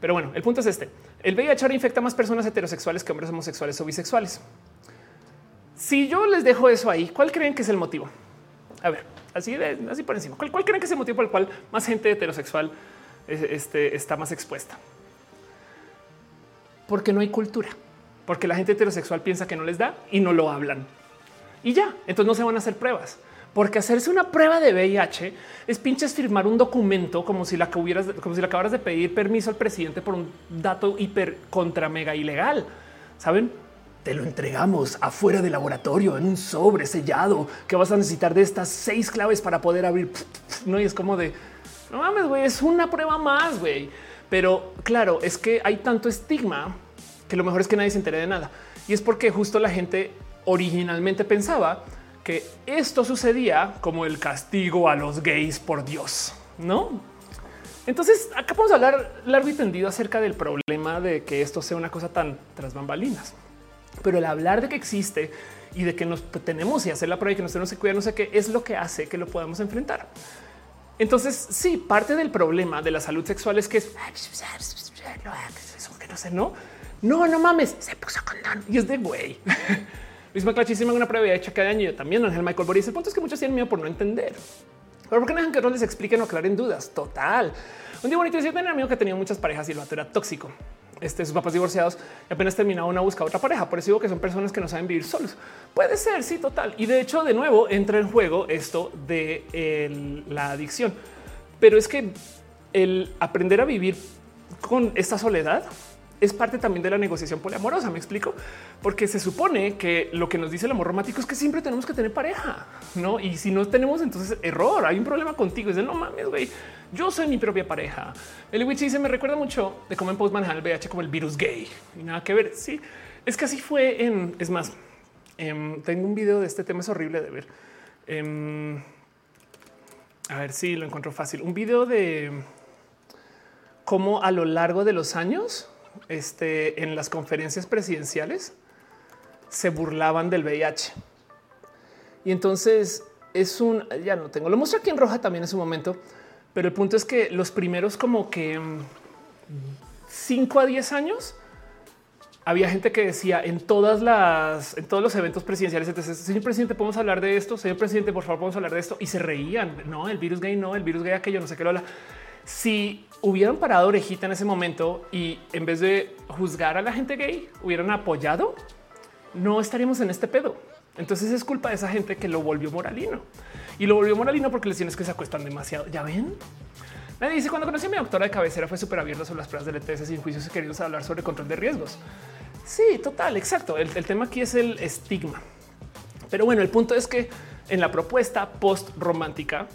pero bueno, el punto es este. El VIH ahora infecta más personas heterosexuales que hombres homosexuales o bisexuales. Si yo les dejo eso ahí, ¿cuál creen que es el motivo? A ver, así, así por encima. ¿Cuál, creen que es el motivo por el cual más gente heterosexual este, está más expuesta? Porque no hay cultura, porque la gente heterosexual piensa que no les da y no lo hablan. Y ya, entonces no se van a hacer pruebas. Porque hacerse una prueba de VIH es pinches firmar un documento como si la que hubieras, como si le acabaras de pedir permiso al presidente por un dato hiper contra mega ilegal. Saben? Te lo entregamos afuera del laboratorio en un sobre sellado que vas a necesitar de estas seis claves para poder abrir. No, y es como de no mames, güey, es una prueba más, güey. Pero claro, es que hay tanto estigma que lo mejor es que nadie se entere de nada. Y es porque justo la gente originalmente pensaba que esto sucedía como el castigo a los gays por Dios, ¿no? Entonces, acá podemos hablar largo y tendido acerca del problema de que esto sea una cosa tan tras bambalinas. Pero el hablar de que existe y de que nos tenemos y hacer la prueba y que nos tenemos que cuidar, no sé qué, es lo que hace que lo podamos enfrentar. Entonces, sí, parte del problema de la salud sexual es que es que no sé, no, no, no mames, se puso condón y es de güey. Luis Maclachísima una prueba hecha cada año. También Ángel Michael Boris. El punto es que muchos tienen miedo por no entender. Pero ¿por qué no dejan que no les expliquen o aclaren dudas? Total. Un día bonito. Yo tenía un amigo que tenía muchas parejas y el vato era tóxico. Este, sus papás divorciados y apenas terminaba una busca otra pareja. Por eso digo que son personas que no saben vivir solos. Puede ser, sí, total. Y de hecho, de nuevo, entra en juego esto de la adicción. Pero es que el aprender a vivir con esta soledad es parte también de la negociación poliamorosa. Me explico, porque se supone que lo que nos dice el amor romántico es que siempre tenemos que tener pareja, no? Y si no tenemos, entonces error. Hay un problema contigo. Es de no mames, güey. Yo soy mi propia pareja. El Witch dice: Me recuerda mucho de cómo en post manejar el VH como el virus gay y nada que ver. Sí, es que así fue en. Es más, em, tengo un video de este tema, es horrible de ver. Em, a ver si lo encuentro fácil. Un video de cómo a lo largo de los años este, en las conferencias presidenciales se burlaban del VIH. Y entonces es un, ya no tengo, lo muestro aquí en roja también en su momento, pero el punto es que los primeros como que 5 mm, a 10 años había gente que decía en todas las, en todos los eventos presidenciales, entonces, señor presidente, podemos hablar de esto, señor presidente, por favor, podemos hablar de esto, y se reían, no, el virus gay, no, el virus gay, aquello, no sé qué lo habla. Si hubieran parado orejita en ese momento y en vez de juzgar a la gente gay, hubieran apoyado, no estaríamos en este pedo. Entonces es culpa de esa gente que lo volvió moralino y lo volvió moralino porque les tienes que se acuestan demasiado. Ya ven. Nadie dice cuando conocí a mi doctora de cabecera fue súper abierta sobre las pruebas de ETS sin juicios queridos hablar sobre control de riesgos. Sí, total, exacto. El, el tema aquí es el estigma. Pero bueno, el punto es que en la propuesta post romántica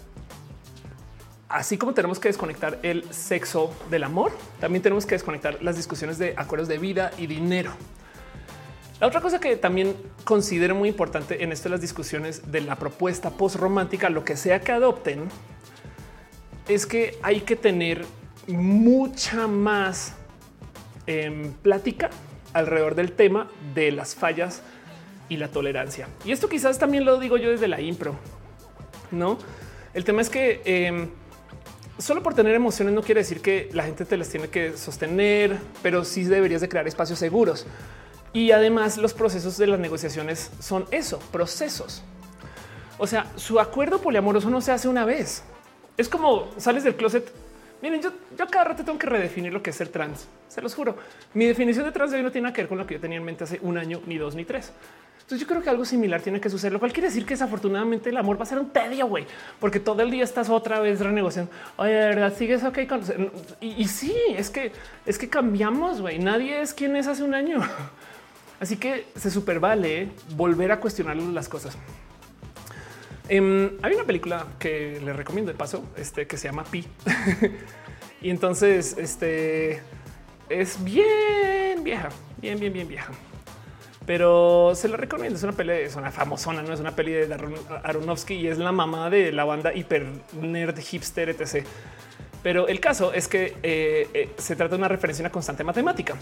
así como tenemos que desconectar el sexo del amor, también tenemos que desconectar las discusiones de acuerdos de vida y dinero. La otra cosa que también considero muy importante en esto las discusiones de la propuesta post romántica, lo que sea que adopten, es que hay que tener mucha más em, plática alrededor del tema de las fallas y la tolerancia. Y esto quizás también lo digo yo desde la impro, no? El tema es que em, solo por tener emociones no quiere decir que la gente te las tiene que sostener, pero sí deberías de crear espacios seguros. Y además los procesos de las negociaciones son eso, procesos. O sea, su acuerdo poliamoroso no se hace una vez. Es como sales del closet Miren, yo, yo cada rato tengo que redefinir lo que es ser trans. Se los juro. Mi definición de trans de hoy no tiene que ver con lo que yo tenía en mente hace un año, ni dos, ni tres. Entonces yo creo que algo similar tiene que suceder, lo cual quiere decir que desafortunadamente el amor va a ser un tedio, güey, porque todo el día estás otra vez renegociando. Oye, de verdad sigues ok y, y sí, es que es que cambiamos, güey. Nadie es quien es hace un año. Así que se super vale volver a cuestionar las cosas. Em, hay una película que le recomiendo de paso, este que se llama Pi. y entonces, este es bien vieja, bien, bien, bien vieja. Pero se la recomiendo. Es una peli, es una famosona, no es una peli de Aronofsky y es la mamá de la banda hiper nerd hipster, etc. Pero el caso es que eh, eh, se trata de una referencia a una constante matemática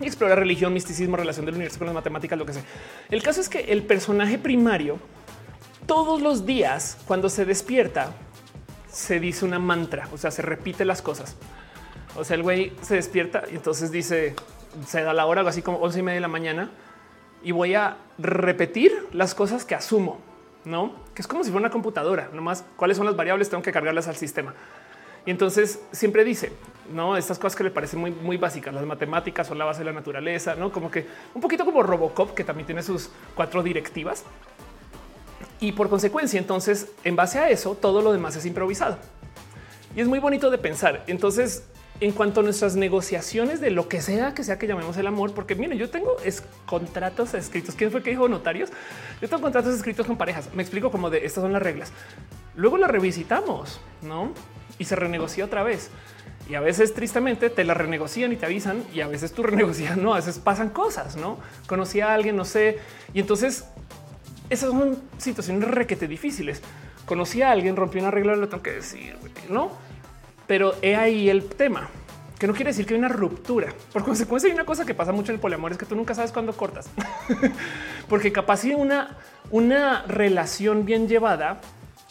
y explora religión, misticismo, relación del universo con las matemáticas, lo que sea. El caso es que el personaje primario todos los días cuando se despierta se dice una mantra, o sea, se repite las cosas. O sea, el güey se despierta y entonces dice, se da la hora, algo así como once y media de la mañana, y voy a repetir las cosas que asumo, no? Que es como si fuera una computadora, nomás cuáles son las variables, tengo que cargarlas al sistema. Y entonces siempre dice, no estas cosas que le parecen muy, muy básicas, las matemáticas son la base de la naturaleza, no como que un poquito como Robocop, que también tiene sus cuatro directivas. Y por consecuencia, entonces, en base a eso, todo lo demás es improvisado. Y es muy bonito de pensar. Entonces, en cuanto a nuestras negociaciones de lo que sea que sea que llamemos el amor, porque miren, yo tengo es contratos escritos. ¿Quién fue que dijo notarios? Yo tengo contratos escritos con parejas. Me explico como de estas son las reglas. Luego la revisitamos, no? Y se renegocia otra vez. Y a veces tristemente te la renegocian y te avisan y a veces tú renegocias, no, a veces pasan cosas, no conocí a alguien, no sé. Y entonces esas son situaciones requete difíciles. Conocí a alguien, rompió una regla, lo tengo que decir, no? Pero he ahí el tema, que no quiere decir que hay una ruptura. Por consecuencia, hay una cosa que pasa mucho en el poliamor es que tú nunca sabes cuándo cortas, porque capaz si una, una relación bien llevada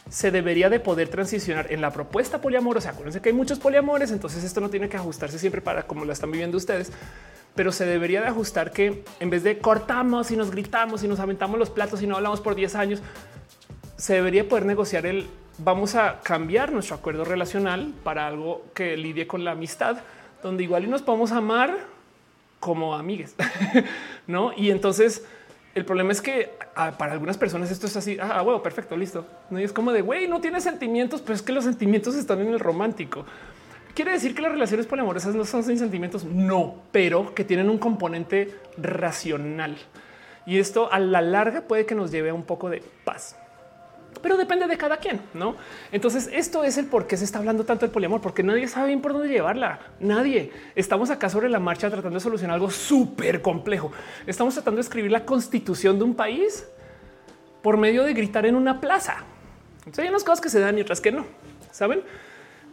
se debería de poder transicionar en la propuesta poliamorosa. Acuérdense que hay muchos poliamores, entonces esto no tiene que ajustarse siempre para cómo la están viviendo ustedes, pero se debería de ajustar que en vez de cortamos y nos gritamos y nos aventamos los platos y no hablamos por 10 años, se debería poder negociar el vamos a cambiar nuestro acuerdo relacional para algo que lidie con la amistad, donde igual y nos podemos amar como amigues, no? Y entonces el problema es que ah, para algunas personas esto es así. Ah, bueno, perfecto, listo. No y es como de güey, no tiene sentimientos, pero es que los sentimientos están en el romántico. ¿Quiere decir que las relaciones poliamorosas no son sin sentimientos? No, pero que tienen un componente racional. Y esto a la larga puede que nos lleve a un poco de paz. Pero depende de cada quien, ¿no? Entonces esto es el por qué se está hablando tanto del poliamor, porque nadie sabe bien por dónde llevarla. Nadie. Estamos acá sobre la marcha tratando de solucionar algo súper complejo. Estamos tratando de escribir la constitución de un país por medio de gritar en una plaza. hay unas cosas que se dan y otras que no, ¿saben?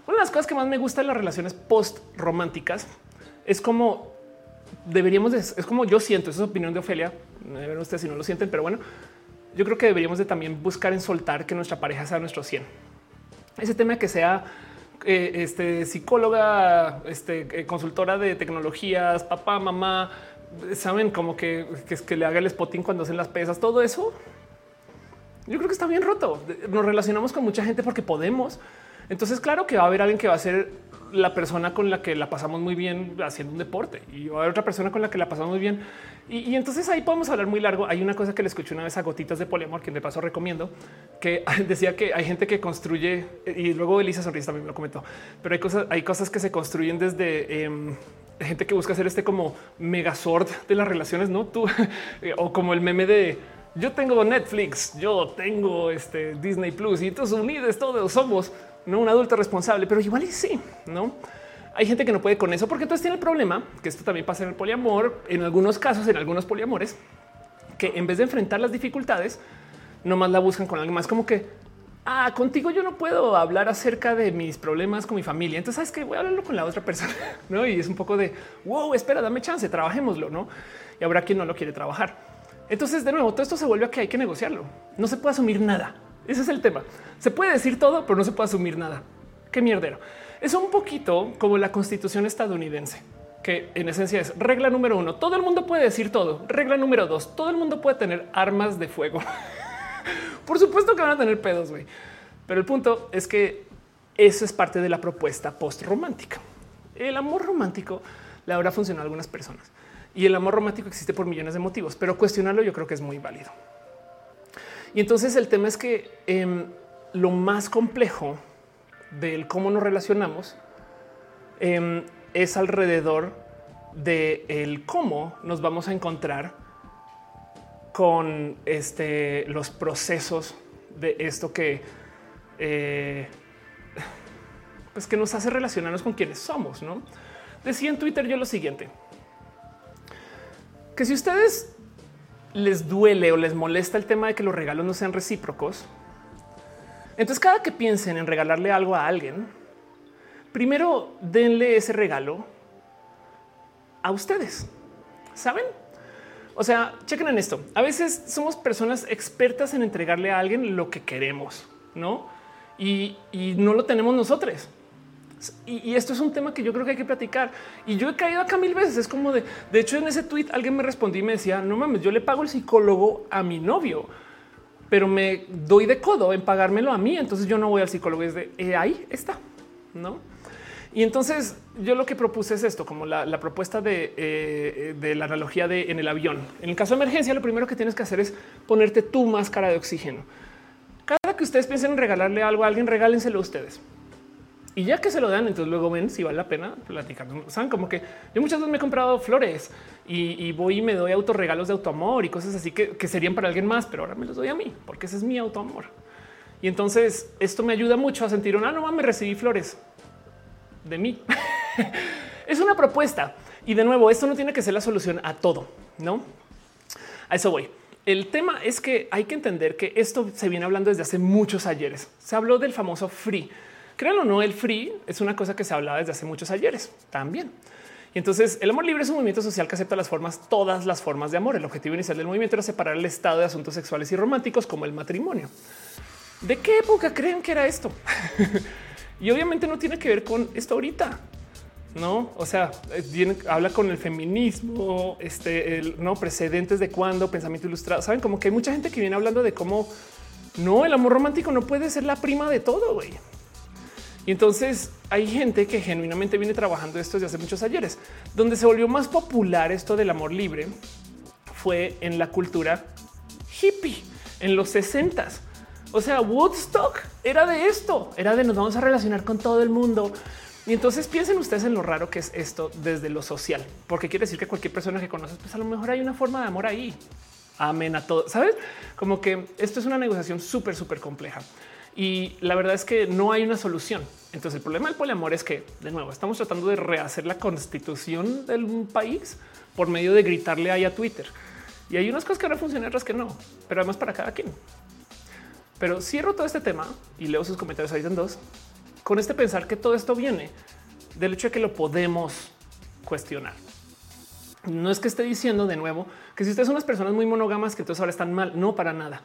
Una de las cosas que más me gusta en las relaciones post románticas es como deberíamos, de, es como yo siento, esa es opinión de Ofelia, ver ustedes si no lo sienten, pero bueno, yo creo que deberíamos de también buscar en soltar que nuestra pareja sea nuestro 100. Ese tema que sea eh, este, psicóloga, este, eh, consultora de tecnologías, papá, mamá, saben como que, que, le haga el spotting cuando hacen las pesas, todo eso. Yo creo que está bien roto. Nos relacionamos con mucha gente porque podemos, entonces, claro que va a haber alguien que va a ser la persona con la que la pasamos muy bien haciendo un deporte y otra persona con la que la pasamos muy bien. Y, entonces ahí podemos hablar muy largo. Hay una cosa que le escuché una vez a Gotitas de Poliamor, que de paso recomiendo, que decía que hay gente que construye y luego Elisa Sonrisa también me lo comentó, pero hay cosas, hay cosas que se construyen desde em, gente que busca hacer este como megazord de las relaciones, no tú o como el meme de yo tengo Netflix, yo tengo este Disney Plus y entonces unidos todos somos no un adulto responsable, pero igual y sí, no hay gente que no puede con eso porque entonces tiene el problema que esto también pasa en el poliamor. En algunos casos, en algunos poliamores, que en vez de enfrentar las dificultades, nomás la buscan con alguien más como que ah, contigo yo no puedo hablar acerca de mis problemas con mi familia. Entonces sabes que voy a hablarlo con la otra persona, no? Y es un poco de wow, espera, dame chance, trabajémoslo, no? Y habrá quien no lo quiere trabajar. Entonces, de nuevo, todo esto se vuelve a que hay que negociarlo. No se puede asumir nada. Ese es el tema. Se puede decir todo, pero no se puede asumir nada. Qué mierdero. Es un poquito como la constitución estadounidense, que en esencia es regla número uno. Todo el mundo puede decir todo. Regla número dos. Todo el mundo puede tener armas de fuego. Por supuesto que van a tener pedos, güey. Pero el punto es que eso es parte de la propuesta post romántica. El amor romántio le habrá funcionado a algunas personas y el amor romántico existe por millones de motivos, pero cuestionarlo yo creo que es muy válido. Y entonces el tema es que em, lo más complejo del cómo nos relacionamos em, es alrededor de el cómo nos vamos a encontrar con este, los procesos de esto que eh, pues que nos hace relacionarnos con quienes somos. No decía en Twitter yo lo siguiente: que si ustedes les duele o les molesta el tema de que los regalos no sean recíprocos, entonces cada que piensen en regalarle algo a alguien, primero denle ese regalo a ustedes. ¿Saben? O sea, chequen en esto. A veces somos personas expertas en entregarle a alguien lo que queremos, ¿no? Y, y no lo tenemos nosotros. Y, esto es un tema que yo creo que hay que platicar. Y yo he caído acá mil veces. Es como de, de hecho, en ese tweet alguien me respondió y me decía, no mames, yo le pago el psicólogo a mi novio, pero me doy de codo en pagármelo a mí. Entonces yo no voy al psicólogo. Es de eh, ahí está, no? Y entonces yo lo que propuse es esto, como la, propuesta de, eh, de, la analogía de en el avión. En el caso de emergencia, lo primero que tienes que hacer es ponerte tu máscara de oxígeno. Cada que ustedes piensen en regalarle algo a alguien, regálenselo a ustedes. Y ya que se lo dan, entonces luego ven si vale la pena platicar. Saben como que yo muchas veces me he comprado flores y, voy y me doy autorregalos de autoamor y cosas así que, serían para alguien más, pero ahora me los doy a mí porque ese es mi autoamor. Y entonces esto me ayuda mucho a sentir una ah, no me recibí flores de mí. es una propuesta. Y de nuevo, esto no tiene que ser la solución a todo, no? A eso voy. El tema es que hay que entender que esto se viene hablando desde hace muchos ayeres. Se habló del famoso free Créanlo o no, el free es una cosa que se hablaba desde hace muchos ayeres también. Y entonces el amor libre es un movimiento social que acepta las formas, todas las formas de amor. El objetivo inicial del movimiento era separar el estado de asuntos sexuales y románticos como el matrimonio. ¿De qué época creen que era esto? y obviamente no tiene que ver con esto ahorita. No, o sea, eh, habla con el feminismo, este, no precedentes de cuándo, pensamiento ilustrado. Saben como que hay mucha gente que viene hablando de cómo no el amor romántico no puede ser la prima de todo. Y entonces hay gente que genuinamente viene trabajando esto desde hace muchos ayeres. Donde se volvió más popular esto del amor libre fue en la cultura hippie en los 60 O sea, Woodstock era de esto, era de nos vamos a relacionar con todo el mundo. Y entonces piensen ustedes en lo raro que es esto desde lo social, porque quiere decir que cualquier persona que conoces, pues a lo mejor hay una forma de amor ahí. Amén a todo. Sabes como que esto es una negociación súper, súper compleja. Y la verdad es que no hay una solución. Entonces el problema del poliamor es que, de nuevo, estamos tratando de rehacer la constitución del país por medio de gritarle ahí a Twitter. Y hay unas cosas que van a funcionar, otras que no, pero además para cada quien. Pero cierro todo este tema y leo sus comentarios ahí en dos con este pensar que todo esto viene del hecho de que lo podemos cuestionar. No es que esté diciendo de nuevo que si ustedes son unas personas muy monógamas que entonces ahora están mal, no para nada.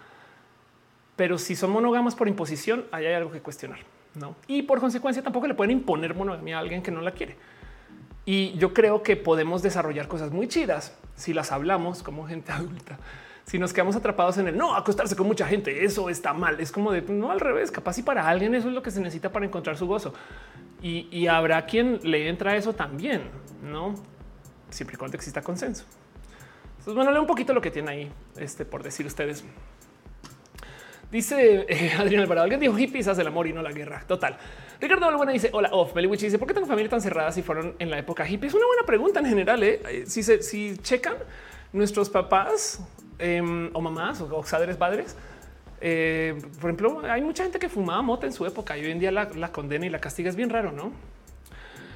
Pero si son monógamas por imposición, ahí hay algo que cuestionar. ¿no? Y por consecuencia tampoco le pueden imponer monogamia a alguien que no la quiere. Y yo creo que podemos desarrollar cosas muy chidas si las hablamos como gente adulta. Si nos quedamos atrapados en el no acostarse con mucha gente, eso está mal. Es como de no al revés. Capaz y para alguien eso es lo que se necesita para encontrar su gozo. Y, habrá quien le entra eso también, no siempre y cuando exista consenso. Entonces, bueno, leo un poquito lo que tiene ahí este, por decir ustedes. Dice eh, Adrián Alvarado, alguien dijo hippies hace el amor y no la guerra. Total. Ricardo Albuena dice hola off. Beliwich dice por qué tengo familia tan cerrada si fueron en la época hippie. Es una buena pregunta en general. ¿eh? eh si se si checan nuestros papás em, o mamás o, padres padres, eh, por ejemplo, hay mucha gente que fumaba mota en su época y hoy en día la condena y la castiga. Es bien raro, no?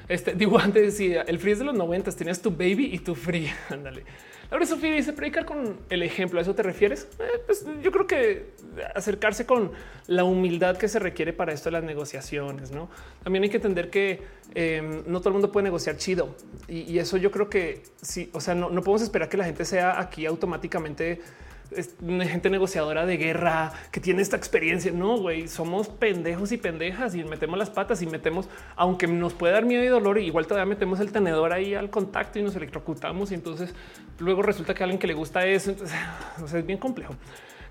Este digo antes decía el free es de los noventas. Tenías tu baby y tu free. Ándale. Ahora Sofía dice predicar con el ejemplo. ¿A eso te refieres? Eh, pues yo creo que acercarse con la humildad que se requiere para esto de las negociaciones. No también hay que entender que em, no todo el mundo puede negociar chido y, eso yo creo que sí. O sea, no, no podemos esperar que la gente sea aquí automáticamente es gente negociadora de guerra que tiene esta experiencia. No, güey, somos pendejos y pendejas y metemos las patas y metemos, aunque nos puede dar miedo y dolor, igual todavía metemos el tenedor ahí al contacto y nos electrocutamos. Y entonces luego resulta que a alguien que le gusta eso, entonces es bien complejo.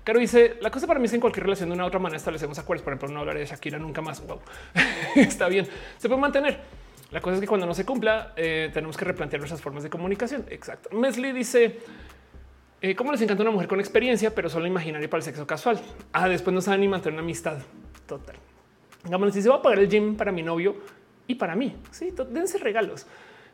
Caro dice la cosa para mí es en cualquier relación de una u otra manera establecemos acuerdos. Por ejemplo, no hablaré de Shakira nunca más. Wow, está bien. Se puede mantener. La cosa es que cuando no se cumpla, eh, tenemos que replantear nuestras formas de comunicación. Exacto. Mesli dice eh, cómo les encanta una mujer con experiencia, pero solo imaginaria para el sexo casual. Ah, después no saben ni mantener una amistad total. Digamos, si se va a pagar el gym para mi novio y para mí, sí, dense regalos.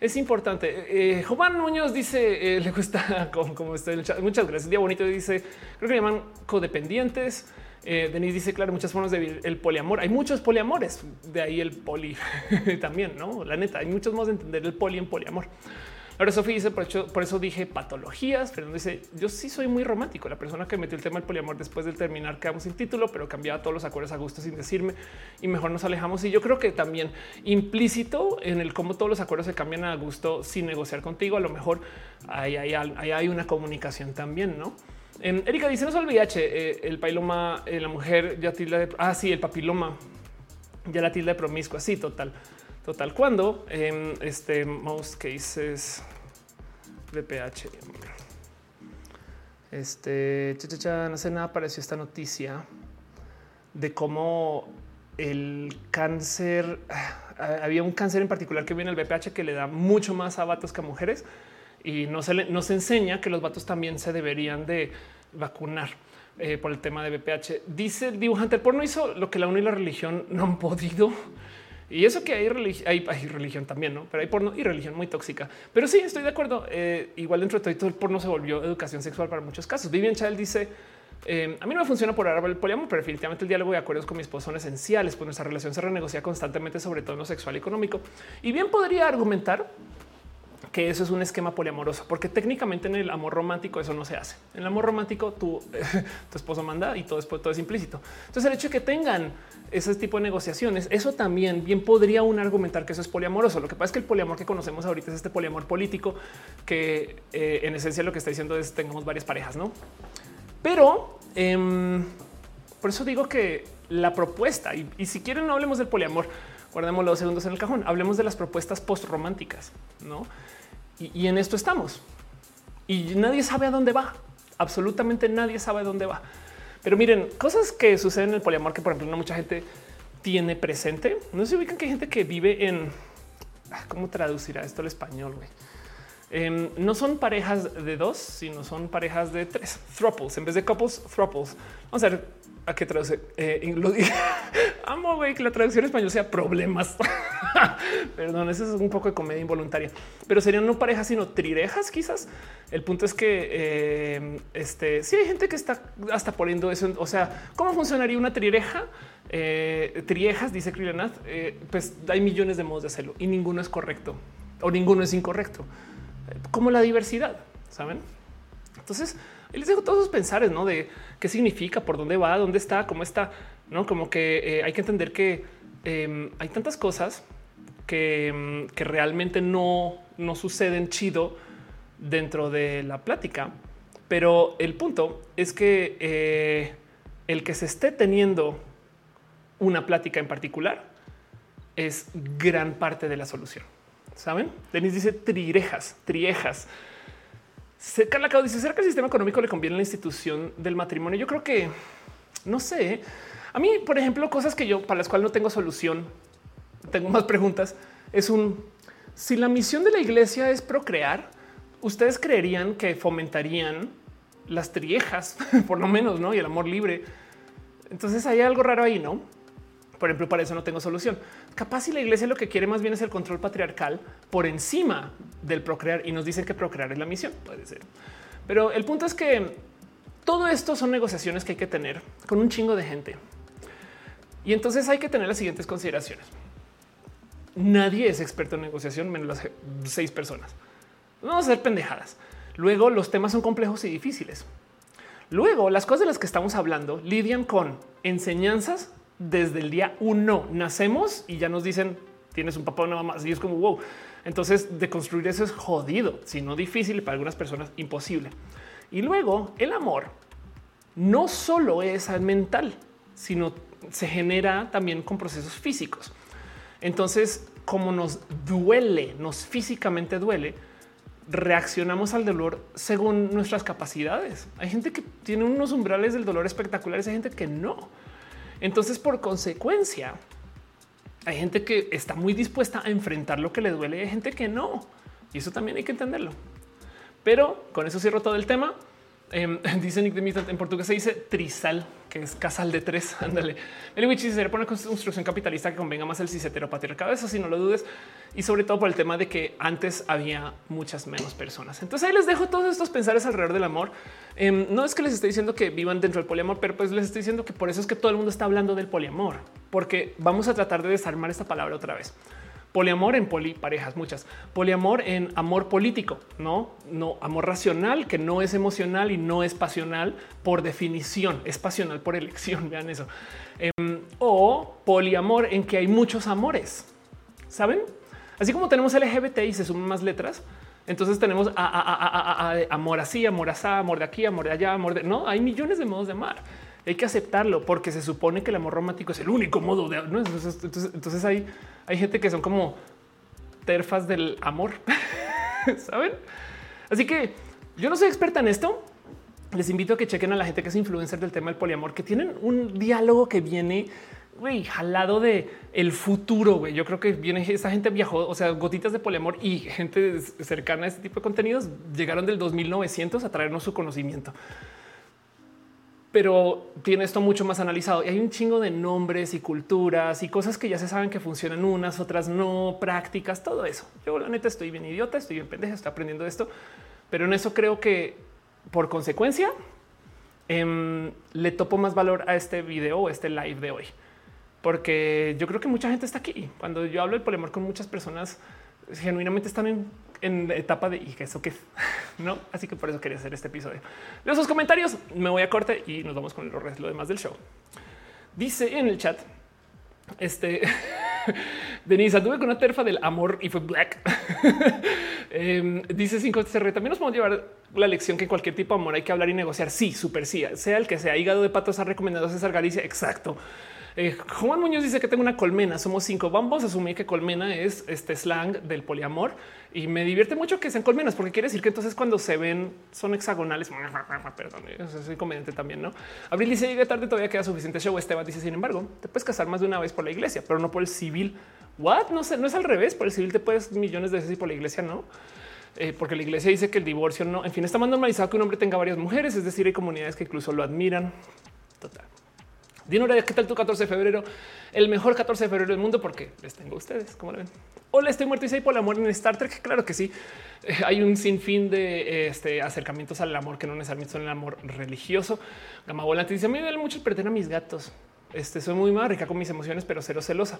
Es importante. Eh, Juan Muñoz dice, eh, le gusta como, está el chat. Muchas gracias. Día bonito. Dice, creo que llaman codependientes. Eh, Denise dice, claro, muchas formas de vivir el poliamor. Hay muchos poliamores, de ahí el poli también, ¿no? La neta, hay muchos modos de entender el poli en poliamor. Ahora Sofía dice, por, por eso dije patologías. Fernando dice, yo sí soy muy romántico. La persona que metió el tema del poliamor después de terminar quedamos sin título, pero cambiaba todos los acuerdos a gusto sin decirme y mejor nos alejamos. Y yo creo que también implícito en el cómo todos los acuerdos se cambian a gusto sin negociar contigo, a lo mejor ahí hay, una comunicación también, ¿no? Em, Erika dice, no es el VIH, eh, el papiloma, eh, la mujer ya tilda de... Ah, sí, el papiloma, ya la tilda de promiscua, sí, total. Total, cuando en este most cases VPH. Este no sé nada apareció esta noticia de cómo el cáncer ah, había un cáncer en particular que viene al VPH que le da mucho más a vatos que a mujeres y no se, enseña que los vatos también se deberían de vacunar. Eh, por el tema de VPH. Dice el dibujante, el porno hizo lo que la UNO y la religión no han podido. Y eso que hay, hay, hay, religión también, ¿no? Pero hay porno y religión muy tóxica. Pero sí, estoy de acuerdo. Eh, igual dentro de todo, el porno se volvió educación sexual para muchos casos. Vivian Child dice, eh, a mí no me funciona por ahora el poliamor, pero definitivamente el diálogo y acuerdos con mi esposo son esenciales, pues nuestra relación se renegocia constantemente, sobre todo en lo sexual y económico. Y bien podría argumentar que eso es un esquema poliamoroso, porque técnicamente en el amor romántico eso no se hace. En el amor romántico tu, tu esposo manda y todo, después, todo es implícito. Entonces el hecho de que tengan ese tipo de negociaciones, eso también bien podría un argumentar que eso es poliamoroso. Lo que pasa es que el poliamor que conocemos ahorita es este poliamor político que eh, en esencia lo que está diciendo es tengamos varias parejas, no? Pero em, por eso digo que la propuesta y, y si quieren no hablemos del poliamor, guardemos los segundos en el cajón, hablemos de las propuestas post románticas, no? Y, en esto estamos. Y nadie sabe a dónde va. Absolutamente nadie sabe a dónde va. Pero miren, cosas que suceden en el poliamor que, por ejemplo, no mucha gente tiene presente. No se ubican que hay gente que vive en ah, cómo traducirá esto al español. Em, no son parejas de dos, sino son parejas de tres. Throuples en vez de couples, throuples. Vamos a ver a qué traduce. Eh, lo Amo güey, que la traducción en español sea problemas. Perdón, eso es un poco de comedia involuntaria, pero serían no parejas, sino trirejas. Quizás el punto es que eh, este si hay gente que está hasta poniendo eso. O sea, cómo funcionaría una trireja? Eh, triejas, dice Krillanath, eh, pues hay millones de modos de hacerlo y ninguno es correcto o ninguno es incorrecto, como la diversidad, saben? Entonces, les dejo todos sus pensares, ¿no? De qué significa, por dónde va, dónde está, cómo está, ¿no? Como que eh, hay que entender que em, hay tantas cosas que, em, que, realmente no, no suceden chido dentro de la plática. Pero el punto es que eh, el que se esté teniendo una plática en particular es gran parte de la solución. Saben? Denis dice trirejas, triejas. Carla Cao dice: ¿Será que el sistema económico le conviene la institución del matrimonio? Yo creo que no sé. ¿eh? A mí, por ejemplo, cosas que yo para las cuales no tengo solución, tengo más preguntas. Es un si la misión de la iglesia es procrear, ustedes creerían que fomentarían las triejas, por lo menos, no? Y el amor libre. Entonces hay algo raro ahí, no? Por ejemplo, para eso no tengo solución. Capaz si la iglesia lo que quiere más bien es el control patriarcal por encima del procrear y nos dicen que procrear es la misión. Puede ser. Pero el punto es que todo esto son negociaciones que hay que tener con un chingo de gente. Y entonces hay que tener las siguientes consideraciones. Nadie es experto en negociación menos las seis personas. Vamos a ser pendejadas. Luego los temas son complejos y difíciles. Luego las cosas de las que estamos hablando lidian con enseñanzas desde el día uno. Nacemos y ya nos dicen tienes un papá o una mamá. Y es como wow. Entonces, de construir eso es jodido, si no difícil para algunas personas, imposible. Y luego el amor no solo es mental, sino se genera también con procesos físicos. Entonces, como nos duele, nos físicamente duele, reaccionamos al dolor según nuestras capacidades. Hay gente que tiene unos umbrales del dolor espectaculares, hay gente que no. Entonces, por consecuencia, hay gente que está muy dispuesta a enfrentar lo que le duele hay gente que no. Y eso también hay que entenderlo. Pero con eso cierro todo el tema. Eh, dice Nick de en portugués se dice trisal, que es casal de tres. Ándale. El Witch se pone construcción capitalista que convenga más el cisetero patriarcado. Eso si no lo dudes. Y sobre todo por el tema de que antes había muchas menos personas. Entonces ahí les dejo todos estos pensares alrededor del amor. Eh, no es que les esté diciendo que vivan dentro del poliamor, pero pues les estoy diciendo que por eso es que todo el mundo está hablando del poliamor, porque vamos a tratar de desarmar esta palabra otra vez. Poliamor en parejas, muchas. Poliamor en amor político, no, no amor racional, que no es emocional y no es pasional por definición, es pasional por elección. Vean eso. Em, o poliamor en que hay muchos amores. Saben? Así como tenemos LGBT y se suman más letras, entonces tenemos amor así, amor así, amor de aquí, amor de allá, amor de no. Hay millones de modos de amar hay que aceptarlo porque se supone que el amor romántico es el único modo de entonces, hay, hay gente que son como terfas del amor, saben? Así que yo no soy experta en esto. Les invito a que chequen a la gente que es influencer del tema del poliamor, que tienen un diálogo que viene jalado de el futuro. Güey. Yo creo que viene esa gente viajó, o sea, gotitas de poliamor y gente cercana a este tipo de contenidos llegaron del 2900 a traernos su conocimiento pero tiene esto mucho más analizado y hay un chingo de nombres y culturas y cosas que ya se saben que funcionan unas, otras no, prácticas, todo eso. Yo la neta estoy bien idiota, estoy bien pendeja, estoy aprendiendo esto, pero en eso creo que por consecuencia em, le topo más valor a este video o este live de hoy, porque yo creo que mucha gente está aquí. Cuando yo hablo del poliamor con muchas personas, genuinamente están en etapa de y eso que no. Así que por eso quería hacer este episodio. Leo sus comentarios, me voy a corte y nos vamos con lo demás del show. Dice en el chat, este Denise, tuve con una terfa del amor y fue black. Em, dice 5 CR. También nos podemos llevar la lección que en cualquier tipo de amor hay que hablar y negociar. Sí, súper sí, sea el que sea. Hígado de patos ha recomendado César Galicia. Exacto. Eh, Juan Muñoz dice que tengo una colmena. Somos cinco. Vamos a asumir que colmena es este slang del poliamor y me divierte mucho que sean colmenas, porque quiere decir que entonces cuando se ven son hexagonales. Perdón, eso es inconveniente también. No Abril dice llega tarde, todavía queda suficiente show. Esteban dice, sin embargo, te puedes casar más de una vez por la iglesia, pero no por el civil. What? No sé, no es al revés. Por el civil te puedes millones de veces y por la iglesia no. Eh, porque la iglesia dice que el divorcio no, en fin, está más normalizado que un hombre tenga varias mujeres, es decir, hay comunidades que incluso lo admiran. Total. Dinora, ¿qué tal tu 14 de febrero? El mejor 14 de febrero del mundo porque les tengo a ustedes, como lo ven. Hola, estoy muerto y soy por el amor en Star Trek. Claro que sí. Eh, hay un sinfín de este, acercamientos al amor que no necesariamente son el amor religioso. Gama Volante dice, a mí me duele mucho perder a mis gatos. Este, soy muy más con mis emociones, pero cero celosa.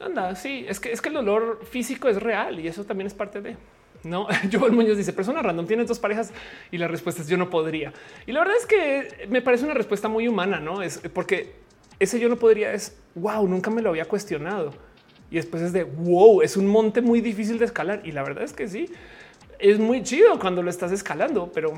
Anda, sí, es que es que el dolor físico es real y eso también es parte de... No, Joel Muñoz dice persona random tiene dos parejas y la respuesta es yo no podría. Y la verdad es que me parece una respuesta muy humana, no es porque ese yo no podría es wow, nunca me lo había cuestionado. Y después es de wow, es un monte muy difícil de escalar. Y la verdad es que sí, es muy chido cuando lo estás escalando, pero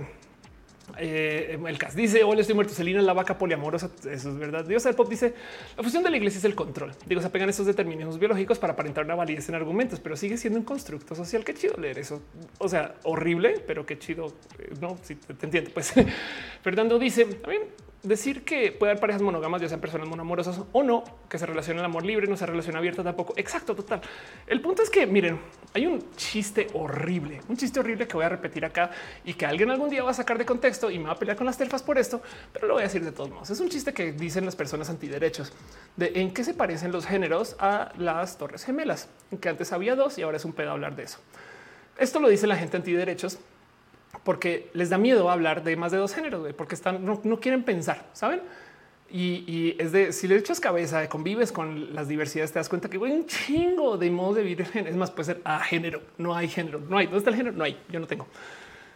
eh, el Cas dice: Hola, estoy muerto. Selina, la vaca poliamorosa. Eso es verdad. Dios el pop dice: La función de la iglesia es el control. Digo, se apegan estos determinismos biológicos para aparentar una validez en argumentos, pero sigue siendo un constructo social. Qué chido leer eso. O sea, horrible, pero qué chido. Eh, no, si te, entiendo. Pues Fernando dice: También decir que puede haber parejas monógamas, ya sean personas monoamorosas o no, que se relaciona el amor libre, no se relaciona abierta tampoco. Exacto, total. El punto es que miren, hay un chiste horrible, un chiste horrible que voy a repetir acá y que alguien algún día va a sacar de contexto y me va a pelear con las telfas por esto, pero lo voy a decir de todos modos. Es un chiste que dicen las personas antiderechos de en qué se parecen los géneros a las torres gemelas, que antes había dos y ahora es un pedo hablar de eso. Esto lo dice la gente antiderechos porque les da miedo hablar de más de dos géneros, porque están, no, quieren pensar, saben? Y, es de si le echas cabeza, convives con las diversidades, te das cuenta que hay un chingo de modos de vivir. Es más, puede ser a género. No hay género, no hay. ¿Dónde está el género? No hay. Yo no tengo.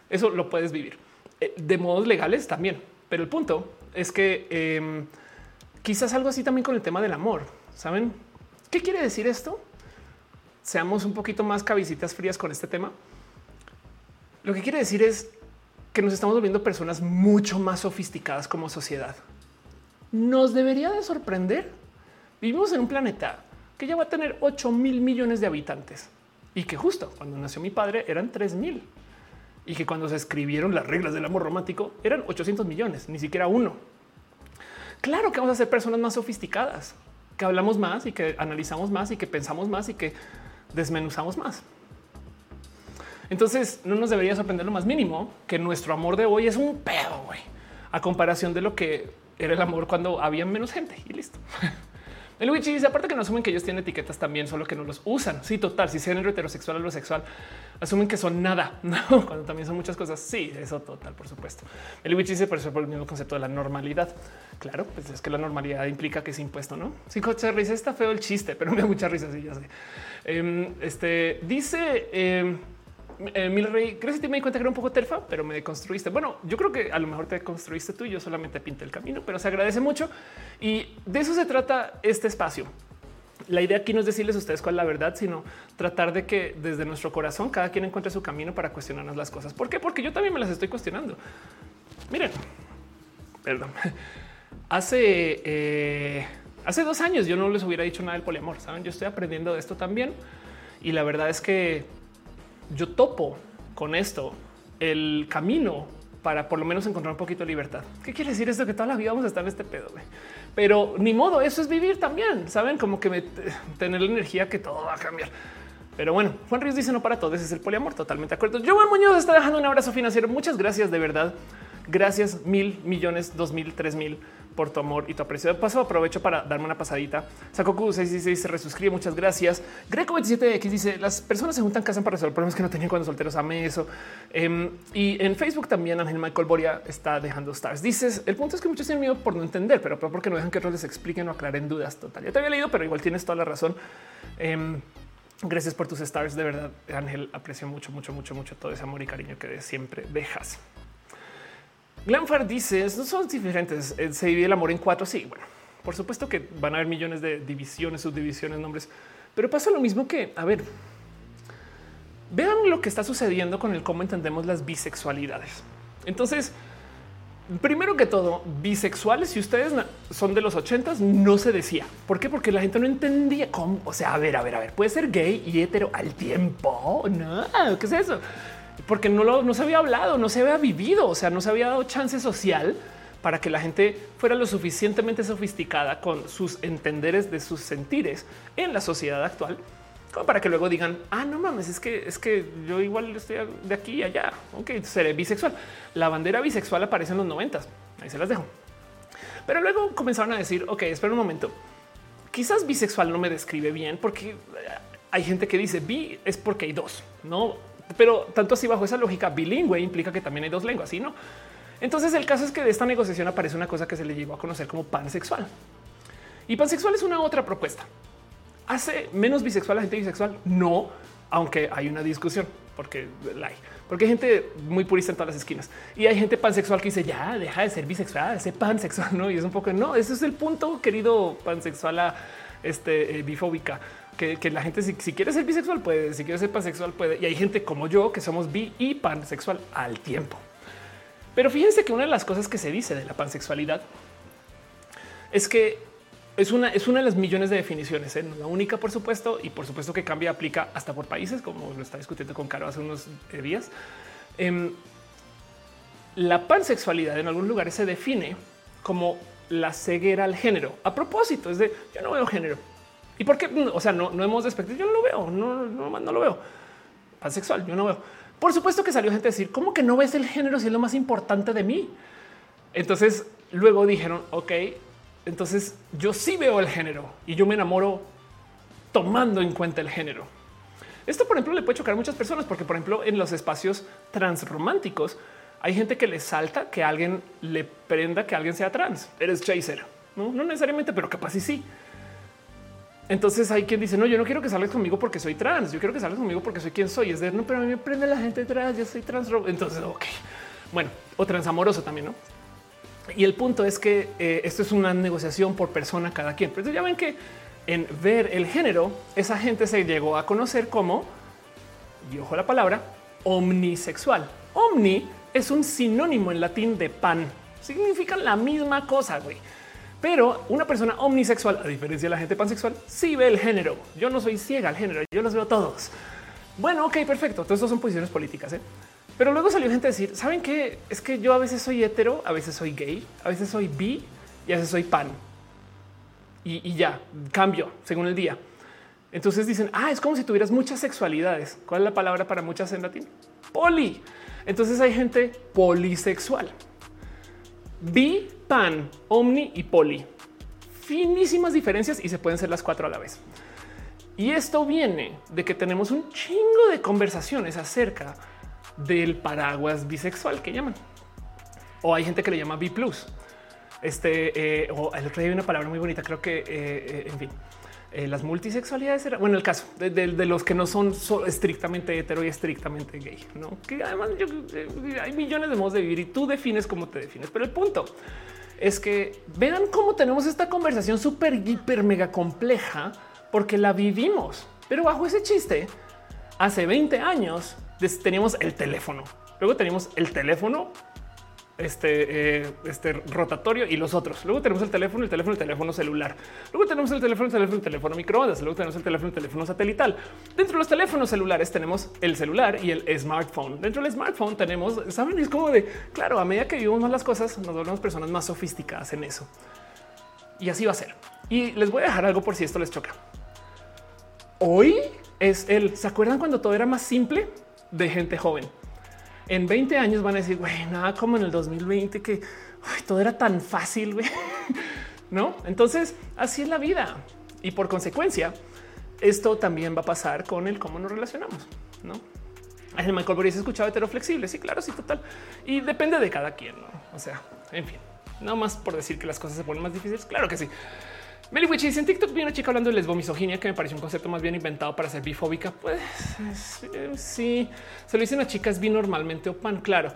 Eso lo puedes vivir eh, de modos legales también. Pero el punto es que em, quizás algo así también con el tema del amor. Saben qué quiere decir esto? Seamos un poquito más cabicitas frías con este tema. Lo que quiere decir es que nos estamos volviendo personas mucho más sofisticadas como sociedad. Nos debería de sorprender. Vivimos en un planeta que ya va a tener 8 mil millones de habitantes y que justo cuando nació mi padre eran 3 mil. y que cuando se escribieron las reglas del amor romántico eran 800 millones, ni siquiera uno. Claro que vamos a ser personas más sofisticadas, que hablamos más y que analizamos más y que pensamos más y que desmenuzamos más. Entonces no nos debería sorprender lo más mínimo que nuestro amor de hoy es un pedo, güey, a comparación de lo que era el amor cuando había menos gente y listo. El Wichi dice aparte que no asumen que ellos tienen etiquetas también, solo que no los usan. Sí, total. Si sean heterosexual o lo sexual, asumen que son nada, no cuando también son muchas cosas. Sí, eso total, por supuesto. El Wichi dice por eso por el mismo concepto de la normalidad. Claro, pues es que la normalidad implica que es impuesto, no? Sí, coche risa está feo el chiste, pero me da mucha risa. Sí, ya sé. Em, este dice. Em, eh, Mil Rey, ¿crees que me di cuenta que era un poco terfa, pero me deconstruiste? Bueno, yo creo que a lo mejor te construiste tú y yo solamente pinté el camino, pero se agradece mucho. Y de eso se trata este espacio. La idea aquí no es decirles a ustedes cuál es la verdad, sino tratar de que desde nuestro corazón cada quien encuentre su camino para cuestionarnos las cosas. ¿Por qué? Porque yo también me las estoy cuestionando. Miren, perdón. Hace, eh, hace dos años yo no les hubiera dicho nada del poliamor. Saben, yo estoy aprendiendo de esto también. Y la verdad es que yo topo con esto el camino para por lo menos encontrar un poquito de libertad. ¿Qué quiere decir esto? Que toda la vida vamos a estar en este pedo. Pero ni modo, eso es vivir también. Saben como que tener la energía que todo va a cambiar. Pero bueno, Juan Ríos dice no para todos, es el poliamor, totalmente de acuerdo. Yo, Muñoz está dejando un abrazo financiero. Muchas gracias de verdad. Gracias mil millones, dos mil, tres mil por tu amor y tu aprecio. De paso, aprovecho para darme una pasadita. Sakoku 666 se resuscribe. Muchas gracias. Greco 27X dice las personas se juntan casan para resolver problemas que no tenían cuando solteros. Amé eso. Em, y en Facebook también Ángel Michael Boria está dejando stars. Dices el punto es que muchos tienen miedo por no entender, pero porque no dejan que otros les expliquen o aclaren dudas. Total, ya te había leído, pero igual tienes toda la razón. Em, gracias por tus stars. De verdad, Ángel, aprecio mucho, mucho, mucho, mucho todo ese amor y cariño que siempre dejas. Glanfar dice, no son diferentes, eh, se divide el amor en cuatro, sí, bueno, por supuesto que van a haber millones de divisiones, subdivisiones, nombres, pero pasa lo mismo que, a ver, vean lo que está sucediendo con el cómo entendemos las bisexualidades. Entonces, primero que todo, bisexuales, si ustedes son de los ochentas, no se decía. ¿Por qué? Porque la gente no entendía cómo. O sea, a ver, a ver, a ver, puede ser gay y hetero al tiempo. No, ¿qué es eso? Porque no, lo, se había hablado, no se había vivido, o sea, no se había dado chance social para que la gente fuera lo suficientemente sofisticada con sus entenderes de sus sentires en la sociedad actual, como para que luego digan, ah, no mames, es que es que yo igual estoy de aquí y allá, ok, seré bisexual. La bandera bisexual aparece en los noventas, ahí se las dejo. Pero luego comenzaron a decir, ok, espera un momento, quizás bisexual no me describe bien porque hay gente que dice bi es porque hay dos, no pero tanto así bajo esa lógica bilingüe implica que también hay dos lenguas, ¿sí no? Entonces el caso es que de esta negociación aparece una cosa que se le llegó a conocer como pansexual. Y pansexual es una otra propuesta. ¿Hace menos bisexual la gente bisexual? No, aunque hay una discusión, porque la hay. Porque hay gente muy purista en todas las esquinas. Y hay gente pansexual que dice, ya, deja de ser bisexual, ese pansexual, ¿no? Y es un poco, no, ese es el punto, querido pansexual, a este, eh, bifóbica que, la gente, si, quiere ser bisexual, puede, si quiere ser pansexual, puede. Y hay gente como yo que somos bi y pansexual al tiempo. Pero fíjense que una de las cosas que se dice de la pansexualidad es que es una, es una de las millones de definiciones, ¿eh? la única, por supuesto, y por supuesto que cambia, aplica hasta por países, como lo está discutiendo con Caro hace unos eh, días. Em, la pansexualidad en algunos lugares se define como la ceguera al género. A propósito, es de yo no veo género ¿Y por qué? O sea, no, no hemos despectivado. Yo no lo veo, no, no, no lo veo. Pansexual, yo no veo. Por supuesto que salió gente a decir, ¿cómo que no ves el género si es lo más importante de mí? Entonces luego dijeron, ok, entonces yo sí veo el género y yo me enamoro tomando en cuenta el género. Esto, por ejemplo, le puede chocar a muchas personas porque, por ejemplo, en los espacios transrománticos hay gente que le salta que alguien le prenda que alguien sea trans. Eres chaser, no, no necesariamente, pero capaz y sí. Entonces hay quien dice, no, yo no quiero que salgas conmigo porque soy trans, yo quiero que salgas conmigo porque soy quien soy. Es de, no, pero a mí me prende la gente trans, yo soy trans. Entonces, ok, bueno, o transamoroso también, ¿no? Y el punto es que eh, esto es una negociación por persona cada quien. Pero ya ven que en ver el género, esa gente se llegó a conocer como, y ojo la palabra, omnisexual. Omni es un sinónimo en latín de pan. Significan la misma cosa, güey. Pero una persona omnisexual, a diferencia de la gente pansexual, sí ve el género. Yo no soy ciega al género, yo los veo todos. Bueno, ok, perfecto. Entonces, son posiciones políticas. ¿eh? Pero luego salió gente a decir, ¿saben qué? Es que yo a veces soy hetero, a veces soy gay, a veces soy bi y a veces soy pan. Y, ya, cambio según el día. Entonces dicen, ah, es como si tuvieras muchas sexualidades. ¿Cuál es la palabra para muchas en latín? Poli. Entonces hay gente polisexual. Bi, pan, omni y poli. Finísimas diferencias y se pueden ser las cuatro a la vez. Y esto viene de que tenemos un chingo de conversaciones acerca del paraguas bisexual que llaman. O hay gente que le llama B Este, eh, o el otro día hay una palabra muy bonita, creo que, eh, eh, en fin, las multisexualidades era, bueno, el caso de, los que no son estrictamente hetero y estrictamente gay, no? Que además hay millones de modos de vivir y tú defines cómo te defines. Pero el punto es que vean cómo tenemos esta conversación súper, hiper, mega compleja porque la vivimos. Pero bajo ese chiste, hace 20 años teníamos el teléfono. Luego teníamos el teléfono este, eh, este rotatorio y los otros. Luego tenemos el teléfono, el teléfono, el teléfono celular. Luego tenemos el teléfono, el teléfono, el teléfono microondas. Luego tenemos el teléfono, el teléfono satelital. Dentro de los teléfonos celulares tenemos el celular y el smartphone. Dentro del smartphone tenemos, saben, es como de claro, a medida que vivimos más las cosas, nos volvemos personas más sofisticadas en eso. Y así va a ser. Y les voy a dejar algo por si esto les choca. Hoy es el, ¿se acuerdan cuando todo era más simple? de gente joven. En 20 años van a decir, güey, nada como en el 2020 que todo era tan fácil, güey. ¿No? Entonces, así es la vida. Y por consecuencia, esto también va a pasar con el cómo nos relacionamos, ¿no? El Michael Boris escuchado heteroflexible. Sí, claro, sí, total. Y depende de cada quien, ¿no? O sea, en fin, no más por decir que las cosas se ponen más difíciles. Claro que sí. Meli dice en TikTok vi una chica hablando de lesbomisoginia que me pareció un concepto más bien inventado para ser bifóbica. Pues sí, se lo dicen a chicas bi normalmente o pan, claro.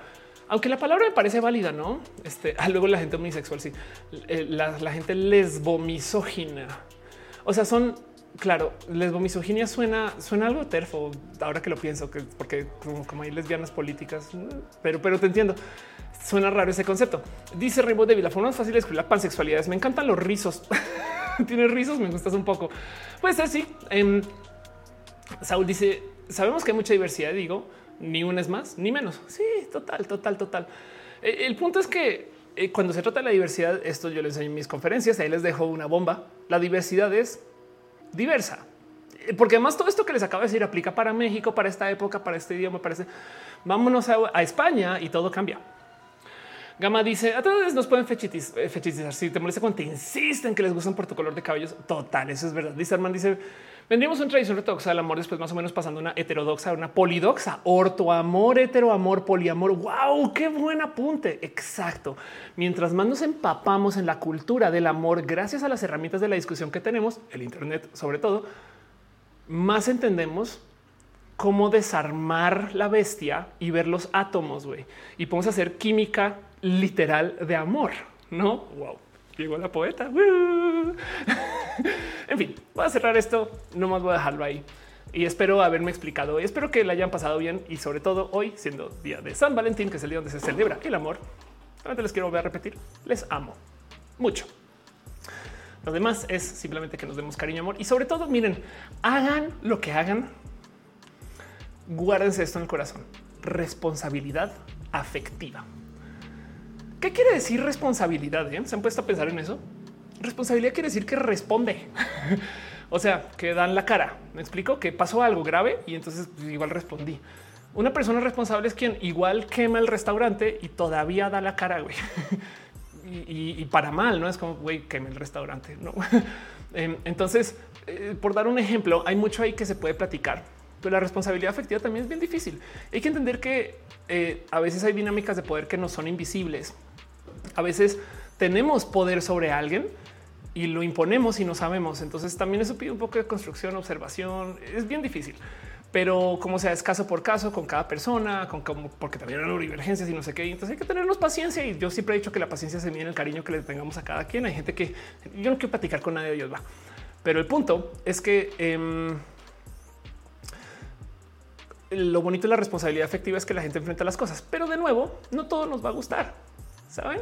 Aunque la palabra me parece válida, no? Este, ah, luego la gente omnisexual, sí, eh, la, la gente lesbomisógina. O sea, son claro, lesbomisoginia suena, suena algo terfo ahora que lo pienso, que porque como, hay lesbianas políticas, pero, pero te entiendo. Suena raro ese concepto. Dice Rainbow David, la forma más fácil de escribir la pansexualidad Me encantan los rizos. Tienes rizos, me gustas un poco. Pues así. Em, Saúl dice: Sabemos que hay mucha diversidad. Digo, ni una es más ni menos. Sí, total, total, total. E, el punto es que eh, cuando se trata de la diversidad, esto yo les enseño en mis conferencias. Ahí les dejo una bomba. La diversidad es diversa. Eh, porque además todo esto que les acabo de decir aplica para México, para esta época, para este idioma, parece. Vámonos a España y todo cambia. Gama dice a todos nos pueden eh, fetichizar. Si te molesta cuando te insisten que les gustan por tu color de cabellos, total. Eso es verdad. Dice Armand dice vendríamos una tradición ortodoxa del amor, después más o menos pasando una heterodoxa, una polidoxa, ortoamor, heteroamor, poliamor. Wow, qué buen apunte. Exacto. Mientras más nos empapamos en la cultura del amor, gracias a las herramientas de la discusión que tenemos, el Internet sobre todo, más entendemos cómo desarmar la bestia y ver los átomos, güey. Y podemos hacer química literal de amor, ¿no? Wow, llegó la poeta. en fin, voy a cerrar esto, no más voy a dejarlo ahí. Y espero haberme explicado espero que la hayan pasado bien y sobre todo hoy siendo día de San Valentín, que es el día donde se celebra el amor. Solamente les quiero volver a repetir, les amo mucho. Lo demás es simplemente que nos demos cariño, amor y sobre todo, miren, hagan lo que hagan. Guárdense esto en el corazón. Responsabilidad afectiva. ¿Qué quiere decir responsabilidad? Eh? ¿Se han puesto a pensar en eso? Responsabilidad quiere decir que responde. o sea, que dan la cara. Me explico que pasó algo grave y entonces pues, igual respondí. Una persona responsable es quien igual quema el restaurante y todavía da la cara, güey. y, para mal, no es como güey, queme el restaurante. No, em, entonces, eh, por dar un ejemplo, hay mucho ahí que se puede platicar pero la responsabilidad afectiva también es bien difícil. Hay que entender que eh, a veces hay dinámicas de poder que no son invisibles a veces tenemos poder sobre alguien y lo imponemos y no sabemos. Entonces también eso pide un poco de construcción, observación. Es bien difícil, pero como sea, es caso por caso con cada persona, con como porque también hay divergencias y no sé qué. Entonces hay que tenernos paciencia. Y yo siempre he dicho que la paciencia se mide en el cariño que le tengamos a cada quien. Hay gente que yo no quiero platicar con nadie de ellos, va. Pero el punto es que em, lo bonito de la responsabilidad efectiva es que la gente enfrenta las cosas, pero de nuevo, no todo nos va a gustar. Saben?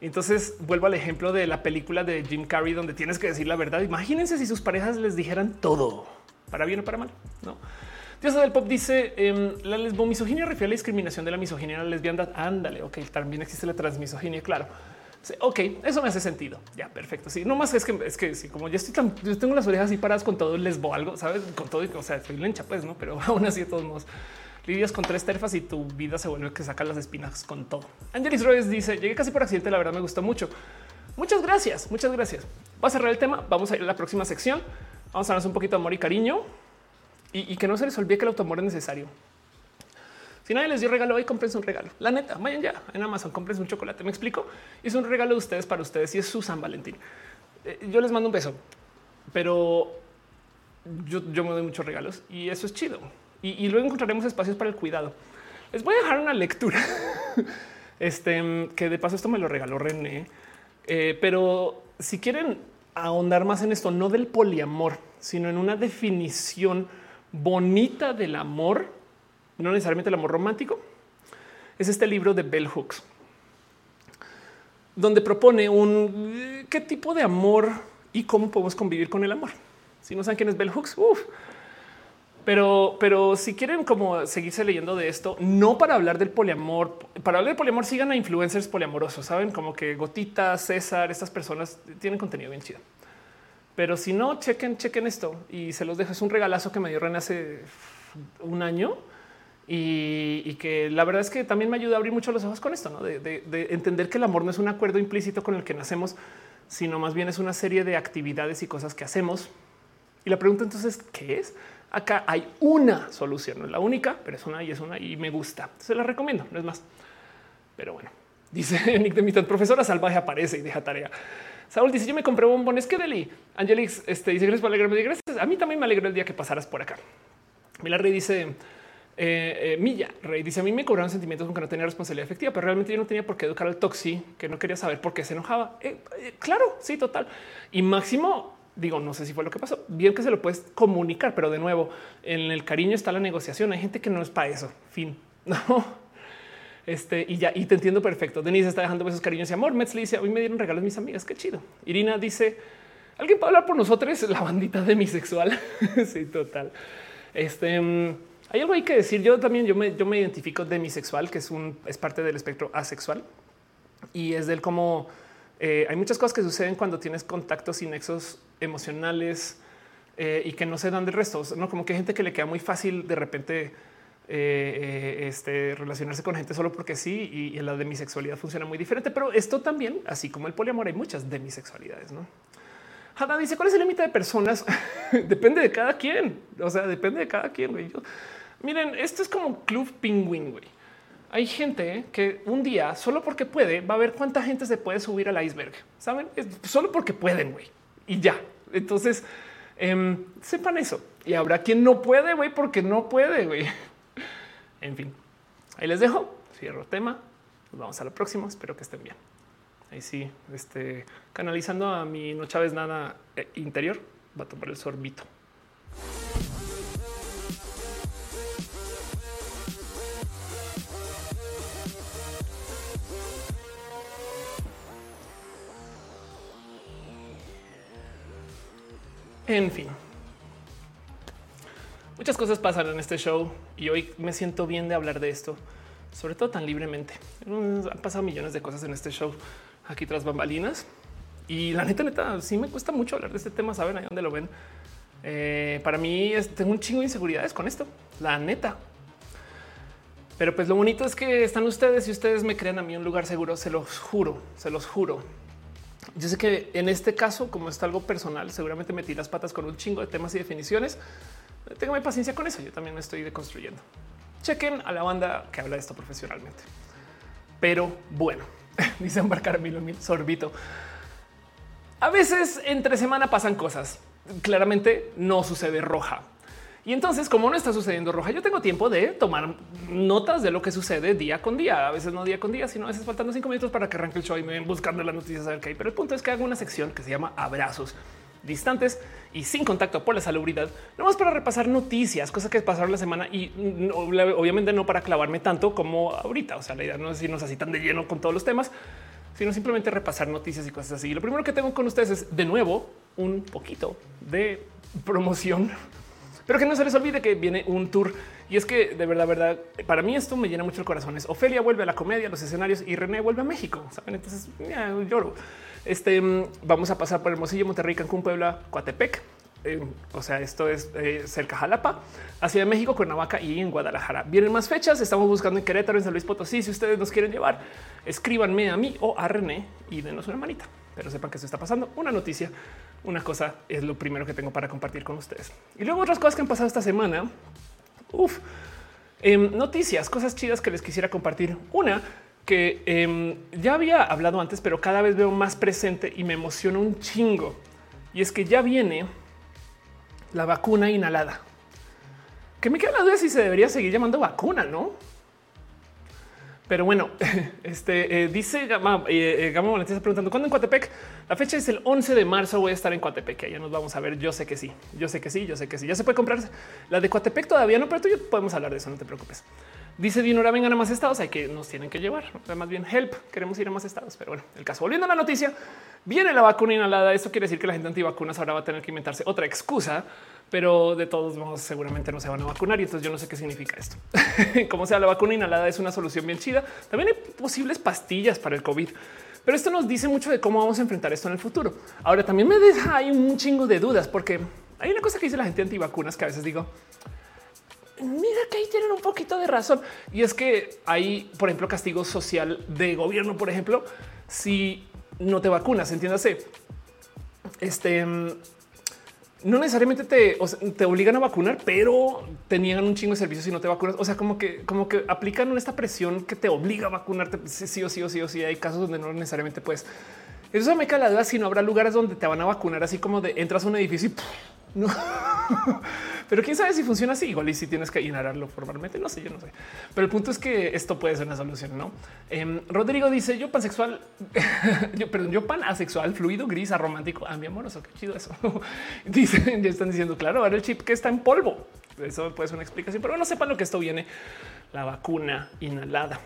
Entonces vuelvo al ejemplo de la película de Jim Carrey, donde tienes que decir la verdad. Imagínense si sus parejas les dijeran todo para bien o para mal. No Diosa del Pop dice em, la lesbomisoginia refiere a la discriminación de la misoginia en la lesbiandad. Ándale, ok, también existe la transmisoginia, claro. ok, eso me hace sentido. Ya, perfecto. Sí, no más es que es que sí, como yo estoy tan, yo tengo las orejas así paradas con todo el lesbo, algo, sabes, con todo. O sea, soy lencha, pues no, pero aún así, de todos modos, lidias con tres terfas y tu vida se vuelve que saca las espinas con todo. Angelis Reyes dice: Llegué casi por accidente. La verdad me gustó mucho. Muchas gracias, muchas gracias. Va a cerrar el tema. Vamos a ir a la próxima sección. Vamos a darnos un poquito de amor y cariño y, que no se les olvide que el autoamor es necesario. Si nadie les dio regalo hoy, compren un regalo. La neta, vayan ya en Amazon, compren un chocolate. Me explico. Es un regalo de ustedes para ustedes y es su San Valentín. Eh, yo les mando un beso, pero yo, me doy muchos regalos y eso es chido. Y, luego encontraremos espacios para el cuidado. Les voy a dejar una lectura. este que de paso esto me lo regaló René, eh, pero si quieren ahondar más en esto, no del poliamor, sino en una definición bonita del amor, no necesariamente el amor romántico, es este libro de Bell Hooks, donde propone un eh, qué tipo de amor y cómo podemos convivir con el amor. Si no saben quién es Bell Hooks, uff. Pero, pero si quieren como seguirse leyendo de esto, no para hablar del poliamor, para hablar del poliamor, sigan a influencers poliamorosos, saben como que Gotita, César, estas personas tienen contenido bien chido. Pero si no, chequen, chequen esto y se los dejo. Es un regalazo que me dio René hace un año y, que la verdad es que también me ayuda a abrir mucho los ojos con esto, ¿no? de, entender que el amor no es un acuerdo implícito con el que nacemos, sino más bien es una serie de actividades y cosas que hacemos. Y la pregunta entonces, ¿qué es? Acá hay una solución, no es la única, pero es una y es una y me gusta. Se la recomiendo, no es más. Pero bueno, dice Nick de mitad, profesora salvaje aparece y deja tarea. Saúl dice: Yo me compré bombones. que deli. Angelix este, dice: Gracias por alegrarme. Gracias. A mí también me alegró el día que pasaras por acá. Mila Rey dice: eh, eh, Milla Rey dice: A mí me cobraron sentimientos aunque no tenía responsabilidad efectiva, pero realmente yo no tenía por qué educar al toxi que no quería saber por qué se enojaba. Eh, claro, sí, total. Y máximo digo, no sé si fue lo que pasó. Bien que se lo puedes comunicar, pero de nuevo, en el cariño está la negociación. Hay gente que no es para eso. Fin. No, este y ya, y te entiendo perfecto. Denise está dejando besos, cariños y amor. Metz le dice: Hoy me dieron regalos mis amigas. Qué chido. Irina dice: Alguien puede hablar por nosotros. La bandita demisexual. sí, total. Este mm, hay algo hay que decir. Yo también yo me, yo me identifico demisexual, que es un es parte del espectro asexual y es del cómo eh, hay muchas cosas que suceden cuando tienes contactos y nexos emocionales eh, y que no se dan de resto. No como que hay gente que le queda muy fácil de repente eh, este, relacionarse con gente solo porque sí y, la demisexualidad funciona muy diferente. Pero esto también, así como el poliamor, hay muchas demisexualidades. No Hada dice cuál es el límite de personas. depende de cada quien. O sea, depende de cada quien. miren, esto es como club pingüín. Güey. Hay gente que un día solo porque puede va a ver cuánta gente se puede subir al iceberg. Saben, solo porque pueden güey. y ya. Entonces em, sepan eso y habrá quien no puede güey porque no puede. güey. En fin, ahí les dejo. Cierro tema. Nos vamos a la próxima. Espero que estén bien. Ahí sí, este, canalizando a mi no Chávez nada eh, interior, va a tomar el sorbito. En fin, Muchas cosas pasan en este show y hoy me siento bien de hablar de esto, sobre todo tan libremente. Han pasado millones de cosas en este show aquí tras bambalinas y la neta, neta, sí me cuesta mucho hablar de este tema. Saben ahí dónde lo ven. Eh, para mí tengo un chingo de inseguridades con esto, la neta. Pero pues lo bonito es que están ustedes y ustedes me crean a mí un lugar seguro. Se los juro, se los juro. Yo sé que en este caso, como está algo personal, seguramente metí las patas con un chingo de temas y definiciones, Téngame paciencia con eso. Yo también me estoy deconstruyendo. Chequen a la banda que habla de esto profesionalmente. Pero bueno, dice embarcar mil mil sorbito. A veces entre semana pasan cosas. Claramente no sucede roja. Y entonces, como no está sucediendo roja, yo tengo tiempo de tomar notas de lo que sucede día con día. A veces no día con día, sino a veces faltando cinco minutos para que arranque el show y me ven buscando las noticias ver qué hay. Pero el punto es que hago una sección que se llama abrazos distantes y sin contacto por la salubridad, no más para repasar noticias, cosas que pasaron la semana y obviamente no para clavarme tanto como ahorita. O sea, la idea no es irnos así tan de lleno con todos los temas, sino simplemente repasar noticias y cosas así. Y lo primero que tengo con ustedes es de nuevo un poquito de promoción Pero que no se les olvide que viene un tour y es que de verdad, verdad, para mí esto me llena mucho el corazón. Es Ofelia vuelve a la comedia, a los escenarios y René vuelve a México. ¿saben? Entonces lloro. Este vamos a pasar por Hermosillo, Monterrey, Cancún, Puebla, Coatepec. Eh, o sea, esto es eh, cerca Jalapa, hacia México, Cuernavaca y en Guadalajara. Vienen más fechas. Estamos buscando en Querétaro, en San Luis Potosí. Si ustedes nos quieren llevar, escríbanme a mí o a René y denos una manita. Pero sepan que esto está pasando. Una noticia, una cosa es lo primero que tengo para compartir con ustedes. Y luego otras cosas que han pasado esta semana. Uf, em, noticias, cosas chidas que les quisiera compartir. Una que em, ya había hablado antes, pero cada vez veo más presente y me emociona un chingo. Y es que ya viene la vacuna inhalada. Que me queda la duda si se debería seguir llamando vacuna, ¿no? Pero bueno, este eh, dice Gama, eh, eh, Gama está preguntando cuándo en Coatepec. La fecha es el 11 de marzo. Voy a estar en Coatepec. Ya nos vamos a ver. Yo sé que sí, yo sé que sí, yo sé que sí. Ya se puede comprar la de Coatepec todavía no, pero tú y yo podemos hablar de eso. No te preocupes. Dice Dinora, vengan a más estados. Hay que nos tienen que llevar. Más bien help. Queremos ir a más estados. Pero bueno, el caso volviendo a la noticia, viene la vacuna inhalada. Esto quiere decir que la gente antivacunas ahora va a tener que inventarse otra excusa pero de todos modos seguramente no se van a vacunar y entonces yo no sé qué significa esto. Como sea, la vacuna inhalada es una solución bien chida. También hay posibles pastillas para el COVID. Pero esto nos dice mucho de cómo vamos a enfrentar esto en el futuro. Ahora también me deja hay un chingo de dudas porque hay una cosa que dice la gente antivacunas que a veces digo, mira que ahí tienen un poquito de razón. Y es que hay, por ejemplo, castigo social de gobierno, por ejemplo, si no te vacunas, entiéndase. Este no necesariamente te, te obligan a vacunar, pero te niegan un chingo de servicios si no te vacunas. O sea, como que, como que aplican esta presión que te obliga a vacunarte sí o sí o sí o sí. Hay casos donde no necesariamente puedes. Eso me cae la duda si no habrá lugares donde te van a vacunar así como de entras a un edificio y no. Pero quién sabe si funciona así. Igual y si tienes que inhalarlo formalmente, no sé, yo no sé. Pero el punto es que esto puede ser una solución, ¿no? Em, Rodrigo dice yo pansexual, yo, perdón, yo pan asexual, fluido, gris, aromántico, a mi amoroso, qué chido eso. Dicen, ya están diciendo, claro, ahora el chip que está en polvo. Eso puede ser una explicación, pero no sepan lo que esto viene, la vacuna inhalada.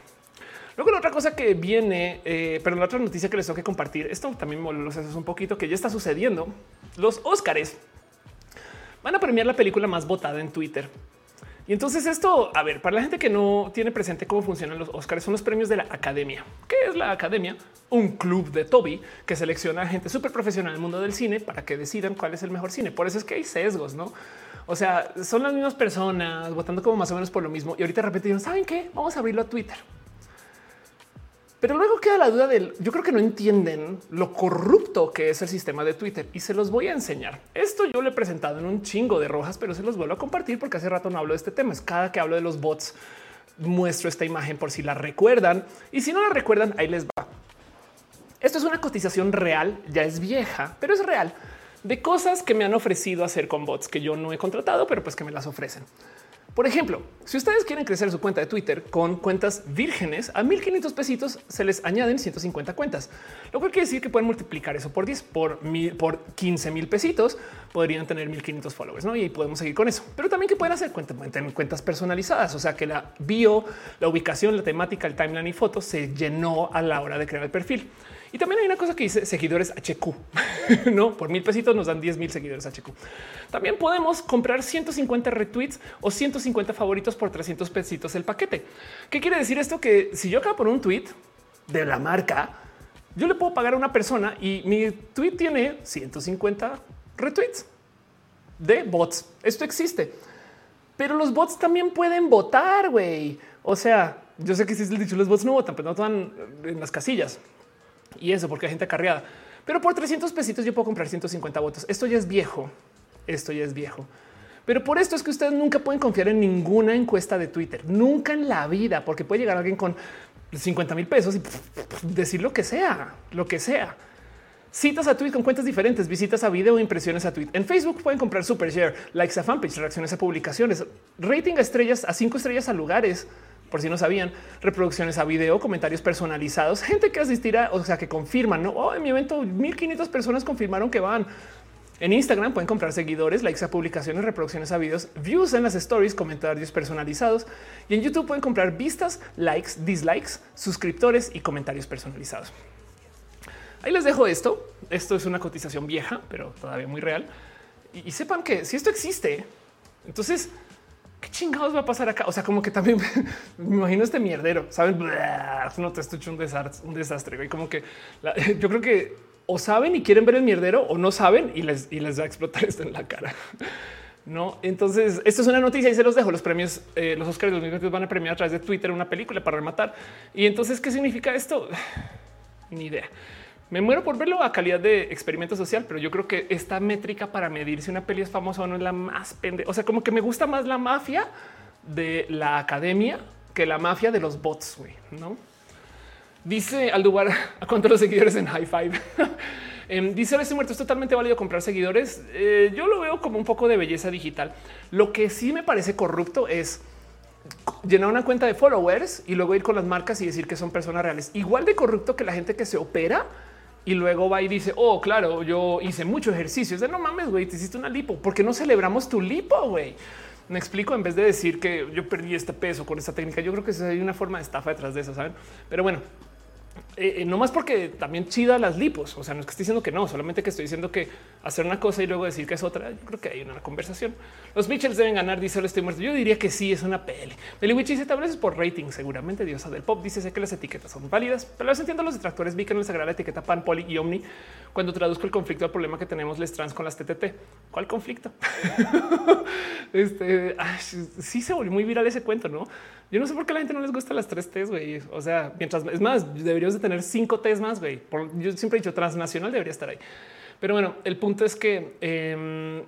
Luego la otra cosa que viene, eh, pero la otra noticia que les tengo que compartir, esto también me lo un poquito, que ya está sucediendo. Los Óscares van a premiar la película más votada en Twitter. Y entonces esto, a ver, para la gente que no tiene presente cómo funcionan los Oscars, son los premios de la Academia. ¿Qué es la Academia? Un club de Toby que selecciona a gente súper profesional del mundo del cine para que decidan cuál es el mejor cine. Por eso es que hay sesgos, ¿no? O sea, son las mismas personas votando como más o menos por lo mismo. Y ahorita de repente ¿saben qué? Vamos a abrirlo a Twitter. Pero luego queda la duda del yo creo que no entienden lo corrupto que es el sistema de Twitter y se los voy a enseñar. Esto yo lo he presentado en un chingo de rojas, pero se los vuelvo a compartir porque hace rato no hablo de este tema. Es cada que hablo de los bots muestro esta imagen por si la recuerdan y si no la recuerdan, ahí les va. Esto es una cotización real, ya es vieja, pero es real de cosas que me han ofrecido hacer con bots que yo no he contratado, pero pues que me las ofrecen. Por ejemplo, si ustedes quieren crecer su cuenta de Twitter con cuentas vírgenes a 1500 pesitos, se les añaden 150 cuentas, lo cual quiere decir que pueden multiplicar eso por 10 por mil, por 15 mil pesitos. Podrían tener 1500 followers ¿no? y podemos seguir con eso, pero también que pueden hacer cuentas, cuentas personalizadas. O sea que la bio, la ubicación, la temática, el timeline y fotos se llenó a la hora de crear el perfil. Y también hay una cosa que dice seguidores HQ, no por mil pesitos nos dan 10 mil seguidores HQ. También podemos comprar 150 retweets o 150 favoritos por 300 pesitos el paquete. ¿Qué quiere decir esto? Que si yo acabo por un tweet de la marca, yo le puedo pagar a una persona y mi tweet tiene 150 retweets de bots. Esto existe, pero los bots también pueden votar. Güey, o sea, yo sé que si es el dicho, los bots no votan, pero no están en las casillas y eso porque hay gente carreada. Pero por 300 pesitos yo puedo comprar 150 votos. Esto ya es viejo. Esto ya es viejo. Pero por esto es que ustedes nunca pueden confiar en ninguna encuesta de Twitter, nunca en la vida, porque puede llegar alguien con 50 mil pesos y decir lo que sea, lo que sea. Citas a tweet con cuentas diferentes, visitas a video, impresiones a tweet. En Facebook pueden comprar super share, likes a fanpage, reacciones a publicaciones, rating a estrellas, a cinco estrellas a lugares por si no sabían, reproducciones a video, comentarios personalizados, gente que asistirá, o sea, que confirman, ¿no? Oh, en mi evento 1500 personas confirmaron que van. En Instagram pueden comprar seguidores, likes a publicaciones, reproducciones a videos, views en las stories, comentarios personalizados. Y en YouTube pueden comprar vistas, likes, dislikes, suscriptores y comentarios personalizados. Ahí les dejo esto. Esto es una cotización vieja, pero todavía muy real. Y, y sepan que si esto existe, Entonces, ¿qué chingados va a pasar acá? O sea, como que también me imagino este mierdero, ¿saben? No te estoy un desastre, un desastre. Y como que yo creo que o saben y quieren ver el mierdero o no saben y les, y les va a explotar esto en la cara. No, entonces esto es una noticia y se los dejo. Los premios, eh, los Oscars los mismos van a premiar a través de Twitter una película para rematar. Y entonces, ¿qué significa esto? Ni idea. Me muero por verlo a calidad de experimento social, pero yo creo que esta métrica para medir si una peli es famosa o no es la más pende. O sea, como que me gusta más la mafia de la academia que la mafia de los bots. güey, No dice Aldubar a cuántos los seguidores en High Five. Em, dice este muerto es totalmente válido comprar seguidores. Eh, yo lo veo como un poco de belleza digital. Lo que sí me parece corrupto es llenar una cuenta de followers y luego ir con las marcas y decir que son personas reales. Igual de corrupto que la gente que se opera y luego va y dice, oh, claro, yo hice mucho ejercicio. Es de no mames, güey, te hiciste una lipo. ¿Por qué no celebramos tu lipo, güey? Me explico en vez de decir que yo perdí este peso con esta técnica. Yo creo que hay una forma de estafa detrás de eso, saben? Pero bueno, eh, eh, no más porque también chida las lipos. O sea, no es que estoy diciendo que no, solamente que estoy diciendo que hacer una cosa y luego decir que es otra. Yo creo que hay una conversación. Los Mitchells deben ganar, dice estoy muerto. Yo diría que sí, es una peli. Meliwich dice tal vez es por rating, seguramente diosa del pop. Dice sé que las etiquetas son válidas, pero los entiendo los detractores. Vi que no les agrada la etiqueta pan, poli y omni cuando traduzco el conflicto al problema que tenemos les trans con las TTT. ¿Cuál conflicto? este sí se volvió muy viral ese cuento, no? Yo no sé por qué la gente no les gusta las tres T's, güey. O sea, mientras es más, deberíamos de tener cinco T's más, güey. Yo siempre he dicho transnacional debería estar ahí. Pero bueno, el punto es que em,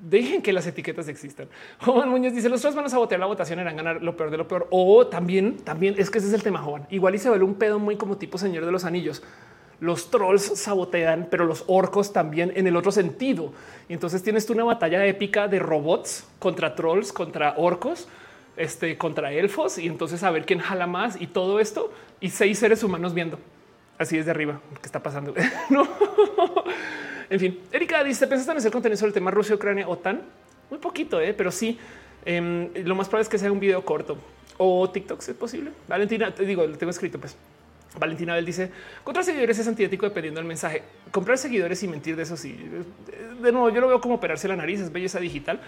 dejen que las etiquetas existan. Juan Muñoz dice los tres van a sabotear la votación, eran ganar lo peor de lo peor. O también, también es que ese es el tema, Juan. Igual y se vuelve un pedo muy como tipo Señor de los Anillos. Los trolls sabotean, pero los orcos también en el otro sentido. Y entonces tienes tú una batalla épica de robots contra trolls, contra orcos este, contra elfos y entonces a ver quién jala más y todo esto y seis seres humanos viendo así desde arriba qué está pasando. no, en fin, Erika dice: ¿Pensaste en hacer contenido sobre el tema Rusia, Ucrania, OTAN? Muy poquito, ¿eh? pero sí. Em, lo más probable es que sea un video corto o TikTok, si es posible. Valentina, te digo, lo tengo escrito, pues. Valentina Bell dice comprar seguidores es antiético dependiendo del mensaje. Comprar seguidores y mentir de eso sí. De nuevo, yo lo veo como operarse la nariz, es belleza digital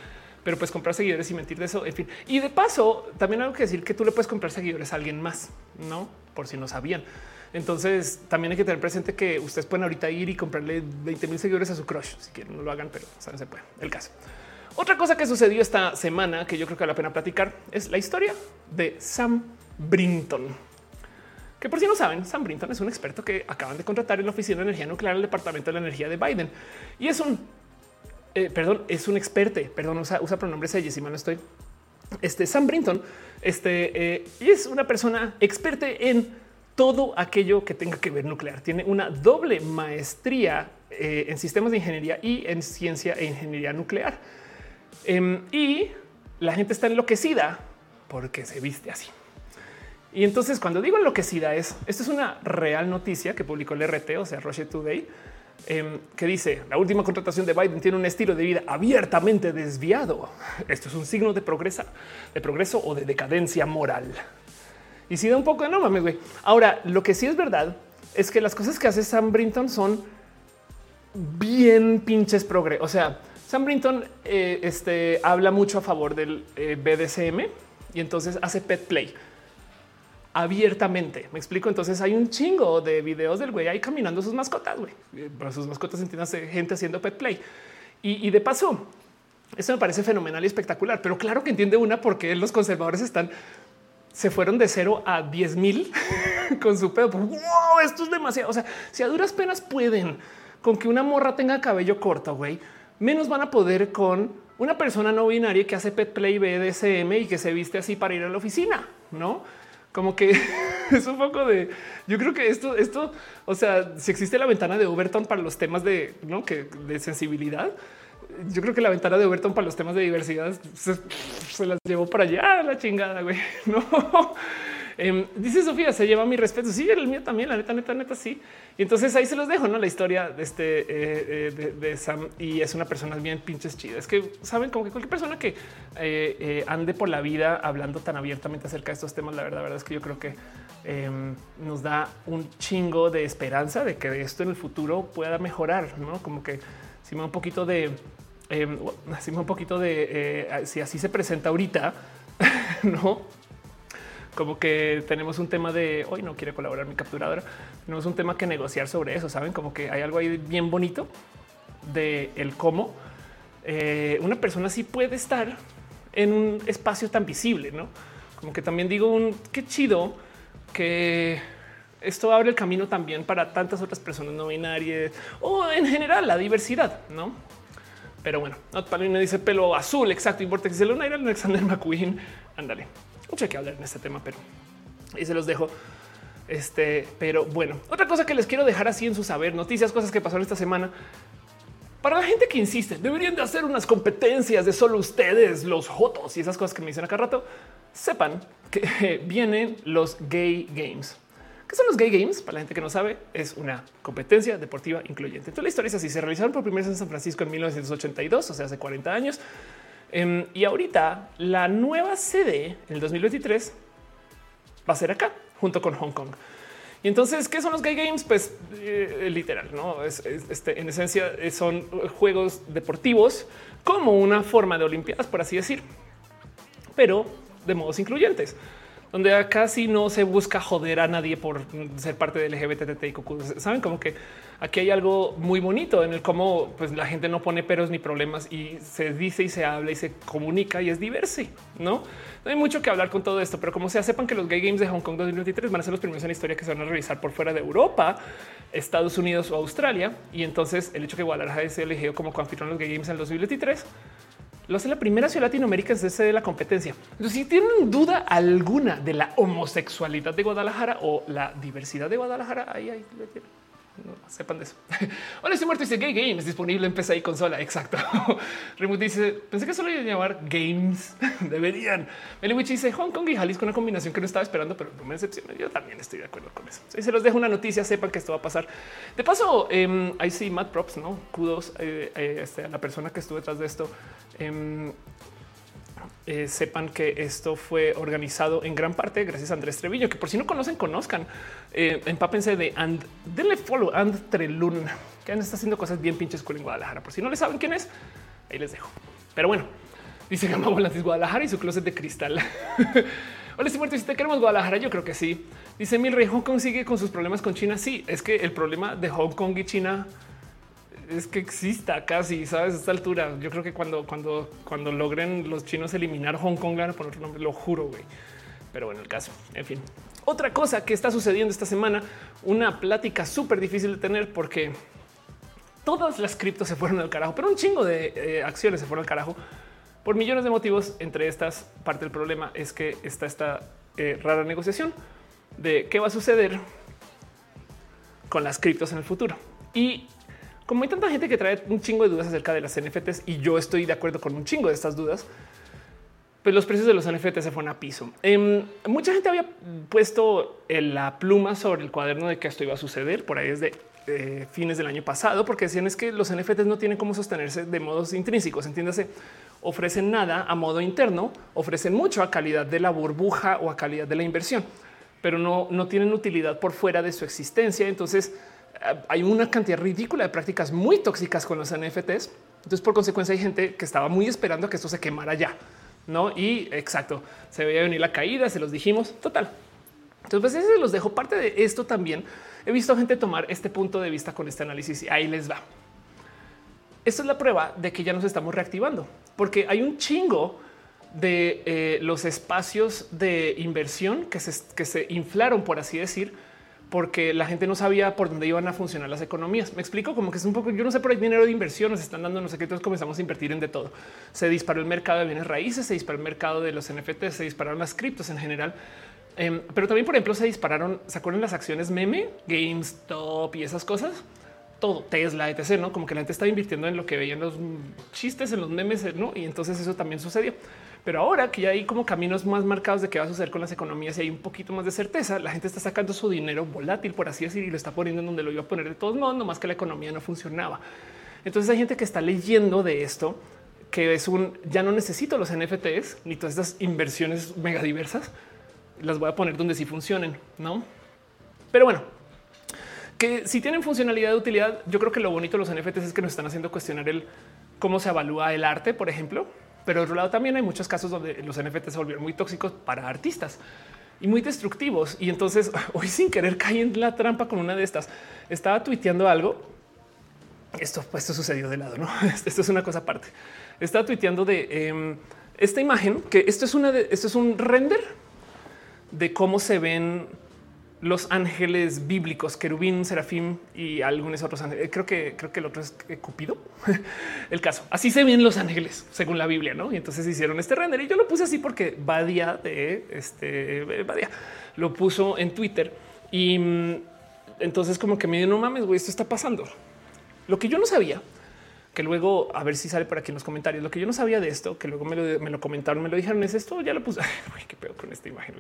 pero pues comprar seguidores y mentir de eso. En fin, y de paso, también hay que decir que tú le puedes comprar seguidores a alguien más, no por si no sabían. Entonces también hay que tener presente que ustedes pueden ahorita ir y comprarle 20 mil seguidores a su crush. Si quieren, no lo hagan, pero saben, se puede. El caso. Otra cosa que sucedió esta semana que yo creo que vale la pena platicar es la historia de Sam Brinton. Que por si no saben, Sam Brinton es un experto que acaban de contratar en la Oficina de Energía Nuclear del Departamento de la Energía de Biden. Y es un eh, perdón, es un experto, perdón, usa, pronombres ella, si mal no estoy. Este Sam Brinton, este eh, es una persona experta en todo aquello que tenga que ver nuclear. Tiene una doble maestría eh, en sistemas de ingeniería y en ciencia e ingeniería nuclear. Em, y la gente está enloquecida porque se viste así. Y entonces cuando digo enloquecida es, esto es una real noticia que publicó el RT, o sea, Roche Today, Em, que dice la última contratación de Biden tiene un estilo de vida abiertamente desviado. Esto es un signo de progreso, de progreso o de decadencia moral. Y si da un poco de no mames, güey. Ahora, lo que sí es verdad es que las cosas que hace Sam Brinton son bien pinches progre. O sea, Sam Brinton eh, este, habla mucho a favor del eh, BDSM y entonces hace pet play abiertamente. Me explico. Entonces hay un chingo de videos del güey ahí caminando sus mascotas, güey. Eh, para sus mascotas entiéndase gente haciendo pet play. Y, de paso, eso me parece fenomenal y espectacular. Pero claro que entiende una porque los conservadores están se fueron de cero a 10 mil con su pedo. Wow, esto es demasiado. O sea, si a duras penas pueden con que una morra tenga cabello corto, güey, menos van a poder con una persona no binaria que hace pet play BDSM y que se viste así para ir a la oficina, no? Como que es un poco de yo creo que esto, esto, o sea, si existe la ventana de Overton para los temas de no que de sensibilidad, yo creo que la ventana de Overton para los temas de diversidad se, las llevó para allá la chingada, güey. No, Em, dice Sofía, se lleva mi respeto. Sí, el mío también, la neta, neta, neta, sí. Y entonces ahí se los dejo, ¿no? La historia de este eh, eh, de, Sam y es una persona bien pinches chida. Es que saben como que cualquier persona que eh, ande por la vida hablando tan abiertamente acerca de estos temas, la verdad, la verdad es que yo creo que em, nos da un chingo de esperanza de que esto en el futuro pueda mejorar, ¿no? Como que si me da un poquito de eh, un poquito de si así se presenta ahorita, no como que tenemos un tema de hoy no quiere colaborar mi capturadora. Tenemos un tema que negociar sobre eso. Saben como que hay algo ahí bien bonito de el cómo eh, una persona sí puede estar en un espacio tan visible, no como que también digo un qué chido que esto abre el camino también para tantas otras personas no binarias o en general la diversidad, no? Pero bueno, Not dice pelo azul, exacto. Y Vortex dice Luna Alexander McQueen. Ándale, mucho que hablar en este tema, pero y se los dejo. Este, pero bueno, otra cosa que les quiero dejar así en su saber, noticias, cosas que pasaron esta semana. Para la gente que insiste, deberían de hacer unas competencias de solo ustedes, los jotos y esas cosas que me dicen acá rato. Sepan que vienen los gay games. ¿Qué son los gay games? Para la gente que no sabe, es una competencia deportiva incluyente. Entonces la historia es así. Se realizaron por primera vez en San Francisco en 1982, o sea, hace 40 años. Em, y ahorita la nueva sede en el 2023 va a ser acá, junto con Hong Kong. Y entonces, ¿qué son los gay games? Pues eh, literal, no es, este, en esencia son juegos deportivos como una forma de olimpiadas, por así decir, pero de modos incluyentes donde sí no se busca joder a nadie por ser parte del LGBT y Saben como que aquí hay algo muy bonito en el cómo pues, la gente no pone peros ni problemas y se dice y se habla y se comunica y es diverso. No, no hay mucho que hablar con todo esto, pero como sea, sepan que los Gay Games de Hong Kong 2023 van a ser los primeros en la historia que se van a realizar por fuera de Europa, Estados Unidos o Australia. Y entonces el hecho que Guadalajara se elegido como coanfitrión los Gay Games en el 2023 lo hace la primera ciudad latinoamérica ser de la competencia. Entonces, si tienen duda alguna de la homosexualidad de Guadalajara o la diversidad de Guadalajara, ahí, ahí no sepan de eso. Hola, estoy muerto. Dice Gay Games disponible en PC y consola. Exacto. Remote dice pensé que solo iba a llamar Games. Deberían. Meliwich dice Hong Kong y Jalisco, una combinación que no estaba esperando, pero no me decepciona. Yo también estoy de acuerdo con eso. Si se los dejo una noticia, sepan que esto va a pasar. De paso, eh, ahí sí, Matt Props, no kudos eh, eh, este, la persona que estuvo detrás de esto. Em, eh, sepan que esto fue organizado en gran parte gracias a Andrés Treviño, que por si no conocen, conozcan. Eh, empápense de and, denle follow and Trelun, que está haciendo cosas bien pinches cool en Guadalajara. Por si no le saben quién es, ahí les dejo. Pero bueno, dice Gama Volantis Guadalajara y su closet de cristal. Hola, estoy muerto. Si te queremos Guadalajara, yo creo que sí. Dice Milrey, Hong Kong sigue con sus problemas con China. Sí, es que el problema de Hong Kong y China es que exista casi, sabes, a esta altura. Yo creo que cuando, cuando, cuando logren los chinos eliminar Hong Kong, van a poner otro nombre, lo juro, güey. Pero bueno, el caso, en fin. Otra cosa que está sucediendo esta semana, una plática súper difícil de tener porque todas las criptos se fueron al carajo, pero un chingo de eh, acciones se fueron al carajo por millones de motivos. Entre estas, parte del problema es que está esta eh, rara negociación de qué va a suceder con las criptos en el futuro. Y como hay tanta gente que trae un chingo de dudas acerca de las NFTs y yo estoy de acuerdo con un chingo de estas dudas, pues los precios de los NFTs se fueron a piso. Em, mucha gente había puesto la pluma sobre el cuaderno de que esto iba a suceder por ahí desde eh, fines del año pasado, porque decían es que los NFTs no tienen cómo sostenerse de modos intrínsecos. Entiéndase, ofrecen nada a modo interno, ofrecen mucho a calidad de la burbuja o a calidad de la inversión, pero no, no tienen utilidad por fuera de su existencia. Entonces, hay una cantidad ridícula de prácticas muy tóxicas con los NFTs. Entonces, por consecuencia, hay gente que estaba muy esperando a que esto se quemara ya. No, y exacto, se veía venir la caída, se los dijimos total. Entonces, pues se los dejo parte de esto también. He visto gente tomar este punto de vista con este análisis y ahí les va. Esto es la prueba de que ya nos estamos reactivando, porque hay un chingo de eh, los espacios de inversión que se, que se inflaron, por así decir, porque la gente no sabía por dónde iban a funcionar las economías. Me explico como que es un poco, yo no sé por ahí dinero de inversión, nos están dando no sé qué, entonces comenzamos a invertir en de todo. Se disparó el mercado de bienes raíces, se disparó el mercado de los NFT, se dispararon las criptos en general. Em, pero también, por ejemplo, se dispararon, ¿se acuerdan las acciones meme, GameStop y esas cosas? Todo, Tesla, etc. No como que la gente estaba invirtiendo en lo que veían los chistes, en los memes, no? Y entonces eso también sucedió. Pero ahora que ya hay como caminos más marcados de qué va a suceder con las economías y hay un poquito más de certeza, la gente está sacando su dinero volátil, por así decir, y lo está poniendo en donde lo iba a poner de todos modos, no más que la economía no funcionaba. Entonces hay gente que está leyendo de esto, que es un ya no necesito los NFTs ni todas estas inversiones mega diversas. Las voy a poner donde sí funcionen, no? Pero bueno, que si tienen funcionalidad de utilidad, yo creo que lo bonito de los NFTs es que nos están haciendo cuestionar el cómo se evalúa el arte, por ejemplo. Pero de otro lado también hay muchos casos donde los NFT se volvieron muy tóxicos para artistas y muy destructivos. Y entonces hoy sin querer caí en la trampa con una de estas. Estaba tuiteando algo. Esto, pues, esto sucedió de lado, no? Esto es una cosa aparte. Estaba tuiteando de em, esta imagen que esto es una de esto es un render de cómo se ven los ángeles bíblicos, querubín, serafín y algunos otros ángeles. Creo que creo que el otro es Cupido. el caso así se ven los ángeles según la Biblia, no? Y entonces hicieron este render y yo lo puse así porque Badia de este Badia lo puso en Twitter y mm, entonces como que me dio no mames, güey, esto está pasando. Lo que yo no sabía que luego a ver si sale por aquí en los comentarios. Lo que yo no sabía de esto, que luego me lo, comentaron, me lo dijeron, es esto, ya lo puse. Uy, qué pedo con esta imagen.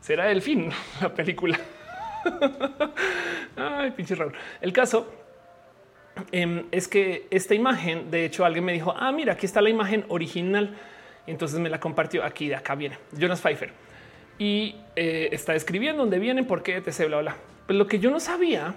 Será el fin, la película. Ay, pinche Raúl. El caso em, es que esta imagen, de hecho, alguien me dijo, ah, mira, aquí está la imagen original. entonces me la compartió aquí, de acá viene Jonas Pfeiffer y eh, está escribiendo dónde vienen, por qué, etc. Bla, bla. Pero lo que yo no sabía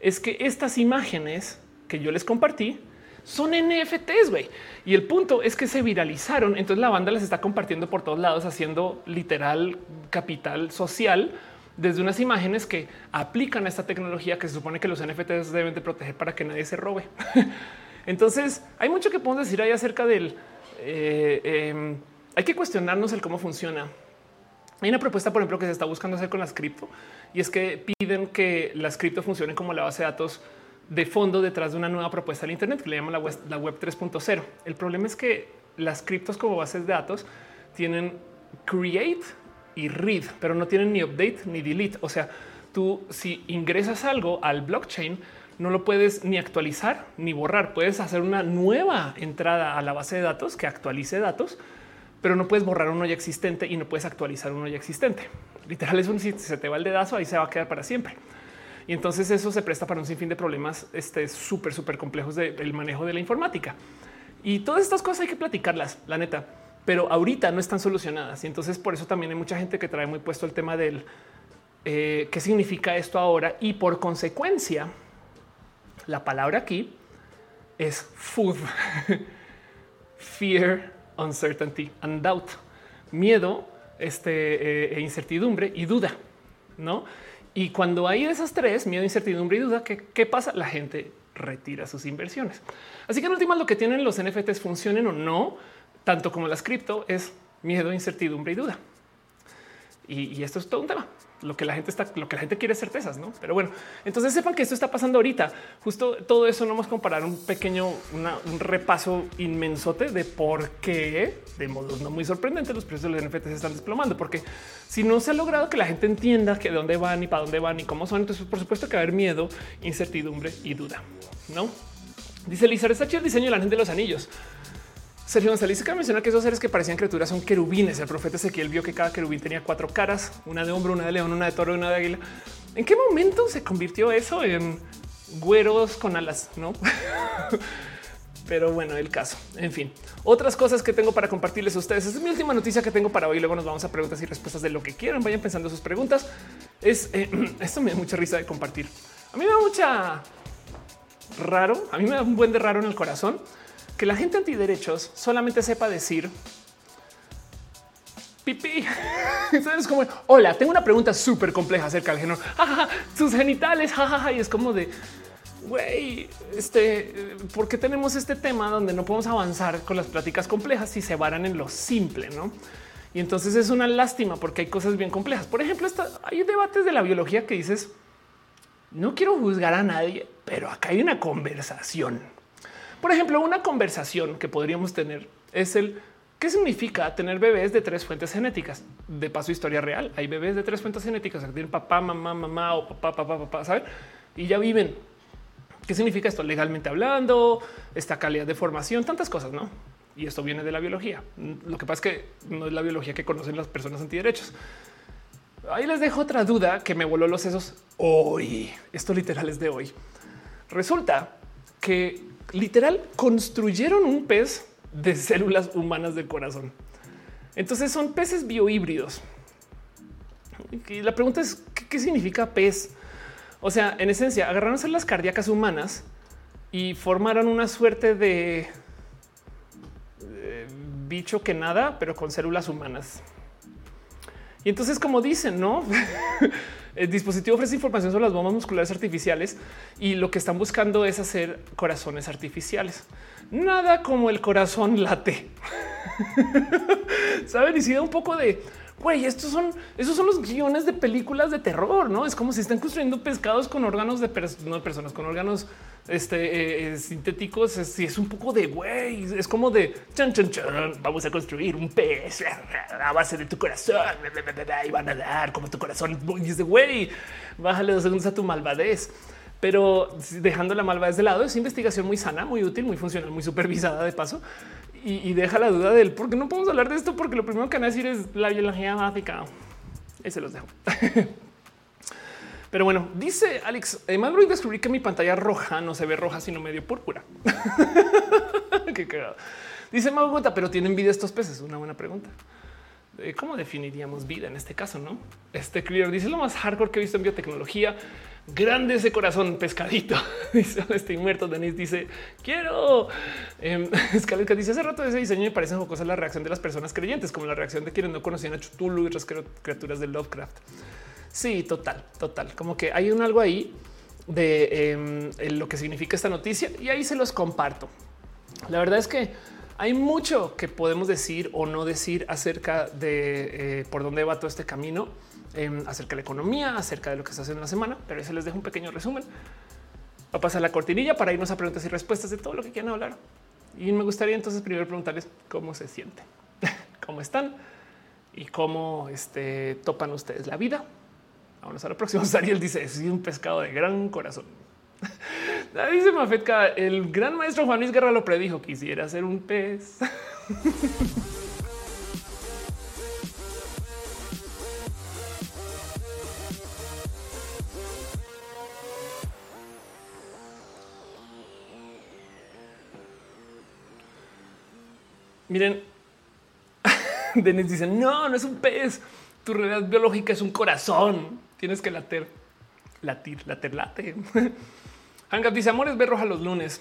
es que estas imágenes que yo les compartí son NFTs, güey. Y el punto es que se viralizaron. Entonces la banda les está compartiendo por todos lados, haciendo literal capital social desde unas imágenes que aplican a esta tecnología que se supone que los NFTs deben de proteger para que nadie se robe. Entonces hay mucho que podemos decir ahí acerca del eh, em, hay que cuestionarnos el cómo funciona. Hay una propuesta, por ejemplo, que se está buscando hacer con las cripto y es que piden que las cripto funcionen como la base de datos de fondo detrás de una nueva propuesta del Internet que le llaman la web, la web 3.0. El problema es que las criptos como bases de datos tienen create y read, pero no tienen ni update ni delete. O sea, tú si ingresas algo al blockchain, no lo puedes ni actualizar ni borrar. Puedes hacer una nueva entrada a la base de datos que actualice datos, pero no puedes borrar uno ya existente y no puedes actualizar uno ya existente. Literal es un si se te va el dedazo, ahí se va a quedar para siempre. Y entonces eso se presta para un sinfín de problemas este, súper, súper complejos del manejo de la informática. Y todas estas cosas hay que platicarlas, la neta, pero ahorita no están solucionadas. Y entonces por eso también hay mucha gente que trae muy puesto el tema del eh, qué significa esto ahora. Y por consecuencia, la palabra aquí es food, fear, uncertainty and doubt, miedo, este, eh, e incertidumbre y duda, no? Y cuando hay esas tres, miedo, incertidumbre y duda, ¿qué, pasa? La gente retira sus inversiones. Así que en últimas lo que tienen los NFTs funcionen o no, tanto como las cripto, es miedo, incertidumbre y duda. y esto es todo un tema lo que la gente está, lo que la gente quiere es certezas, no? Pero bueno, entonces sepan que esto está pasando ahorita. Justo todo eso no vamos a comparar un pequeño, un repaso inmensote de por qué, de modo no muy sorprendente, los precios de los NFT se están desplomando, porque si no se ha logrado que la gente entienda que de dónde van y para dónde van y cómo son, entonces por supuesto que va a haber miedo, incertidumbre y duda, no? Dice Lizar, está chido el diseño de la gente de los anillos. Sergio González que menciona que esos seres que parecían criaturas son querubines. El profeta Ezequiel vio que cada querubín tenía cuatro caras, una de hombre, una de león, una de toro y una de águila. ¿En qué momento se convirtió eso en güeros con alas? No, pero bueno, el caso. En fin, otras cosas que tengo para compartirles a ustedes. es mi última noticia que tengo para hoy. Luego nos vamos a preguntas y respuestas de lo que quieran. Vayan pensando sus preguntas. Es eh, esto me da mucha risa de compartir. A mí me da mucha raro. A mí me da un buen de raro en el corazón que la gente antiderechos solamente sepa decir pipí. Es como hola, tengo una pregunta súper compleja acerca del género. sus genitales. Y es como de güey, este, ¿por qué tenemos este tema donde no podemos avanzar con las pláticas complejas si se varan en lo simple? No? Y entonces es una lástima porque hay cosas bien complejas. Por ejemplo, hay debates de la biología que dices no quiero juzgar a nadie, pero acá hay una conversación. Por ejemplo, una conversación que podríamos tener es el qué significa tener bebés de tres fuentes genéticas. De paso, historia real. Hay bebés de tres fuentes genéticas que tienen papá, mamá, mamá o papá, papá, papá, saben? Y ya viven. ¿Qué significa esto? Legalmente hablando, esta calidad de formación, tantas cosas, no? Y esto viene de la biología. Lo que pasa es que no es la biología que conocen las personas antiderechos. Ahí les dejo otra duda que me voló los sesos hoy. Esto literal es de hoy. Resulta que literal construyeron un pez de células humanas del corazón. Entonces son peces biohíbridos. Y la pregunta es, ¿qué, significa pez? O sea, en esencia, agarraron células cardíacas humanas y formaron una suerte de bicho que nada, pero con células humanas. Y entonces, como dicen, no, el dispositivo ofrece información sobre las bombas musculares artificiales y lo que están buscando es hacer corazones artificiales. Nada como el corazón late. Saben, y si da un poco de güey, estos son, esos son los guiones de películas de terror, no es como si están construyendo pescados con órganos de personas, con órganos este, eh, eh, sintéticos. Es, es un poco de güey, es como de chan, chan, chan, vamos a construir un pez a base de tu corazón y van a dar como tu corazón. Y dice güey, bájale dos segundos a tu malvadez pero dejando la malvadez de lado es investigación muy sana, muy útil, muy funcional, muy supervisada de paso y, deja la duda del por qué no podemos hablar de esto, porque lo primero que van a decir es la biología básica. Ahí se los dejo. Pero bueno, dice Alex, además voy a descubrir que mi pantalla roja no se ve roja, sino medio púrpura. qué cagado. Dice Magota, pero tienen vida estos peces. Una buena pregunta. Eh, ¿Cómo definiríamos vida en este caso? No, este Clear dice lo más hardcore que he visto en biotecnología. Grande ese corazón, pescadito. dice estoy muerto. Denis dice quiero. Eh, dice hace rato de ese diseño me parece jocosa la reacción de las personas creyentes, como la reacción de quienes no conocían a Chutulu y otras criaturas de Lovecraft. Sí, total, total. Como que hay un algo ahí de em, lo que significa esta noticia y ahí se los comparto. La verdad es que hay mucho que podemos decir o no decir acerca de eh, por dónde va todo este camino Em, acerca de la economía, acerca de lo que está haciendo en la semana, pero eso les dejo un pequeño resumen. Va a pasar la cortinilla para irnos a preguntas y respuestas de todo lo que quieran hablar. Y me gustaría entonces primero preguntarles cómo se sienten, cómo están y cómo este, topan ustedes la vida. Vamos a la próxima. Ariel dice: es un pescado de gran corazón. Dice Mafetka, el gran maestro Juan Luis Guerra lo predijo, quisiera ser un pez. Miren, Denis dice, no, no es un pez. Tu realidad biológica es un corazón. Tienes que latir, latir, latir, late. Hangap dice, amores, ver roja los lunes.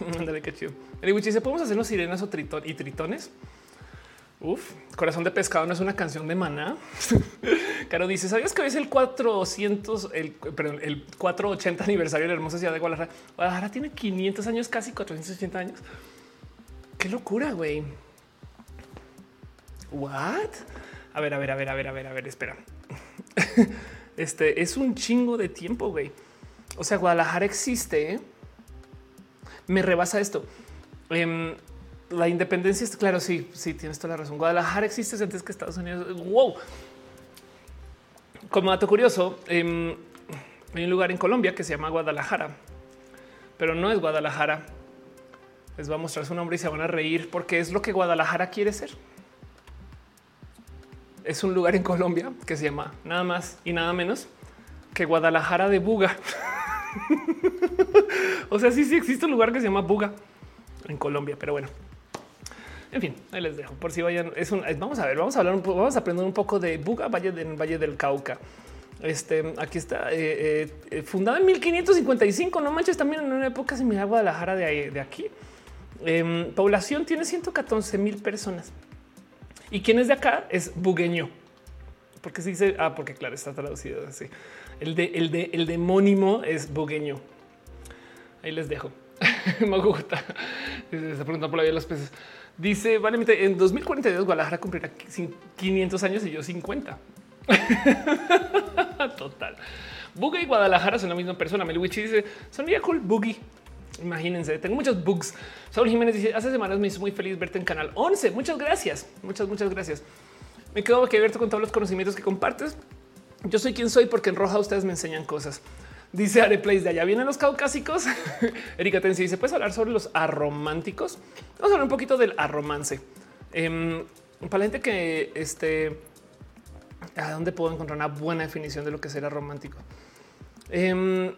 Ándale, qué chido. dice, ¿podemos hacernos sirenas o tritón y tritones? Uf, corazón de pescado no es una canción de maná. Caro dice: ¿Sabías que hoy es el 400, el, perdón, el 480 aniversario de la hermosa ciudad de Guadalajara? Guadalajara tiene 500 años, casi 480 años. Qué locura, güey. What? A ver, a ver, a ver, a ver, a ver, a ver, espera. este es un chingo de tiempo, güey. O sea, Guadalajara existe. Me rebasa esto. Em, la independencia es claro. Sí, sí, tienes toda la razón. Guadalajara existe antes que Estados Unidos. Wow. Como dato curioso, em, hay un lugar en Colombia que se llama Guadalajara, pero no es Guadalajara les va a mostrar su nombre y se van a reír porque es lo que Guadalajara quiere ser. Es un lugar en Colombia que se llama nada más y nada menos que Guadalajara de Buga. o sea, sí, sí existe un lugar que se llama Buga en Colombia, pero bueno. En fin, ahí les dejo por si vayan. Es un, vamos a ver, vamos a hablar un poco, vamos a aprender un poco de Buga, Valle del Valle del Cauca. Este aquí está eh, eh, fundada en 1555. No manches, también en una época similar a Guadalajara de aquí. Em, población tiene 114 mil personas. Y quien es de acá es bugueño. Porque se dice, ah, porque claro, está traducido así. El de el de el demónimo es bugueño. Ahí les dejo. Me gusta. Se pregunta por la vida de los peces. Dice, vale, en 2042 Guadalajara cumplirá 500 años y yo 50. Total. Buga y Guadalajara son la misma persona. Melwichi dice, son cool. Boogie. Imagínense, tengo muchos bugs. Saúl Jiménez dice hace semanas me hizo muy feliz verte en canal 11. Muchas gracias. Muchas, muchas gracias. Me quedo aquí abierto con todos los conocimientos que compartes. Yo soy quien soy porque en roja ustedes me enseñan cosas. Dice Areplays de allá vienen los caucásicos. Erika Tensi dice puedes hablar sobre los arománticos. Vamos a hablar un poquito del arromance. Eh, para la gente que este, a dónde puedo encontrar una buena definición de lo que será romántico. Eh,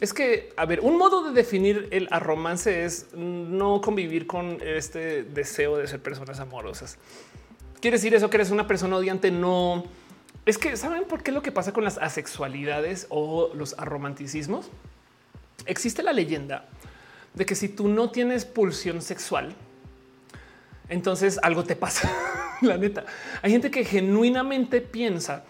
es que, a ver, un modo de definir el romance es no convivir con este deseo de ser personas amorosas. Quiere decir eso que eres una persona odiante. No es que saben por qué lo que pasa con las asexualidades o los aromanticismos existe la leyenda de que si tú no tienes pulsión sexual, entonces algo te pasa. la neta, hay gente que genuinamente piensa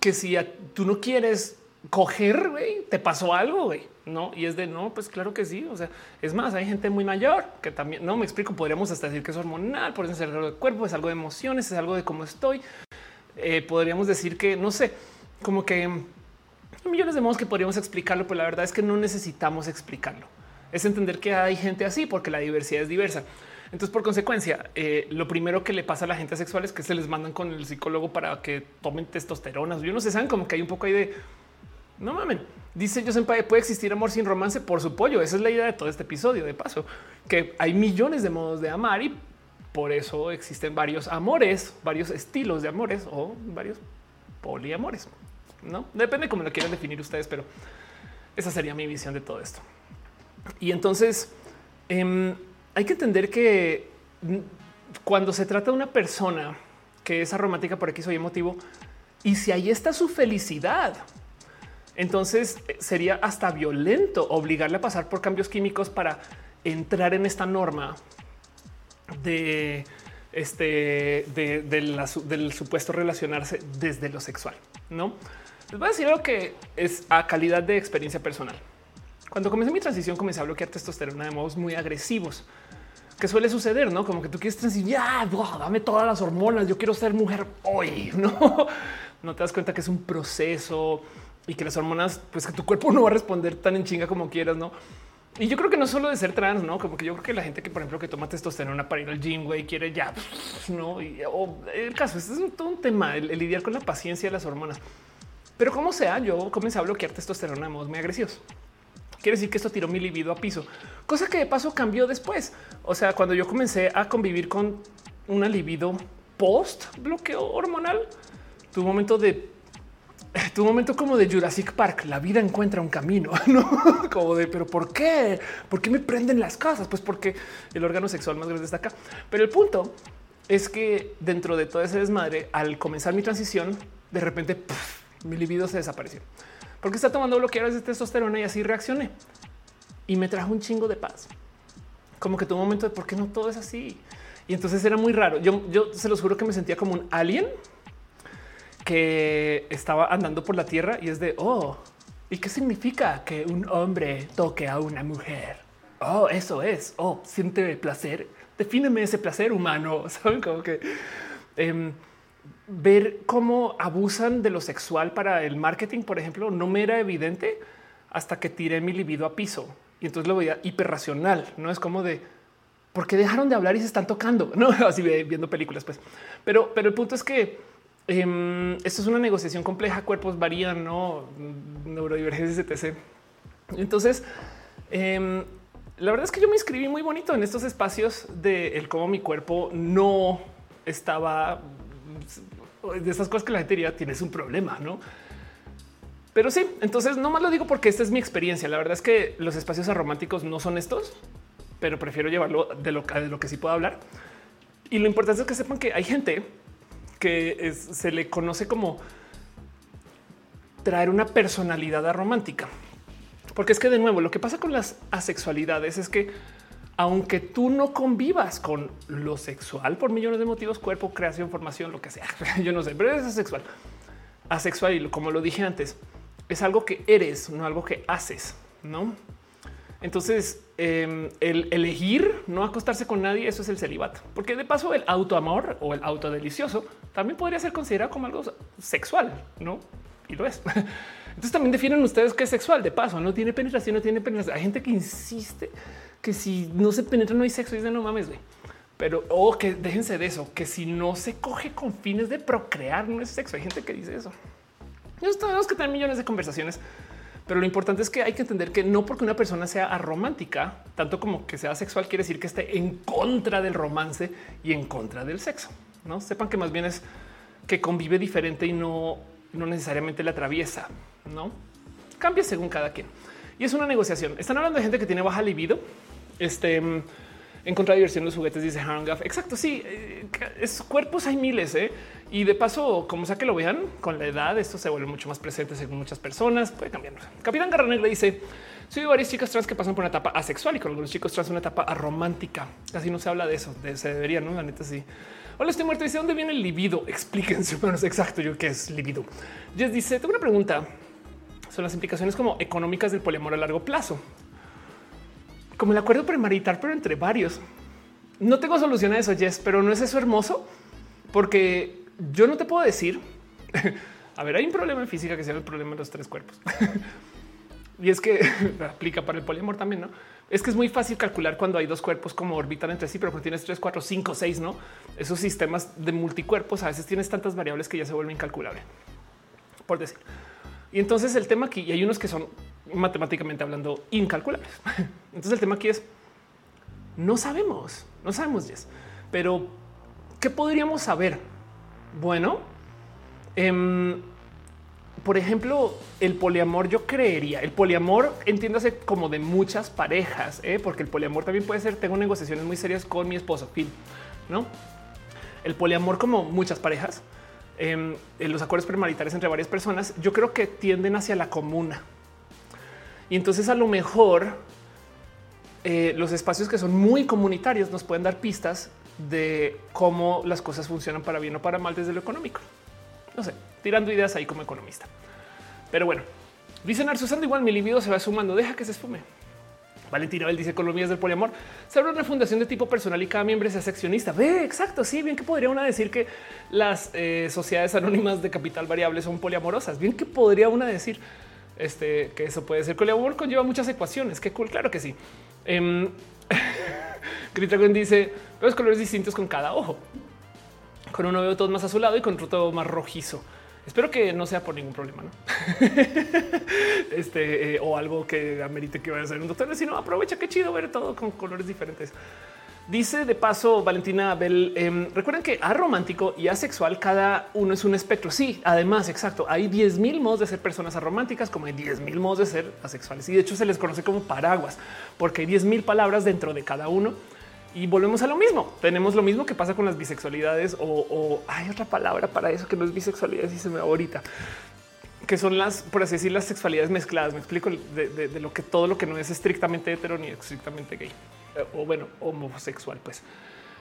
que si tú no quieres coger, te pasó algo, güey. No, y es de no, pues claro que sí. O sea, es más, hay gente muy mayor que también no me explico. Podríamos hasta decir que es hormonal, por eso es algo del cuerpo, es algo de emociones, es algo de cómo estoy. Eh, podríamos decir que no sé, como que millones de modos que podríamos explicarlo, pero la verdad es que no necesitamos explicarlo. Es entender que hay gente así porque la diversidad es diversa. Entonces, por consecuencia, eh, lo primero que le pasa a la gente sexual es que se les mandan con el psicólogo para que tomen testosteronas. Yo no sé, saben como que hay un poco ahí de no mamen. Dice yo Senpai, ¿puede existir amor sin romance? Por su pollo. Esa es la idea de todo este episodio. De paso, que hay millones de modos de amar y por eso existen varios amores, varios estilos de amores o varios poliamores. No depende cómo lo quieran definir ustedes, pero esa sería mi visión de todo esto. Y entonces em, hay que entender que cuando se trata de una persona que es aromática por aquí soy emotivo y si ahí está su felicidad, entonces eh, sería hasta violento obligarle a pasar por cambios químicos para entrar en esta norma de este del supuesto relacionarse desde lo sexual. No les voy a decir algo que es a calidad de experiencia personal. Cuando comencé mi transición, comencé a bloquear testosterona de modos muy agresivos que suele suceder, no como que tú quieres transición, ya dame todas las hormonas. Yo quiero ser mujer hoy. No, no te das cuenta que es un proceso y que las hormonas, pues que tu cuerpo no va a responder tan en chinga como quieras, no? Y yo creo que no solo de ser trans, no como que yo creo que la gente que, por ejemplo, que toma testosterona para ir al gym, güey, quiere ya no. Y, el caso este es todo un tema, el, lidiar con la paciencia de las hormonas. Pero como sea, yo comencé a bloquear testosterona de modos muy agresivos. Quiere decir que esto tiró mi libido a piso, cosa que de paso cambió después. O sea, cuando yo comencé a convivir con una libido post bloqueo hormonal, tu momento de tu momento como de Jurassic Park, la vida encuentra un camino, ¿no? Como de, pero ¿por qué? ¿Por qué me prenden las casas? Pues porque el órgano sexual más grande está acá. Pero el punto es que dentro de toda ese desmadre, al comenzar mi transición, de repente mi libido se desapareció. Porque está tomando bloqueadores de testosterona y así reaccioné. Y me trajo un chingo de paz. Como que tuvo un momento de por qué no todo es así. Y entonces era muy raro. Yo, yo se los juro que me sentía como un alien que estaba andando por la tierra y es de, oh, ¿y qué significa que un hombre toque a una mujer? Oh, eso es, oh, siente placer. Defíneme ese placer humano, saben como que em, ver cómo abusan de lo sexual para el marketing, por ejemplo, no me era evidente hasta que tiré mi libido a piso y entonces lo veía hiperracional. No es como de por qué dejaron de hablar y se están tocando, no así viendo películas, pues. Pero, pero el punto es que eh, esto es una negociación compleja, cuerpos varían, no neurodivergencias, etc. Entonces, em, la verdad es que yo me inscribí muy bonito en estos espacios de el cómo mi cuerpo no estaba de esas cosas que la gente diría tienes un problema, no? Pero sí, entonces no más lo digo porque esta es mi experiencia. La verdad es que los espacios arománticos no son estos, pero prefiero llevarlo de lo, de lo que sí puedo hablar. Y lo importante es que sepan que hay gente que se le conoce como traer una personalidad romántica. Porque es que de nuevo, lo que pasa con las asexualidades es que aunque tú no convivas con lo sexual por millones de motivos, cuerpo, creación, formación, lo que sea, yo no sé, pero es asexual. Asexual y como lo dije antes, es algo que eres, no algo que haces, ¿no? Entonces, em, el elegir no acostarse con nadie, eso es el celibato, porque de paso el autoamor o el autodelicioso también podría ser considerado como algo sexual, no? Y lo es. Entonces también definen ustedes qué es sexual. De paso, no tiene penetración, no tiene penetración. Hay gente que insiste que si no se penetra no hay sexo y dice no mames, güey. Pero o que déjense de eso, que si no se coge con fines de procrear no es sexo. Hay gente que dice eso. Yo tenemos que tener millones de conversaciones pero lo importante es que hay que entender que no porque una persona sea aromántica, tanto como que sea sexual, quiere decir que esté en contra del romance y en contra del sexo. No sepan que más bien es que convive diferente y no, no necesariamente la atraviesa. No cambia según cada quien. Y es una negociación. Están hablando de gente que tiene baja libido. Este en contra de diversión los juguetes, dice Hangaff. Exacto. Sí, eh, es cuerpos hay miles ¿eh? Y de paso, como sea que lo vean, con la edad esto se vuelve mucho más presente según muchas personas. Puede cambiar. Capitán Garra le dice: Soy varias chicas trans que pasan por una etapa asexual y con algunos chicos trans una etapa aromántica. Casi no se habla de eso. Se debería, no? La neta sí. Hola, estoy muerto. Dice dónde viene el libido. Explíquense. Bueno, es exacto. Yo qué es libido. Jess dice: Tengo una pregunta. Son las implicaciones como económicas del poliamor a largo plazo. Como el acuerdo premarital, pero entre varios. No tengo solución a eso, Jess, pero no es eso hermoso porque yo no te puedo decir. a ver, hay un problema en física que se el problema de los tres cuerpos. y es que aplica para el poliamor también, no? Es que es muy fácil calcular cuando hay dos cuerpos como orbitan entre sí, pero cuando tienes tres, cuatro, cinco, seis, no? Esos sistemas de multicuerpos a veces tienes tantas variables que ya se vuelven incalculables, por decir. Y entonces el tema aquí, y hay unos que son matemáticamente hablando incalculables. Entonces el tema aquí es no sabemos, no sabemos, Jess, pero ¿qué podríamos saber? Bueno, em, por ejemplo, el poliamor, yo creería el poliamor, entiéndase como de muchas parejas, ¿eh? porque el poliamor también puede ser. Tengo negociaciones muy serias con mi esposo, Phil, no? El poliamor, como muchas parejas, en los acuerdos premaritales entre varias personas, yo creo que tienden hacia la comuna. Y entonces, a lo mejor, eh, los espacios que son muy comunitarios nos pueden dar pistas de cómo las cosas funcionan para bien o para mal desde lo económico. No sé, tirando ideas ahí como economista. Pero bueno, dice Narcisando igual mi libido se va sumando, deja que se esfume. Valentina Bell dice Colombia del poliamor. Se abre una fundación de tipo personal y cada miembro sea seccionista. Ve, exacto. Sí, bien que podría una decir que las eh, sociedades anónimas de capital variable son poliamorosas. Bien que podría una decir este, que eso puede ser. Poliamor conlleva muchas ecuaciones. Qué cool. Claro que sí. Eh, dice los colores distintos con cada ojo. Con uno veo todo más azulado y con otro más rojizo. Espero que no sea por ningún problema, ¿no? este eh, o algo que amerite que vaya a ser un doctor, sino aprovecha qué chido ver todo con colores diferentes. Dice de paso Valentina Abel, em, recuerden que aromántico y asexual cada uno es un espectro. Sí, además, exacto. Hay 10 mil modos de ser personas arománticas como hay 10 mil modos de ser asexuales. Y de hecho se les conoce como paraguas porque hay 10 mil palabras dentro de cada uno. Y volvemos a lo mismo. Tenemos lo mismo que pasa con las bisexualidades o, hay otra palabra para eso que no es bisexualidad y se me va ahorita que son las, por así decir, las sexualidades mezcladas. Me explico de, lo que todo lo que no es estrictamente hetero ni estrictamente gay eh, o bueno, homosexual. Pues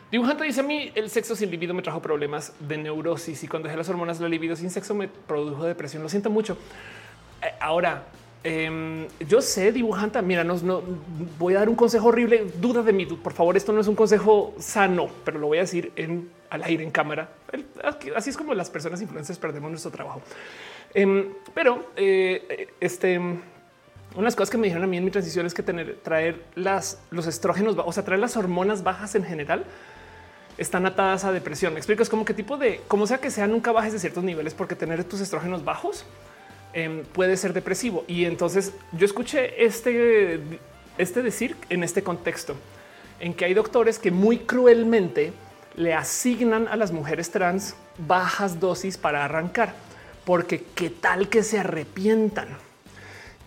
dibujante dice a mí el sexo sin libido me trajo problemas de neurosis y cuando dejé las hormonas, la libido sin sexo me produjo depresión. Lo siento mucho. Eh, ahora, Em, yo sé, dibujante, mira, no, voy a dar un consejo horrible. Duda de mí, por favor. Esto no es un consejo sano, pero lo voy a decir al aire, en cámara. Así es como las personas influencers perdemos nuestro trabajo. Em, pero eh, este, unas cosas que me dijeron a mí en mi transición es que tener, traer las, los estrógenos, o sea, traer las hormonas bajas en general están atadas a depresión. Me explico, es como qué tipo de, como sea que sea, nunca bajes de ciertos niveles porque tener tus estrógenos bajos Em, puede ser depresivo. Y entonces yo escuché este, este decir en este contexto, en que hay doctores que muy cruelmente le asignan a las mujeres trans bajas dosis para arrancar, porque qué tal que se arrepientan.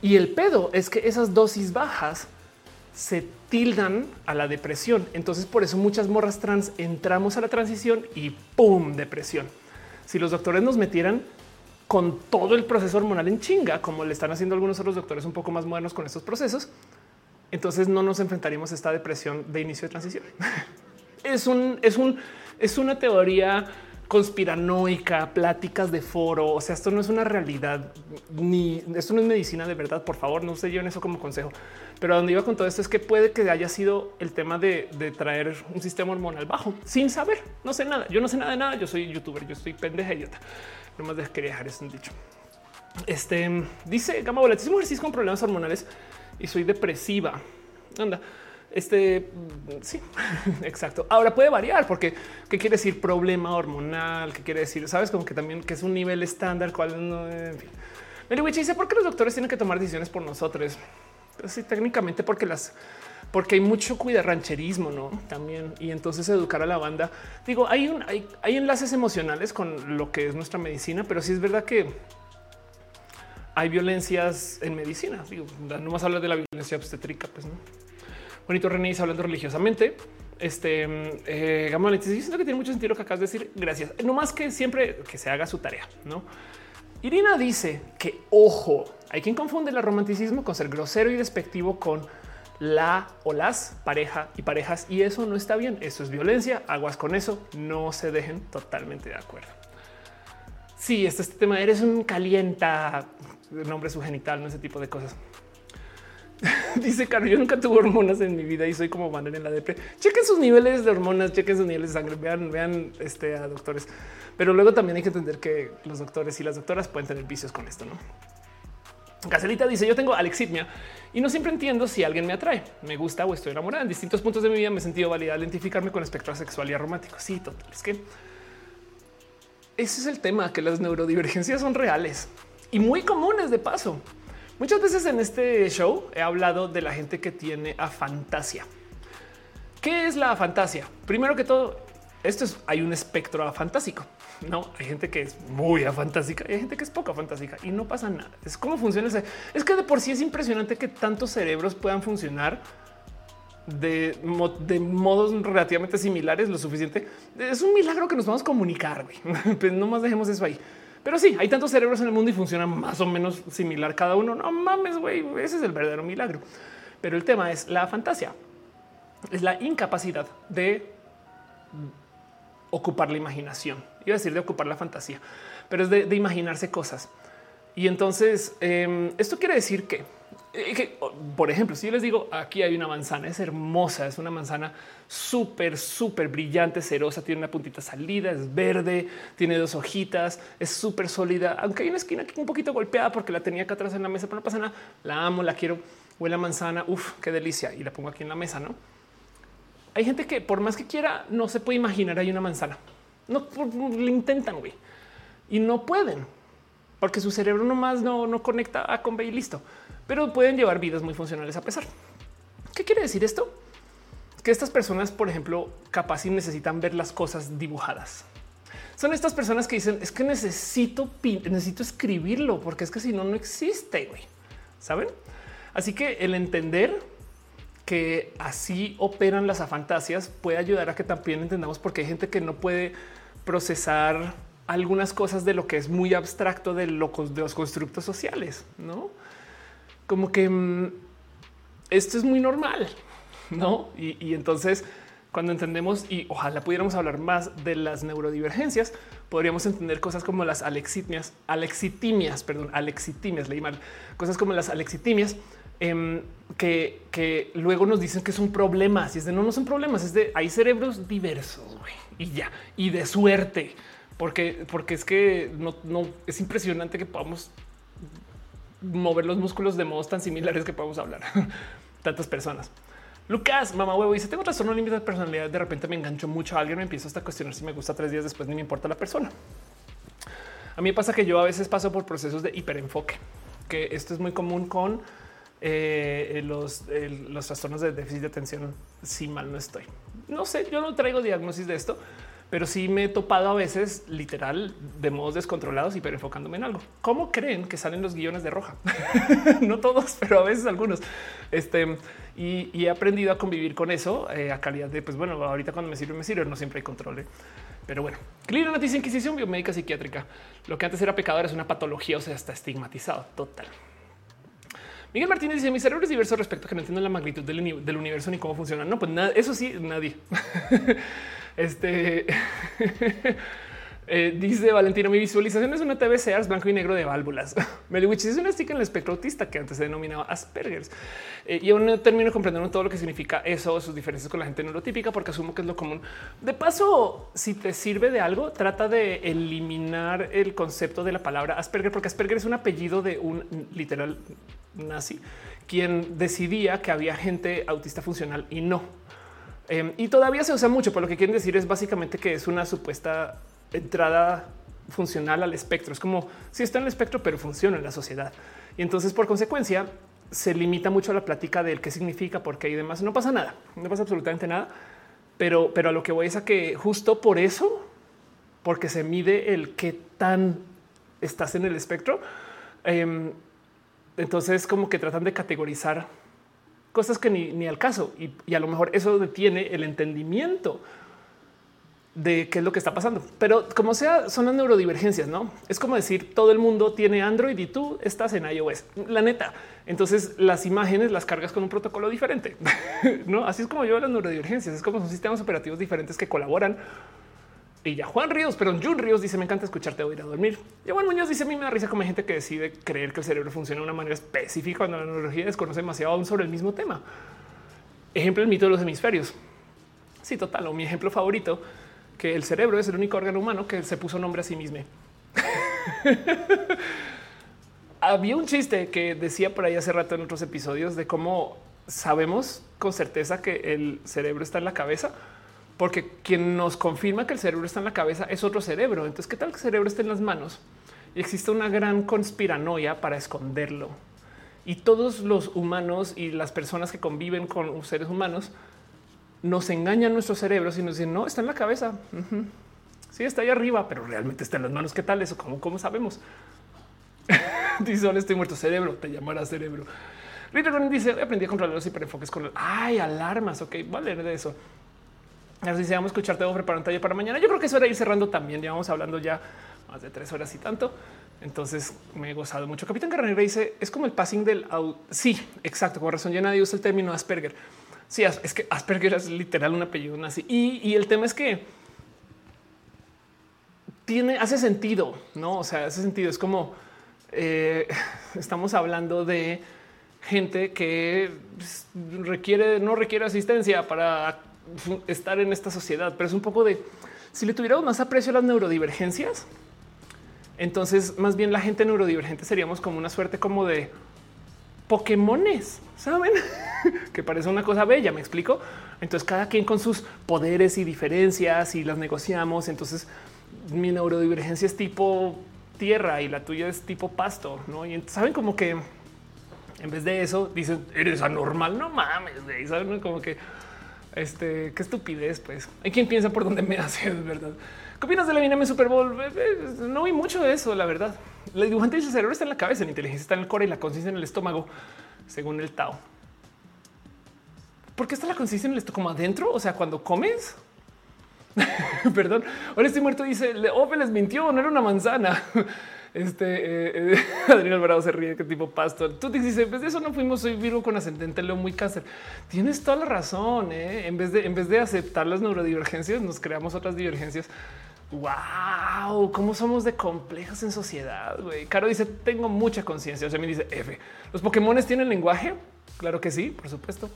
Y el pedo es que esas dosis bajas se tildan a la depresión. Entonces por eso muchas morras trans entramos a la transición y ¡pum! depresión. Si los doctores nos metieran con todo el proceso hormonal en chinga, como le están haciendo algunos otros doctores un poco más modernos con estos procesos, entonces no nos enfrentaríamos a esta depresión de inicio de transición. es un, es un, es una teoría conspiranoica, pláticas de foro. O sea, esto no es una realidad ni esto no es medicina de verdad. Por favor, no se lleven eso como consejo. Pero a donde iba con todo esto es que puede que haya sido el tema de, traer un sistema hormonal bajo sin saber. No sé nada. Yo no sé nada de nada. Yo soy youtuber. Yo estoy pendeja idiota. No más quería dejar esto dicho. Este dice Gama Boletis, soy mujer con problemas hormonales y soy depresiva. Anda, este sí, exacto. Ahora puede variar porque qué quiere decir problema hormonal, qué quiere decir, sabes, como que también que es un nivel estándar, cuál no, en fin. dice por qué los doctores tienen que tomar decisiones por nosotros. Pues sí, técnicamente porque las porque hay mucho rancherismo, no también. Y entonces educar a la banda. Digo, hay, un, hay, enlaces emocionales con lo que es nuestra medicina, pero sí es verdad que hay violencias en medicina. Digo, no más hablar de la violencia obstétrica, pues no. Bonito René dice hablando religiosamente. Este eh, yo siento que tiene mucho sentido que acabas de decir. Gracias. No más que siempre que se haga su tarea, no? Irina dice que ojo, hay quien confunde el romanticismo con ser grosero y despectivo con la o las pareja y parejas y eso no está bien. Eso es violencia. Aguas con eso. No se dejen totalmente de acuerdo. Sí, este, este tema eres un calienta nombre su genital, no ese tipo de cosas. Dice Carlos, yo nunca tuve hormonas en mi vida y soy como van en la depre. Chequen sus niveles de hormonas, chequen sus niveles de sangre, vean, vean este, a doctores. Pero luego también hay que entender que los doctores y las doctoras pueden tener vicios con esto, ¿no? Caselita dice, yo tengo alexitmia y no siempre entiendo si alguien me atrae, me gusta o estoy enamorada. En distintos puntos de mi vida me he sentido válida identificarme con espectro sexual y romántico. Sí, total. Es que ese es el tema, que las neurodivergencias son reales y muy comunes de paso. Muchas veces en este show he hablado de la gente que tiene a fantasía. ¿Qué es la fantasía? Primero que todo, esto es hay un espectro fantásico. No hay gente que es muy afantástica y hay gente que es poco fantástica y no pasa nada. Es cómo funciona. Ese. Es que de por sí es impresionante que tantos cerebros puedan funcionar de, modos relativamente similares, lo suficiente. Es un milagro que nos vamos a comunicar. Pues no más dejemos eso ahí. Pero sí, hay tantos cerebros en el mundo y funcionan más o menos similar cada uno. No mames, güey, ese es el verdadero milagro. Pero el tema es la fantasía. Es la incapacidad de ocupar la imaginación. Iba a decir de ocupar la fantasía, pero es de, imaginarse cosas. Y entonces em, esto quiere decir que eh, por ejemplo, si yo les digo aquí hay una manzana, es hermosa, es una manzana súper, súper brillante, cerosa, tiene una puntita salida, es verde, tiene dos hojitas, es súper sólida, aunque hay una esquina aquí un poquito golpeada porque la tenía acá atrás en la mesa, pero no pasa nada, la amo, la quiero, huele a manzana, uf, qué delicia, y la pongo aquí en la mesa, ¿no? Hay gente que por más que quiera no se puede imaginar hay una manzana, no le intentan, güey, y no pueden, porque su cerebro nomás no, no conecta a con B y listo pero pueden llevar vidas muy funcionales a pesar. ¿Qué quiere decir esto? Que estas personas, por ejemplo, capaz y necesitan ver las cosas dibujadas. Son estas personas que dicen es que necesito, necesito escribirlo porque es que si no, no existe. Güey. Saben? Así que el entender que así operan las afantasias puede ayudar a que también entendamos por qué hay gente que no puede procesar algunas cosas de lo que es muy abstracto de, de los constructos sociales, no? como que mm, esto es muy normal, no? Y, entonces, cuando entendemos y ojalá pudiéramos hablar más de las neurodivergencias, podríamos entender cosas como las alexitimias, alexitimias, perdón, alexitimias, leí mal, cosas como las alexitimias. Em, que, luego nos dicen que son problemas y es de no, no son problemas, es de hay cerebros diversos y ya y de suerte, porque, porque es que no, no es impresionante que podamos mover los músculos de modos tan similares que podemos hablar. Tantas personas. Lucas, mamá huevo, dice tengo trastorno límite de personalidad. De repente me engancho mucho a alguien, me empiezo hasta a cuestionar si me gusta tres días después, ni me importa la persona. A mí me pasa que yo a veces paso por procesos de hiperenfoque, que esto es muy común con eh, los, los trastornos de déficit de atención. Si mal no estoy, no sé, yo no traigo diagnosis de esto, pero sí me he topado a veces literal de modos descontrolados y pero enfocándome en algo. ¿Cómo creen que salen los guiones de roja? no todos, pero a veces algunos. Este y, he aprendido a convivir con eso eh, a calidad de pues bueno, ahorita cuando me sirve, me sirve. No siempre hay control. ¿eh? Pero bueno, Clina noticia Inquisición biomédica psiquiátrica. Lo que antes era pecador es una patología, o sea, está estigmatizado total. Miguel Martínez dice: Mi cerebro es diverso respecto a que no entiendo la magnitud del, del universo ni cómo funciona. No, pues nada, eso sí, nadie. Este eh, dice Valentino, mi visualización es una TV Sears blanco y negro de válvulas. Meliwich es una stick en el espectro autista que antes se denominaba Asperger's. Eh, y aún no termino comprendiendo todo lo que significa eso, sus diferencias con la gente neurotípica, porque asumo que es lo común. De paso, si te sirve de algo, trata de eliminar el concepto de la palabra Asperger, porque Asperger es un apellido de un literal nazi, quien decidía que había gente autista funcional y no. Em, y todavía se usa mucho, pero lo que quieren decir es básicamente que es una supuesta entrada funcional al espectro. Es como si está en el espectro, pero funciona en la sociedad. Y entonces, por consecuencia, se limita mucho a la plática del qué significa, por qué y demás. No pasa nada, no pasa absolutamente nada. Pero, pero a lo que voy es a que justo por eso, porque se mide el qué tan estás en el espectro, em, entonces como que tratan de categorizar cosas que ni, ni al caso y a lo mejor eso detiene el entendimiento de qué es lo que está pasando. Pero como sea, son las neurodivergencias, ¿no? Es como decir, todo el mundo tiene Android y tú estás en iOS. La neta. Entonces las imágenes las cargas con un protocolo diferente. no, así es como yo las neurodivergencias. Es como son sistemas operativos diferentes que colaboran. Y ya Juan Ríos, pero Jun Ríos dice: Me encanta escucharte o ir a dormir. Y Juan Muñoz dice: A mí me da risa como hay gente que decide creer que el cerebro funciona de una manera específica cuando la neurología desconoce demasiado aún sobre el mismo tema. Ejemplo, el mito de los hemisferios. Sí, total. O mi ejemplo favorito que el cerebro es el único órgano humano que se puso nombre a sí mismo. Había un chiste que decía por ahí hace rato en otros episodios de cómo sabemos con certeza que el cerebro está en la cabeza, porque quien nos confirma que el cerebro está en la cabeza es otro cerebro. Entonces, ¿qué tal que el cerebro esté en las manos? Y existe una gran conspiranoia para esconderlo. Y todos los humanos y las personas que conviven con seres humanos nos engañan nuestros cerebros y nos dicen no está en la cabeza. Sí, está ahí arriba, pero realmente está en las manos. ¿Qué tal eso? ¿Cómo, cómo sabemos? dice, estoy muerto cerebro, te llamará cerebro. Rita dice, aprendí a controlar los hiperenfoques con. Ay, alarmas, ok, leer de eso. Así si vamos a escucharte, debo preparar un taller para mañana. Yo creo que eso era ir cerrando también. Ya vamos hablando ya más de tres horas y tanto. Entonces me he gozado mucho. Capitán Carrera dice, es como el passing del... Sí, exacto, con razón ya nadie usa el término Asperger Sí, es que Asperger es literal un apellido nazi. Y, el tema es que tiene, hace sentido, no? O sea, hace sentido. Es como eh, estamos hablando de gente que requiere, no requiere asistencia para estar en esta sociedad, pero es un poco de si le tuviéramos más aprecio a las neurodivergencias, entonces más bien la gente neurodivergente seríamos como una suerte como de Pokémones, saben que parece una cosa bella. Me explico. Entonces, cada quien con sus poderes y diferencias y las negociamos. Entonces, mi neurodivergencia es tipo tierra y la tuya es tipo pasto, no? Y saben como que en vez de eso dicen eres anormal. No mames, saben como que este qué estupidez. Pues hay quien piensa por dónde me hace, es verdad. ¿Qué opinas de la en Super Bowl? No vi mucho de eso, la verdad. La dibujante dice el cerebro está en la cabeza, la inteligencia está en el core y la conciencia en el estómago, según el Tao. ¿Por qué está la conciencia en el estómago? ¿Como adentro? O sea, cuando comes. Perdón. Ahora estoy muerto. Dice Ope les mintió, no era una manzana. Este eh, eh, Adrián Alvarado se ríe, qué tipo pasto. Tú dices, pues de eso no fuimos. Soy Virgo con ascendente Leo muy cáncer. Tienes toda la razón. ¿eh? En vez de en vez de aceptar las neurodivergencias, nos creamos otras divergencias Wow, cómo somos de complejas en sociedad. Güey. Caro dice: Tengo mucha conciencia. O sea, me dice F. Los Pokémon tienen lenguaje. Claro que sí, por supuesto.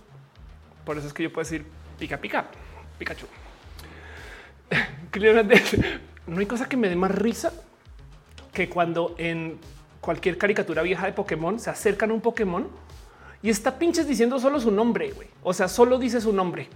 Por eso es que yo puedo decir pica, pica, Pikachu. No hay cosa que me dé más risa que cuando en cualquier caricatura vieja de Pokémon se acercan a un Pokémon y está pinches diciendo solo su nombre. O sea, solo dice su nombre.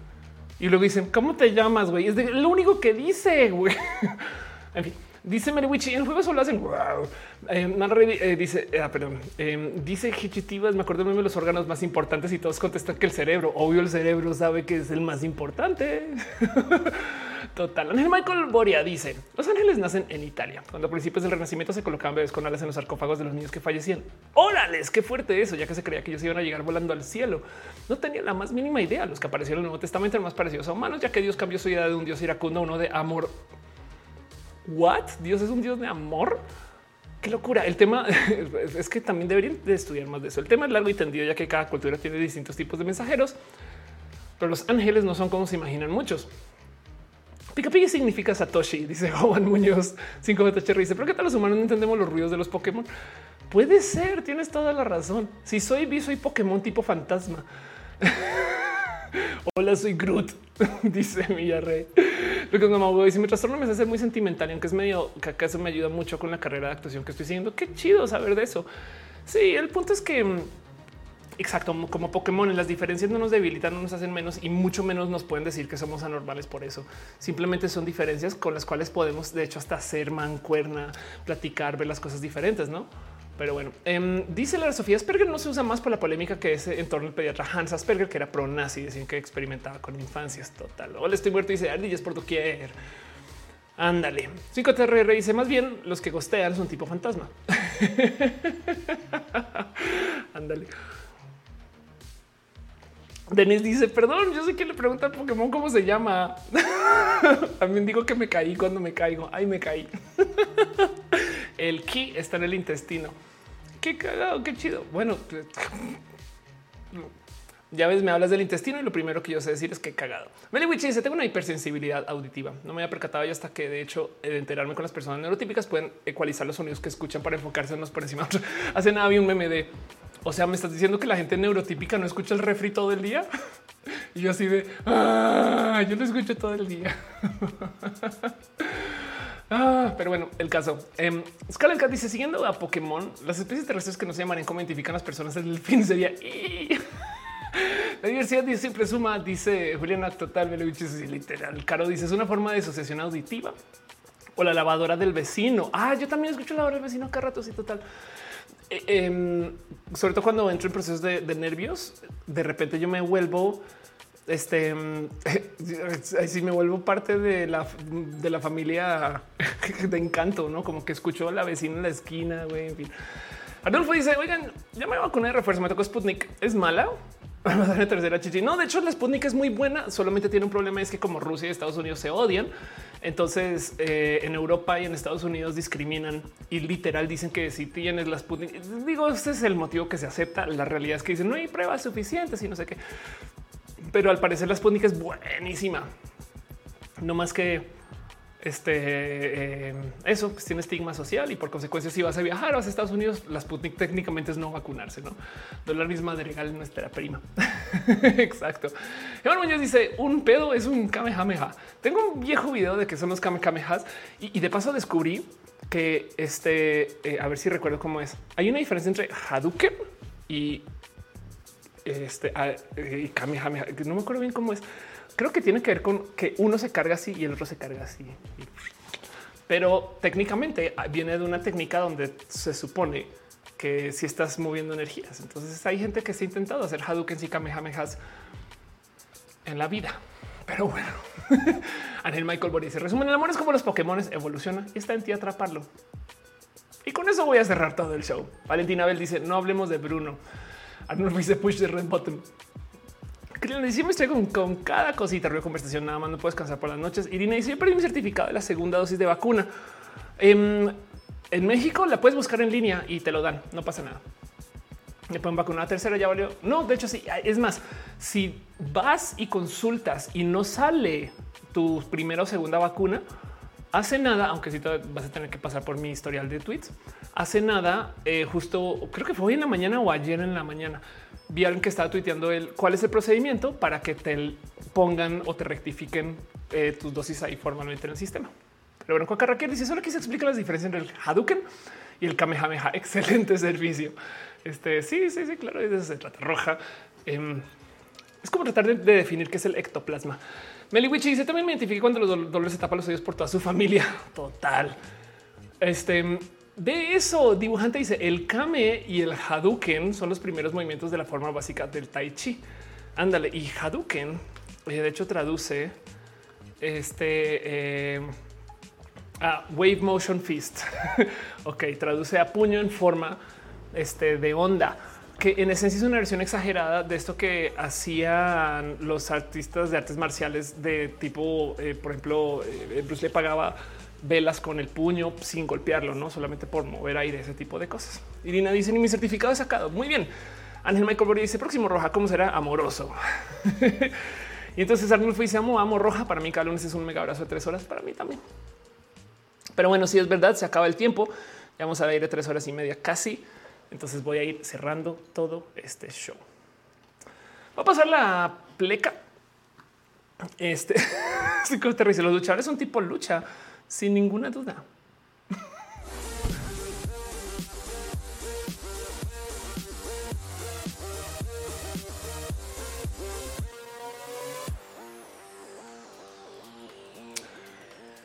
Y luego dicen, ¿cómo te llamas, güey? Es de, lo único que dice, güey. en fin, dice Meriwichi, en el juego solo hacen wow. Eh, eh, dice, ah, perdón, eh, dice Hichitivas, me acuerdo de los órganos más importantes y todos contestan que el cerebro, obvio el cerebro sabe que es el más importante. Total. Ángel Michael Boria dice: Los ángeles nacen en Italia. Cuando a principios del Renacimiento se colocaban bebés con alas en los sarcófagos de los niños que fallecían. Órales, qué fuerte eso, ya que se creía que ellos iban a llegar volando al cielo. No tenía la más mínima idea. Los que aparecieron en el Nuevo Testamento eran más parecidos a humanos, ya que Dios cambió su idea de un Dios iracundo a uno de amor. What? Dios es un Dios de amor. Qué locura. El tema es que también deberían de estudiar más de eso. El tema es largo y tendido, ya que cada cultura tiene distintos tipos de mensajeros, pero los ángeles no son como se imaginan muchos. Pica significa Satoshi, dice Juan Muñoz. 5 BTH dice, pero qué tal los humanos no entendemos los ruidos de los Pokémon? Puede ser, tienes toda la razón. Si soy vi, soy Pokémon tipo fantasma. Hola, soy Groot, dice Villarrey. Lo que mamá dice mi trastorno me hace muy sentimental, aunque es medio que acaso me ayuda mucho con la carrera de actuación que estoy siguiendo. Qué chido saber de eso. Sí, el punto es que mm, Exacto, como Pokémon, las diferencias no nos debilitan, no nos hacen menos y mucho menos nos pueden decir que somos anormales por eso. Simplemente son diferencias con las cuales podemos, de hecho, hasta hacer mancuerna, platicar, ver las cosas diferentes, ¿no? Pero bueno, em, dice la Sofía Asperger no se usa más por la polémica que es en torno al pediatra Hans Asperger, que era pro nazi, decían que experimentaba con infancias total. Hola, estoy muerto, dice ardillas por doquier. Ándale. 5TRR dice más bien los que gostean son tipo fantasma. Ándale. Denis dice, perdón, yo sé que le pregunta al Pokémon cómo se llama. También digo que me caí cuando me caigo. Ay, me caí. el ki está en el intestino. Qué cagado, qué chido. Bueno, ya ves, me hablas del intestino y lo primero que yo sé decir es que cagado. Meliwich dice: Tengo una hipersensibilidad auditiva. No me había percatado ya hasta que, de hecho, de enterarme con las personas neurotípicas pueden ecualizar los sonidos que escuchan para enfocarse unos por encima. Hace nada había un meme de o sea, me estás diciendo que la gente neurotípica no escucha el refri todo el día. Y yo así de ah, yo lo escucho todo el día. Ah, pero bueno, el caso. Eh, dice: siguiendo a Pokémon, las especies terrestres que no se llamarían como identifican las personas del fin sería la diversidad siempre suma, dice Juliana Total, me lo literal. Caro dice: es una forma de asociación auditiva o la lavadora del vecino. Ah, yo también escucho la lavadora del vecino cada rato. Sí, total. Eh, em, sobre todo cuando entro en procesos de, nervios, de repente yo me vuelvo este si me vuelvo parte de la, de la familia de encanto, no como que escucho a la vecina en la esquina. Güey, en fin, Adolfo dice: Oigan, ya me vacuné de refuerzo. Me tocó Sputnik. Es mala. tercera chichi. No, de hecho, la Sputnik es muy buena. Solamente tiene un problema: es que como Rusia y Estados Unidos se odian, entonces, eh, en Europa y en Estados Unidos discriminan y literal dicen que si tienes las Sputnik, digo, este es el motivo que se acepta. La realidad es que dicen no hay pruebas suficientes y no sé qué. Pero al parecer la Sputnik es buenísima. No más que este eh, eso pues tiene estigma social y por consecuencia si vas a viajar a los Estados Unidos, la Sputnik técnicamente es no vacunarse, no dólar misma de regal nuestra prima. Exacto. Iván Muñoz dice un pedo es un kamehameha. Tengo un viejo video de que son los kamehamehas y, de paso descubrí que este eh, a ver si recuerdo cómo es. Hay una diferencia entre Hadouken y este ah, y kamehameha. No me acuerdo bien cómo es creo que tiene que ver con que uno se carga así y el otro se carga así. Pero técnicamente ah, viene de una técnica donde se supone que si estás moviendo energías. Entonces hay gente que se ha intentado hacer Hadouken y Kamehamehas en la vida. Pero bueno, Ángel Michael Boris resumen, el amor es como los Pokémon evoluciona y está en ti atraparlo. Y con eso voy a cerrar todo el show. Valentina Bell dice no hablemos de Bruno. Arnold dice push the red button siempre estoy con, cada cosita, ruido conversación, nada más no puedes cansar por las noches. Irina dice, yo perdí mi certificado de la segunda dosis de vacuna. Em, en México la puedes buscar en línea y te lo dan, no pasa nada. Me pueden vacunar la tercera, ya valió. No, de hecho sí. Es más, si vas y consultas y no sale tu primera o segunda vacuna, hace nada, aunque te vas a tener que pasar por mi historial de tweets, hace nada, eh, justo creo que fue hoy en la mañana o ayer en la mañana, vieron que estaba tuiteando el cuál es el procedimiento para que te pongan o te rectifiquen eh, tus dosis ahí formalmente en el sistema. Pero bueno, Coca Raquel dice solo aquí se explica las diferencias entre el Hadouken y el Kamehameha. Excelente servicio. Este sí, sí, sí, claro. De eso se trata roja. Em, es como tratar de, definir qué es el ectoplasma. Meliwichi dice también me identifique cuando los dolores se tapan los oídos por toda su familia. Total. Este de eso, dibujante dice el Kame y el Hadouken son los primeros movimientos de la forma básica del Tai Chi. Ándale, y Hadouken, eh, de hecho, traduce este eh, a Wave Motion Fist. ok, traduce a puño en forma este, de onda, que en esencia es una versión exagerada de esto que hacían los artistas de artes marciales de tipo, eh, por ejemplo, Bruce le pagaba velas con el puño sin golpearlo, no solamente por mover aire, ese tipo de cosas. Irina dice: Ni mi certificado es sacado. Muy bien. Ángel Michael Boris dice: Próximo roja, ¿cómo será? Amoroso. y entonces Arnulfo dice: Amo, amo roja. Para mí, cada lunes es un mega abrazo de tres horas. Para mí también. Pero bueno, si es verdad, se acaba el tiempo. Ya vamos a ir de tres horas y media casi. Entonces voy a ir cerrando todo este show. Va a pasar la pleca. Este, los luchadores son tipo lucha sin ninguna duda.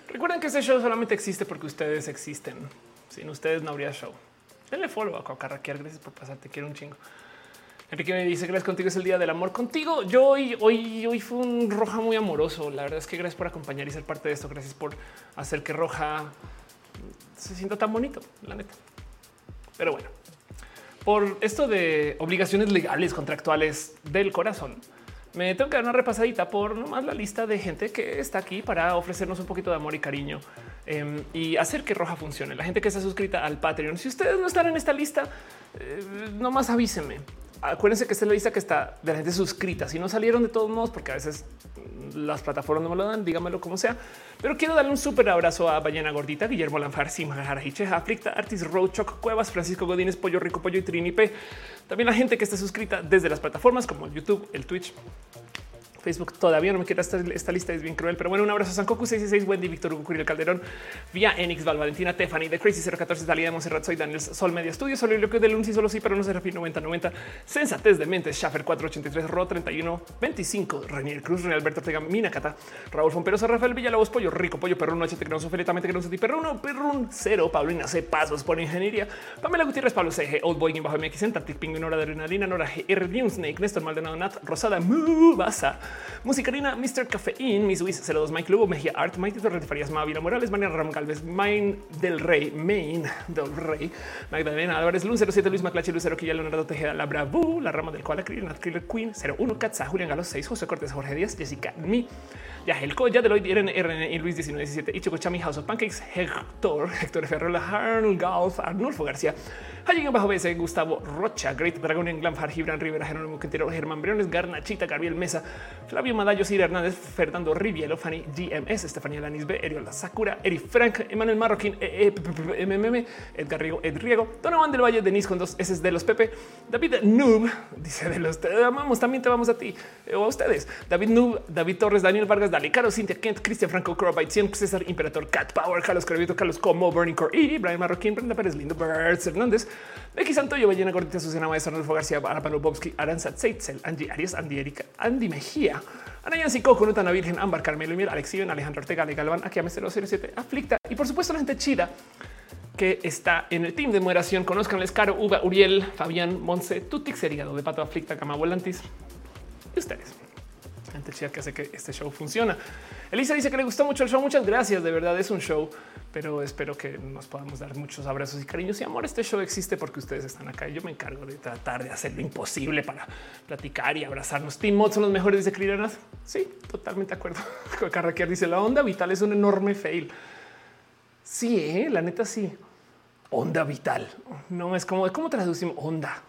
Recuerden que este show solamente existe porque ustedes existen. Sin ustedes no habría show. Denle follow a Cocarraquear. Gracias por pasarte. Quiero un chingo. Enrique me dice gracias contigo es el día del amor contigo. Yo hoy, hoy, hoy fue un roja muy amoroso. La verdad es que gracias por acompañar y ser parte de esto. Gracias por hacer que roja se sienta tan bonito, la neta. Pero bueno, por esto de obligaciones legales contractuales del corazón, me tengo que dar una repasadita por nomás la lista de gente que está aquí para ofrecernos un poquito de amor y cariño em, y hacer que Roja funcione. La gente que está suscrita al Patreon. Si ustedes no están en esta lista, eh, nomás avísenme acuérdense que esta es la lista que está de la gente suscrita. Si no salieron de todos modos, porque a veces las plataformas no me lo dan, dígamelo como sea. Pero quiero darle un súper abrazo a Ballena Gordita, Guillermo Lanfar, Simha Jarajiche, Aflicta, Artis Road, Choc Cuevas, Francisco Godínez, Pollo Rico, Pollo y Trinipe. También la gente que está suscrita desde las plataformas como YouTube, el Twitch, Facebook todavía no me quiere estar esta lista es bien cruel, pero bueno, un abrazo a Sankoku 66, Wendy, Víctor Hugo Curiel Calderón, vía Enix, Val, Valentina, Tiffany, The Crazy 014, Dalía de Monserrat, soy Daniel Sol Media Studio, que de Lunci, solo sí, pero no se refiere 90 90, Sensatez de Mentes, Schaffer 483, Ro 31, 25, Renier Cruz, René Alberto Ortega, Minacata, Raúl Fomperosa, Rafael Villalobos, Pollo Rico, Pollo Perrón, Noche Tecnoso, Feletamente Tecnoso, Perruno, Perrún, Cero, Paulina C, Pasos por Ingeniería, Pamela Gutiérrez, Pablo CG, Old Boy, Bajo MX, Antarctic Pingüino, Hora de Adrenalina, Nora GR, Snake, Néstor Maldonado, Rosada, Mubasa, Musicarina, Mr. Cafeín, Miss Wiz 02, Mike Lugo, Mejía Art, Maite Torres Farías, Mavila Morales, María Ram Galvez, Main del Rey, Main del Rey, Magdalena Álvarez, Luz 07, Luis Maclachi, Lucero Quilla, Leonardo Tejeda, La Bravu, La Rama del Cual, Killer Queen, 01, Katza, Julián Galo 6, José Cortés, Jorge Díaz, Jessica Mi, Yahel Coya, Deloitte, Irene, RN y Luis 1917, Ichigo Chami, House of Pancakes, Hector, Héctor Ferrola, Harn Golf, Arnulfo García, Alguien bajo BC, Gustavo Rocha, Great Dragon en Glamfar, Gibran Rivera, Jerónimo Quintero, Germán Briones, Garnachita, Gabriel Mesa, Flavio Madallo, Sir Hernández, Fernando Rivielo, Fanny GMS, Estefanía Lanis B, Eriola Sakura, Eri Frank, Emanuel Marroquín, MMM, Edgar Riego, Ed Riego, Donovan del Valle, Denis con dos S de los Pepe, David Noob, dice de los te amamos, también te vamos a ti o a ustedes. David Noob, David Torres, Daniel Vargas, Dali, Caro, Cintia Kent, Cristian Franco, Crowbite, César Imperator, Cat Power, Carlos Carvito, Carlos Como, Burning Core, y Brian Marroquín, Brenda Pérez, Lindo Birds, Hernández, Becky Santoyo, Ballena Gordita, Susana Maestro, Arnulfo García, Arapano Bobsky, Aranza Zeitzel, Angie Arias, Andy Erika, Andy Mejía, Ana Yancy Coco, Nutana Virgen, Ámbar, Carmelo Miel, Alex Iben, Alejandro Ortega, Ale Galván, aquí a 007, Aflicta y por supuesto la gente chida que está en el team de moderación. Conozcanles Caro, Uva, Uriel, Fabián, Monse, Tutix, Erigado de Pato Aflicta, Cama Volantis y ustedes gente que hace que este show funciona. Elisa dice que le gustó mucho el show. Muchas gracias. De verdad es un show, pero espero que nos podamos dar muchos abrazos y cariños y amor. Este show existe porque ustedes están acá yo me encargo de tratar de hacer lo imposible para platicar y abrazarnos. Team Mod son los mejores, dice Criranas. Sí, totalmente de acuerdo. Carraquer dice la onda vital es un enorme fail. Sí, ¿eh? la neta sí. Onda vital. No es como, ¿cómo traducimos onda?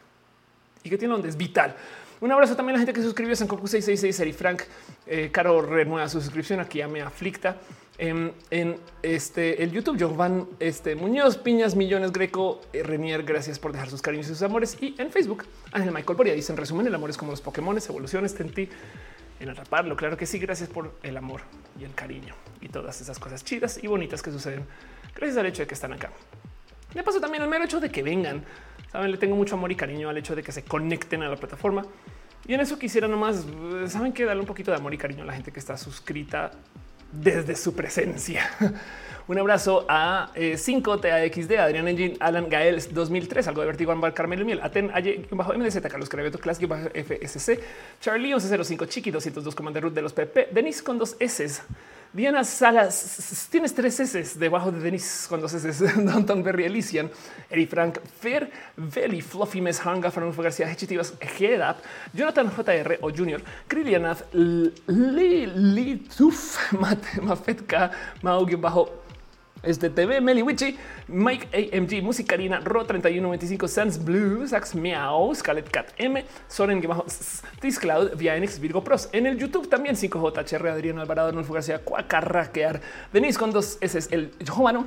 ¿Y qué tiene onda? Es vital. Un abrazo también a la gente que suscribió a Sankoku 666, Eri Frank, eh, Caro renueva su suscripción, aquí ya me aflicta. En, este el YouTube, Jovan este, Muñoz, Piñas, Millones, Greco, eh, Renier, gracias por dejar sus cariños y sus amores. Y en Facebook, Ángel Michael Boria dice en resumen, el amor es como los Pokémon, evoluciones en ti, en atraparlo. Claro que sí, gracias por el amor y el cariño y todas esas cosas chidas y bonitas que suceden gracias al hecho de que están acá. Me paso también el mero hecho de que vengan Saben, le tengo mucho amor y cariño al hecho de que se conecten a la plataforma. Y en eso quisiera nomás, saben que darle un poquito de amor y cariño a la gente que está suscrita desde su presencia. Un abrazo a 5TAXD, eh, Adrián Engine, Alan Gael 2003, algo de Vertigo, Ambar, Carmelo Miel, Aten, Aye, bajo MDZ, Carlos Creveto, Classic, bajo FSC, Charlie 1105, Chiqui 202, Commander Ruth de los PP, Denis con dos S, Diana Salas, tienes tres S debajo de Denis con dos S. Danton Berry Elysian, Eri Frank, Fer, Veli, Fluffy Mes, Hanga, Francisco García, Hechitivas, Gedap, Jonathan JR o Junior, Krilianath, Lili Tuf, Mafetka, Maugi bajo este TV, Meliwichi, Mike AMG, Musicarina, Ro 3195, Sans Blue, Sax Meow, Scarlet Cat M, Soren bajo Cloud, Vianix, Virgo Pros. En el YouTube también 5JHR, Adriano Alvarado, Arnulfo García, Cuacarraquear, Denise con dos S, el Jovano,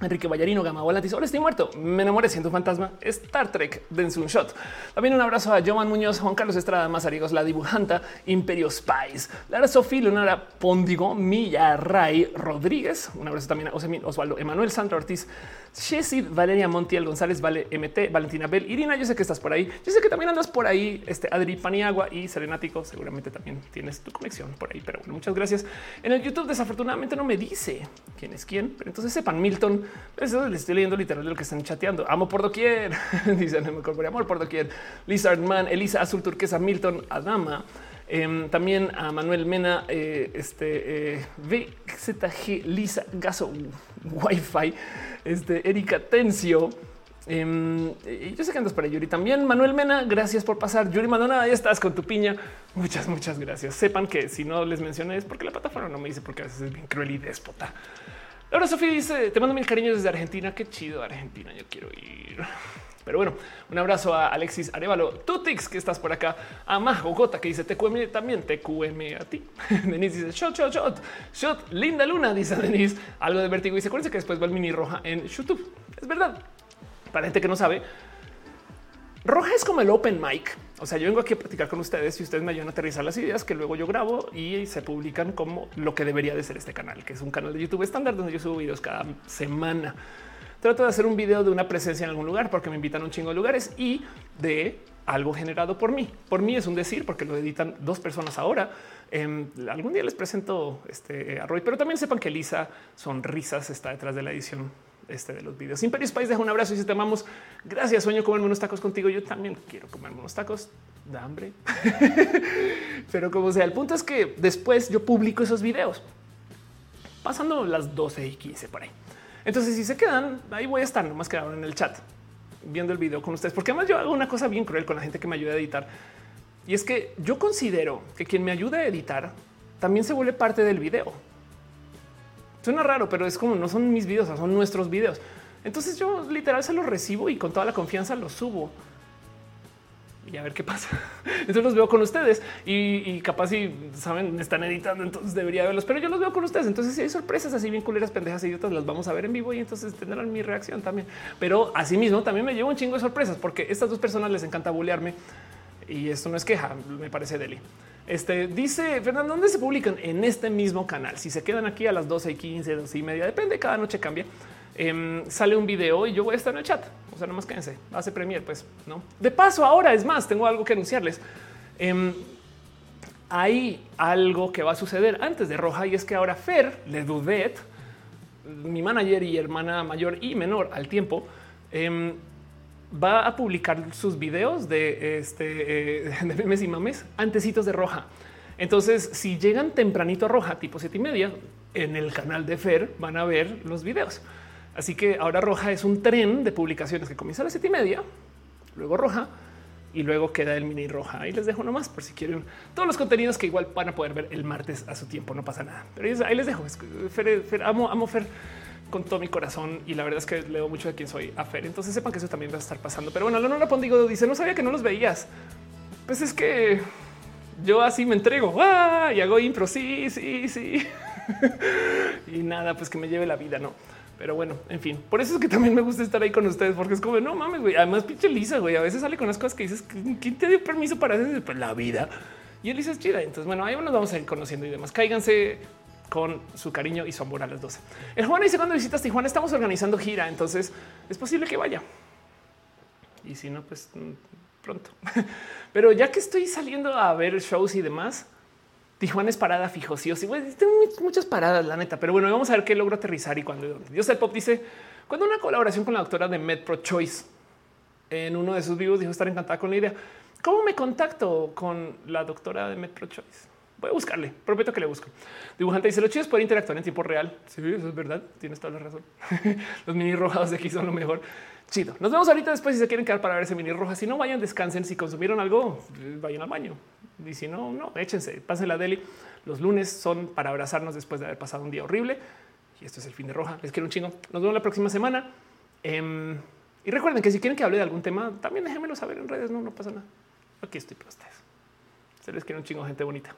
Enrique Ballarino, Gama Volantis. Ahora estoy muerto. Me enamoré siendo fantasma. Star Trek, dense un shot. También un abrazo a Joan Muñoz, Juan Carlos Estrada, Mazarigos, la dibujanta, Imperio Spice, Lara Sofía, Leonora Pondigo, Milla Ray Rodríguez. Un abrazo también a Osvaldo Emanuel Sandra Ortiz, Shesid, Valeria Montiel González, Vale MT, Valentina Bell, Irina. Yo sé que estás por ahí. Yo sé que también andas por ahí. Este Adri Paniagua y Serenático. Seguramente también tienes tu conexión por ahí. Pero bueno, muchas gracias. En el YouTube, desafortunadamente, no me dice quién es quién, pero entonces sepan Milton eso les estoy leyendo literal de lo que están chateando. Amo por doquier. Dicen me amor por doquier. Lizard Man, Elisa Azul Turquesa, Milton, Adama. Em, también a Manuel Mena, eh, este eh, VZG, Lisa Gaso, Wi-Fi, este Erika Tencio, Em, yo sé que andas para Yuri también. Manuel Mena, gracias por pasar. Yuri Madonna, ahí estás con tu piña. Muchas, muchas gracias. Sepan que si no les mencioné es porque la plataforma no me dice porque a veces es bien cruel y déspota. Laura Sofía dice: Te mando mil cariños desde Argentina. Qué chido, Argentina. Yo quiero ir. Pero bueno, un abrazo a Alexis Arevalo, Tutix, que estás por acá, a Majo Gota, que dice TQM también, TQM a ti. Denise dice shot, shot, shot, shot, linda luna, dice Denise, algo de vértigo. Dice, acuérdense que después va el mini roja en YouTube. Es verdad. Para gente que no sabe, roja es como el open mic. O sea, yo vengo aquí a platicar con ustedes y ustedes me ayudan a aterrizar las ideas que luego yo grabo y se publican como lo que debería de ser este canal, que es un canal de YouTube estándar donde yo subo videos cada semana trato de hacer un video de una presencia en algún lugar porque me invitan a un chingo de lugares y de algo generado por mí. Por mí es un decir porque lo editan dos personas ahora. Eh, algún día les presento este a Roy, pero también sepan que Lisa Sonrisas está detrás de la edición este de los videos. Imperio Spice deja un abrazo y si te amamos. Gracias, sueño comerme unos tacos contigo. Yo también quiero comerme unos tacos de hambre. pero como sea, el punto es que después yo publico esos videos pasando las 12 y 15 por ahí. Entonces, si se quedan, ahí voy a estar, nomás quedaron en el chat viendo el video con ustedes, porque además yo hago una cosa bien cruel con la gente que me ayuda a editar. Y es que yo considero que quien me ayuda a editar también se vuelve parte del video. Suena raro, pero es como no son mis videos, son nuestros videos. Entonces yo literal se los recibo y con toda la confianza los subo y a ver qué pasa. Entonces los veo con ustedes y, capaz si saben, están editando, entonces debería verlos, pero yo los veo con ustedes. Entonces si hay sorpresas así bien culeras, pendejas y otras las vamos a ver en vivo y entonces tendrán mi reacción también. Pero asimismo también me llevo un chingo de sorpresas porque estas dos personas les encanta bulearme y esto no es queja, me parece deli. Este dice Fernando, ¿dónde se publican? En este mismo canal. Si se quedan aquí a las 12 y 15, 12 y media, depende, cada noche cambia. Em, sale un video y yo voy a estar en el chat. O sea, no más quédense, hace premier, pues no. De paso, ahora es más, tengo algo que anunciarles. Em, hay algo que va a suceder antes de Roja y es que ahora Fer Le Dudet, mi manager y hermana mayor y menor al tiempo, em, va a publicar sus videos de este eh, de memes y mames antecitos de Roja. Entonces, si llegan tempranito a Roja, tipo siete y media, en el canal de Fer van a ver los videos. Así que ahora roja es un tren de publicaciones que comienza a las siete y media, luego roja y luego queda el mini roja. Ahí les dejo nomás por si quieren todos los contenidos que igual van a poder ver el martes a su tiempo. No pasa nada, pero ahí les dejo. Fer, amo, amo Fer con todo mi corazón y la verdad es que leo mucho de quién soy a Fer. Entonces sepan que eso también va a estar pasando. Pero bueno, Leonora Pondigo dice: No sabía que no los veías. Pues es que yo así me entrego ¡Ah! y hago impro. Sí, sí, sí. y nada, pues que me lleve la vida, no? Pero bueno, en fin, por eso es que también me gusta estar ahí con ustedes, porque es como no mames, güey. Además, pinche Lisa, güey. A veces sale con las cosas que dices, ¿quién te dio permiso para hacer pues, la vida? Y Elisa es chida. Entonces, bueno, ahí nos vamos a ir conociendo y demás. Cáiganse con su cariño y su amor a las 12. El Juan dice cuando visitas Tijuana estamos organizando gira, entonces es posible que vaya. Y si no, pues mm, pronto. Pero ya que estoy saliendo a ver shows y demás, Tijuana es parada fijo, sí o sí. tengo muchas paradas, la neta, pero bueno, vamos a ver qué logro aterrizar y cuando Dios el pop dice cuando una colaboración con la doctora de MedPro Choice en uno de sus vivos dijo estar encantada con la idea. ¿Cómo me contacto con la doctora de MedPro Choice? Voy a buscarle, prometo que le busco. Dibujante dice: Lo chido es poder interactuar en tiempo real. Sí, eso es verdad. Tienes toda la razón. Los mini rojados de aquí son lo mejor. Chido. Nos vemos ahorita después si se quieren quedar para ver ese mini roja. Si no, vayan, descansen. Si consumieron algo, vayan al baño. Y si no, no, échense, pasen la deli. Los lunes son para abrazarnos después de haber pasado un día horrible. Y esto es el fin de roja. Les quiero un chingo. Nos vemos la próxima semana. Em, y recuerden que si quieren que hable de algún tema, también déjenmelo saber en redes. No, no pasa nada. Aquí estoy para ustedes. Se les quiere un chingo, gente bonita.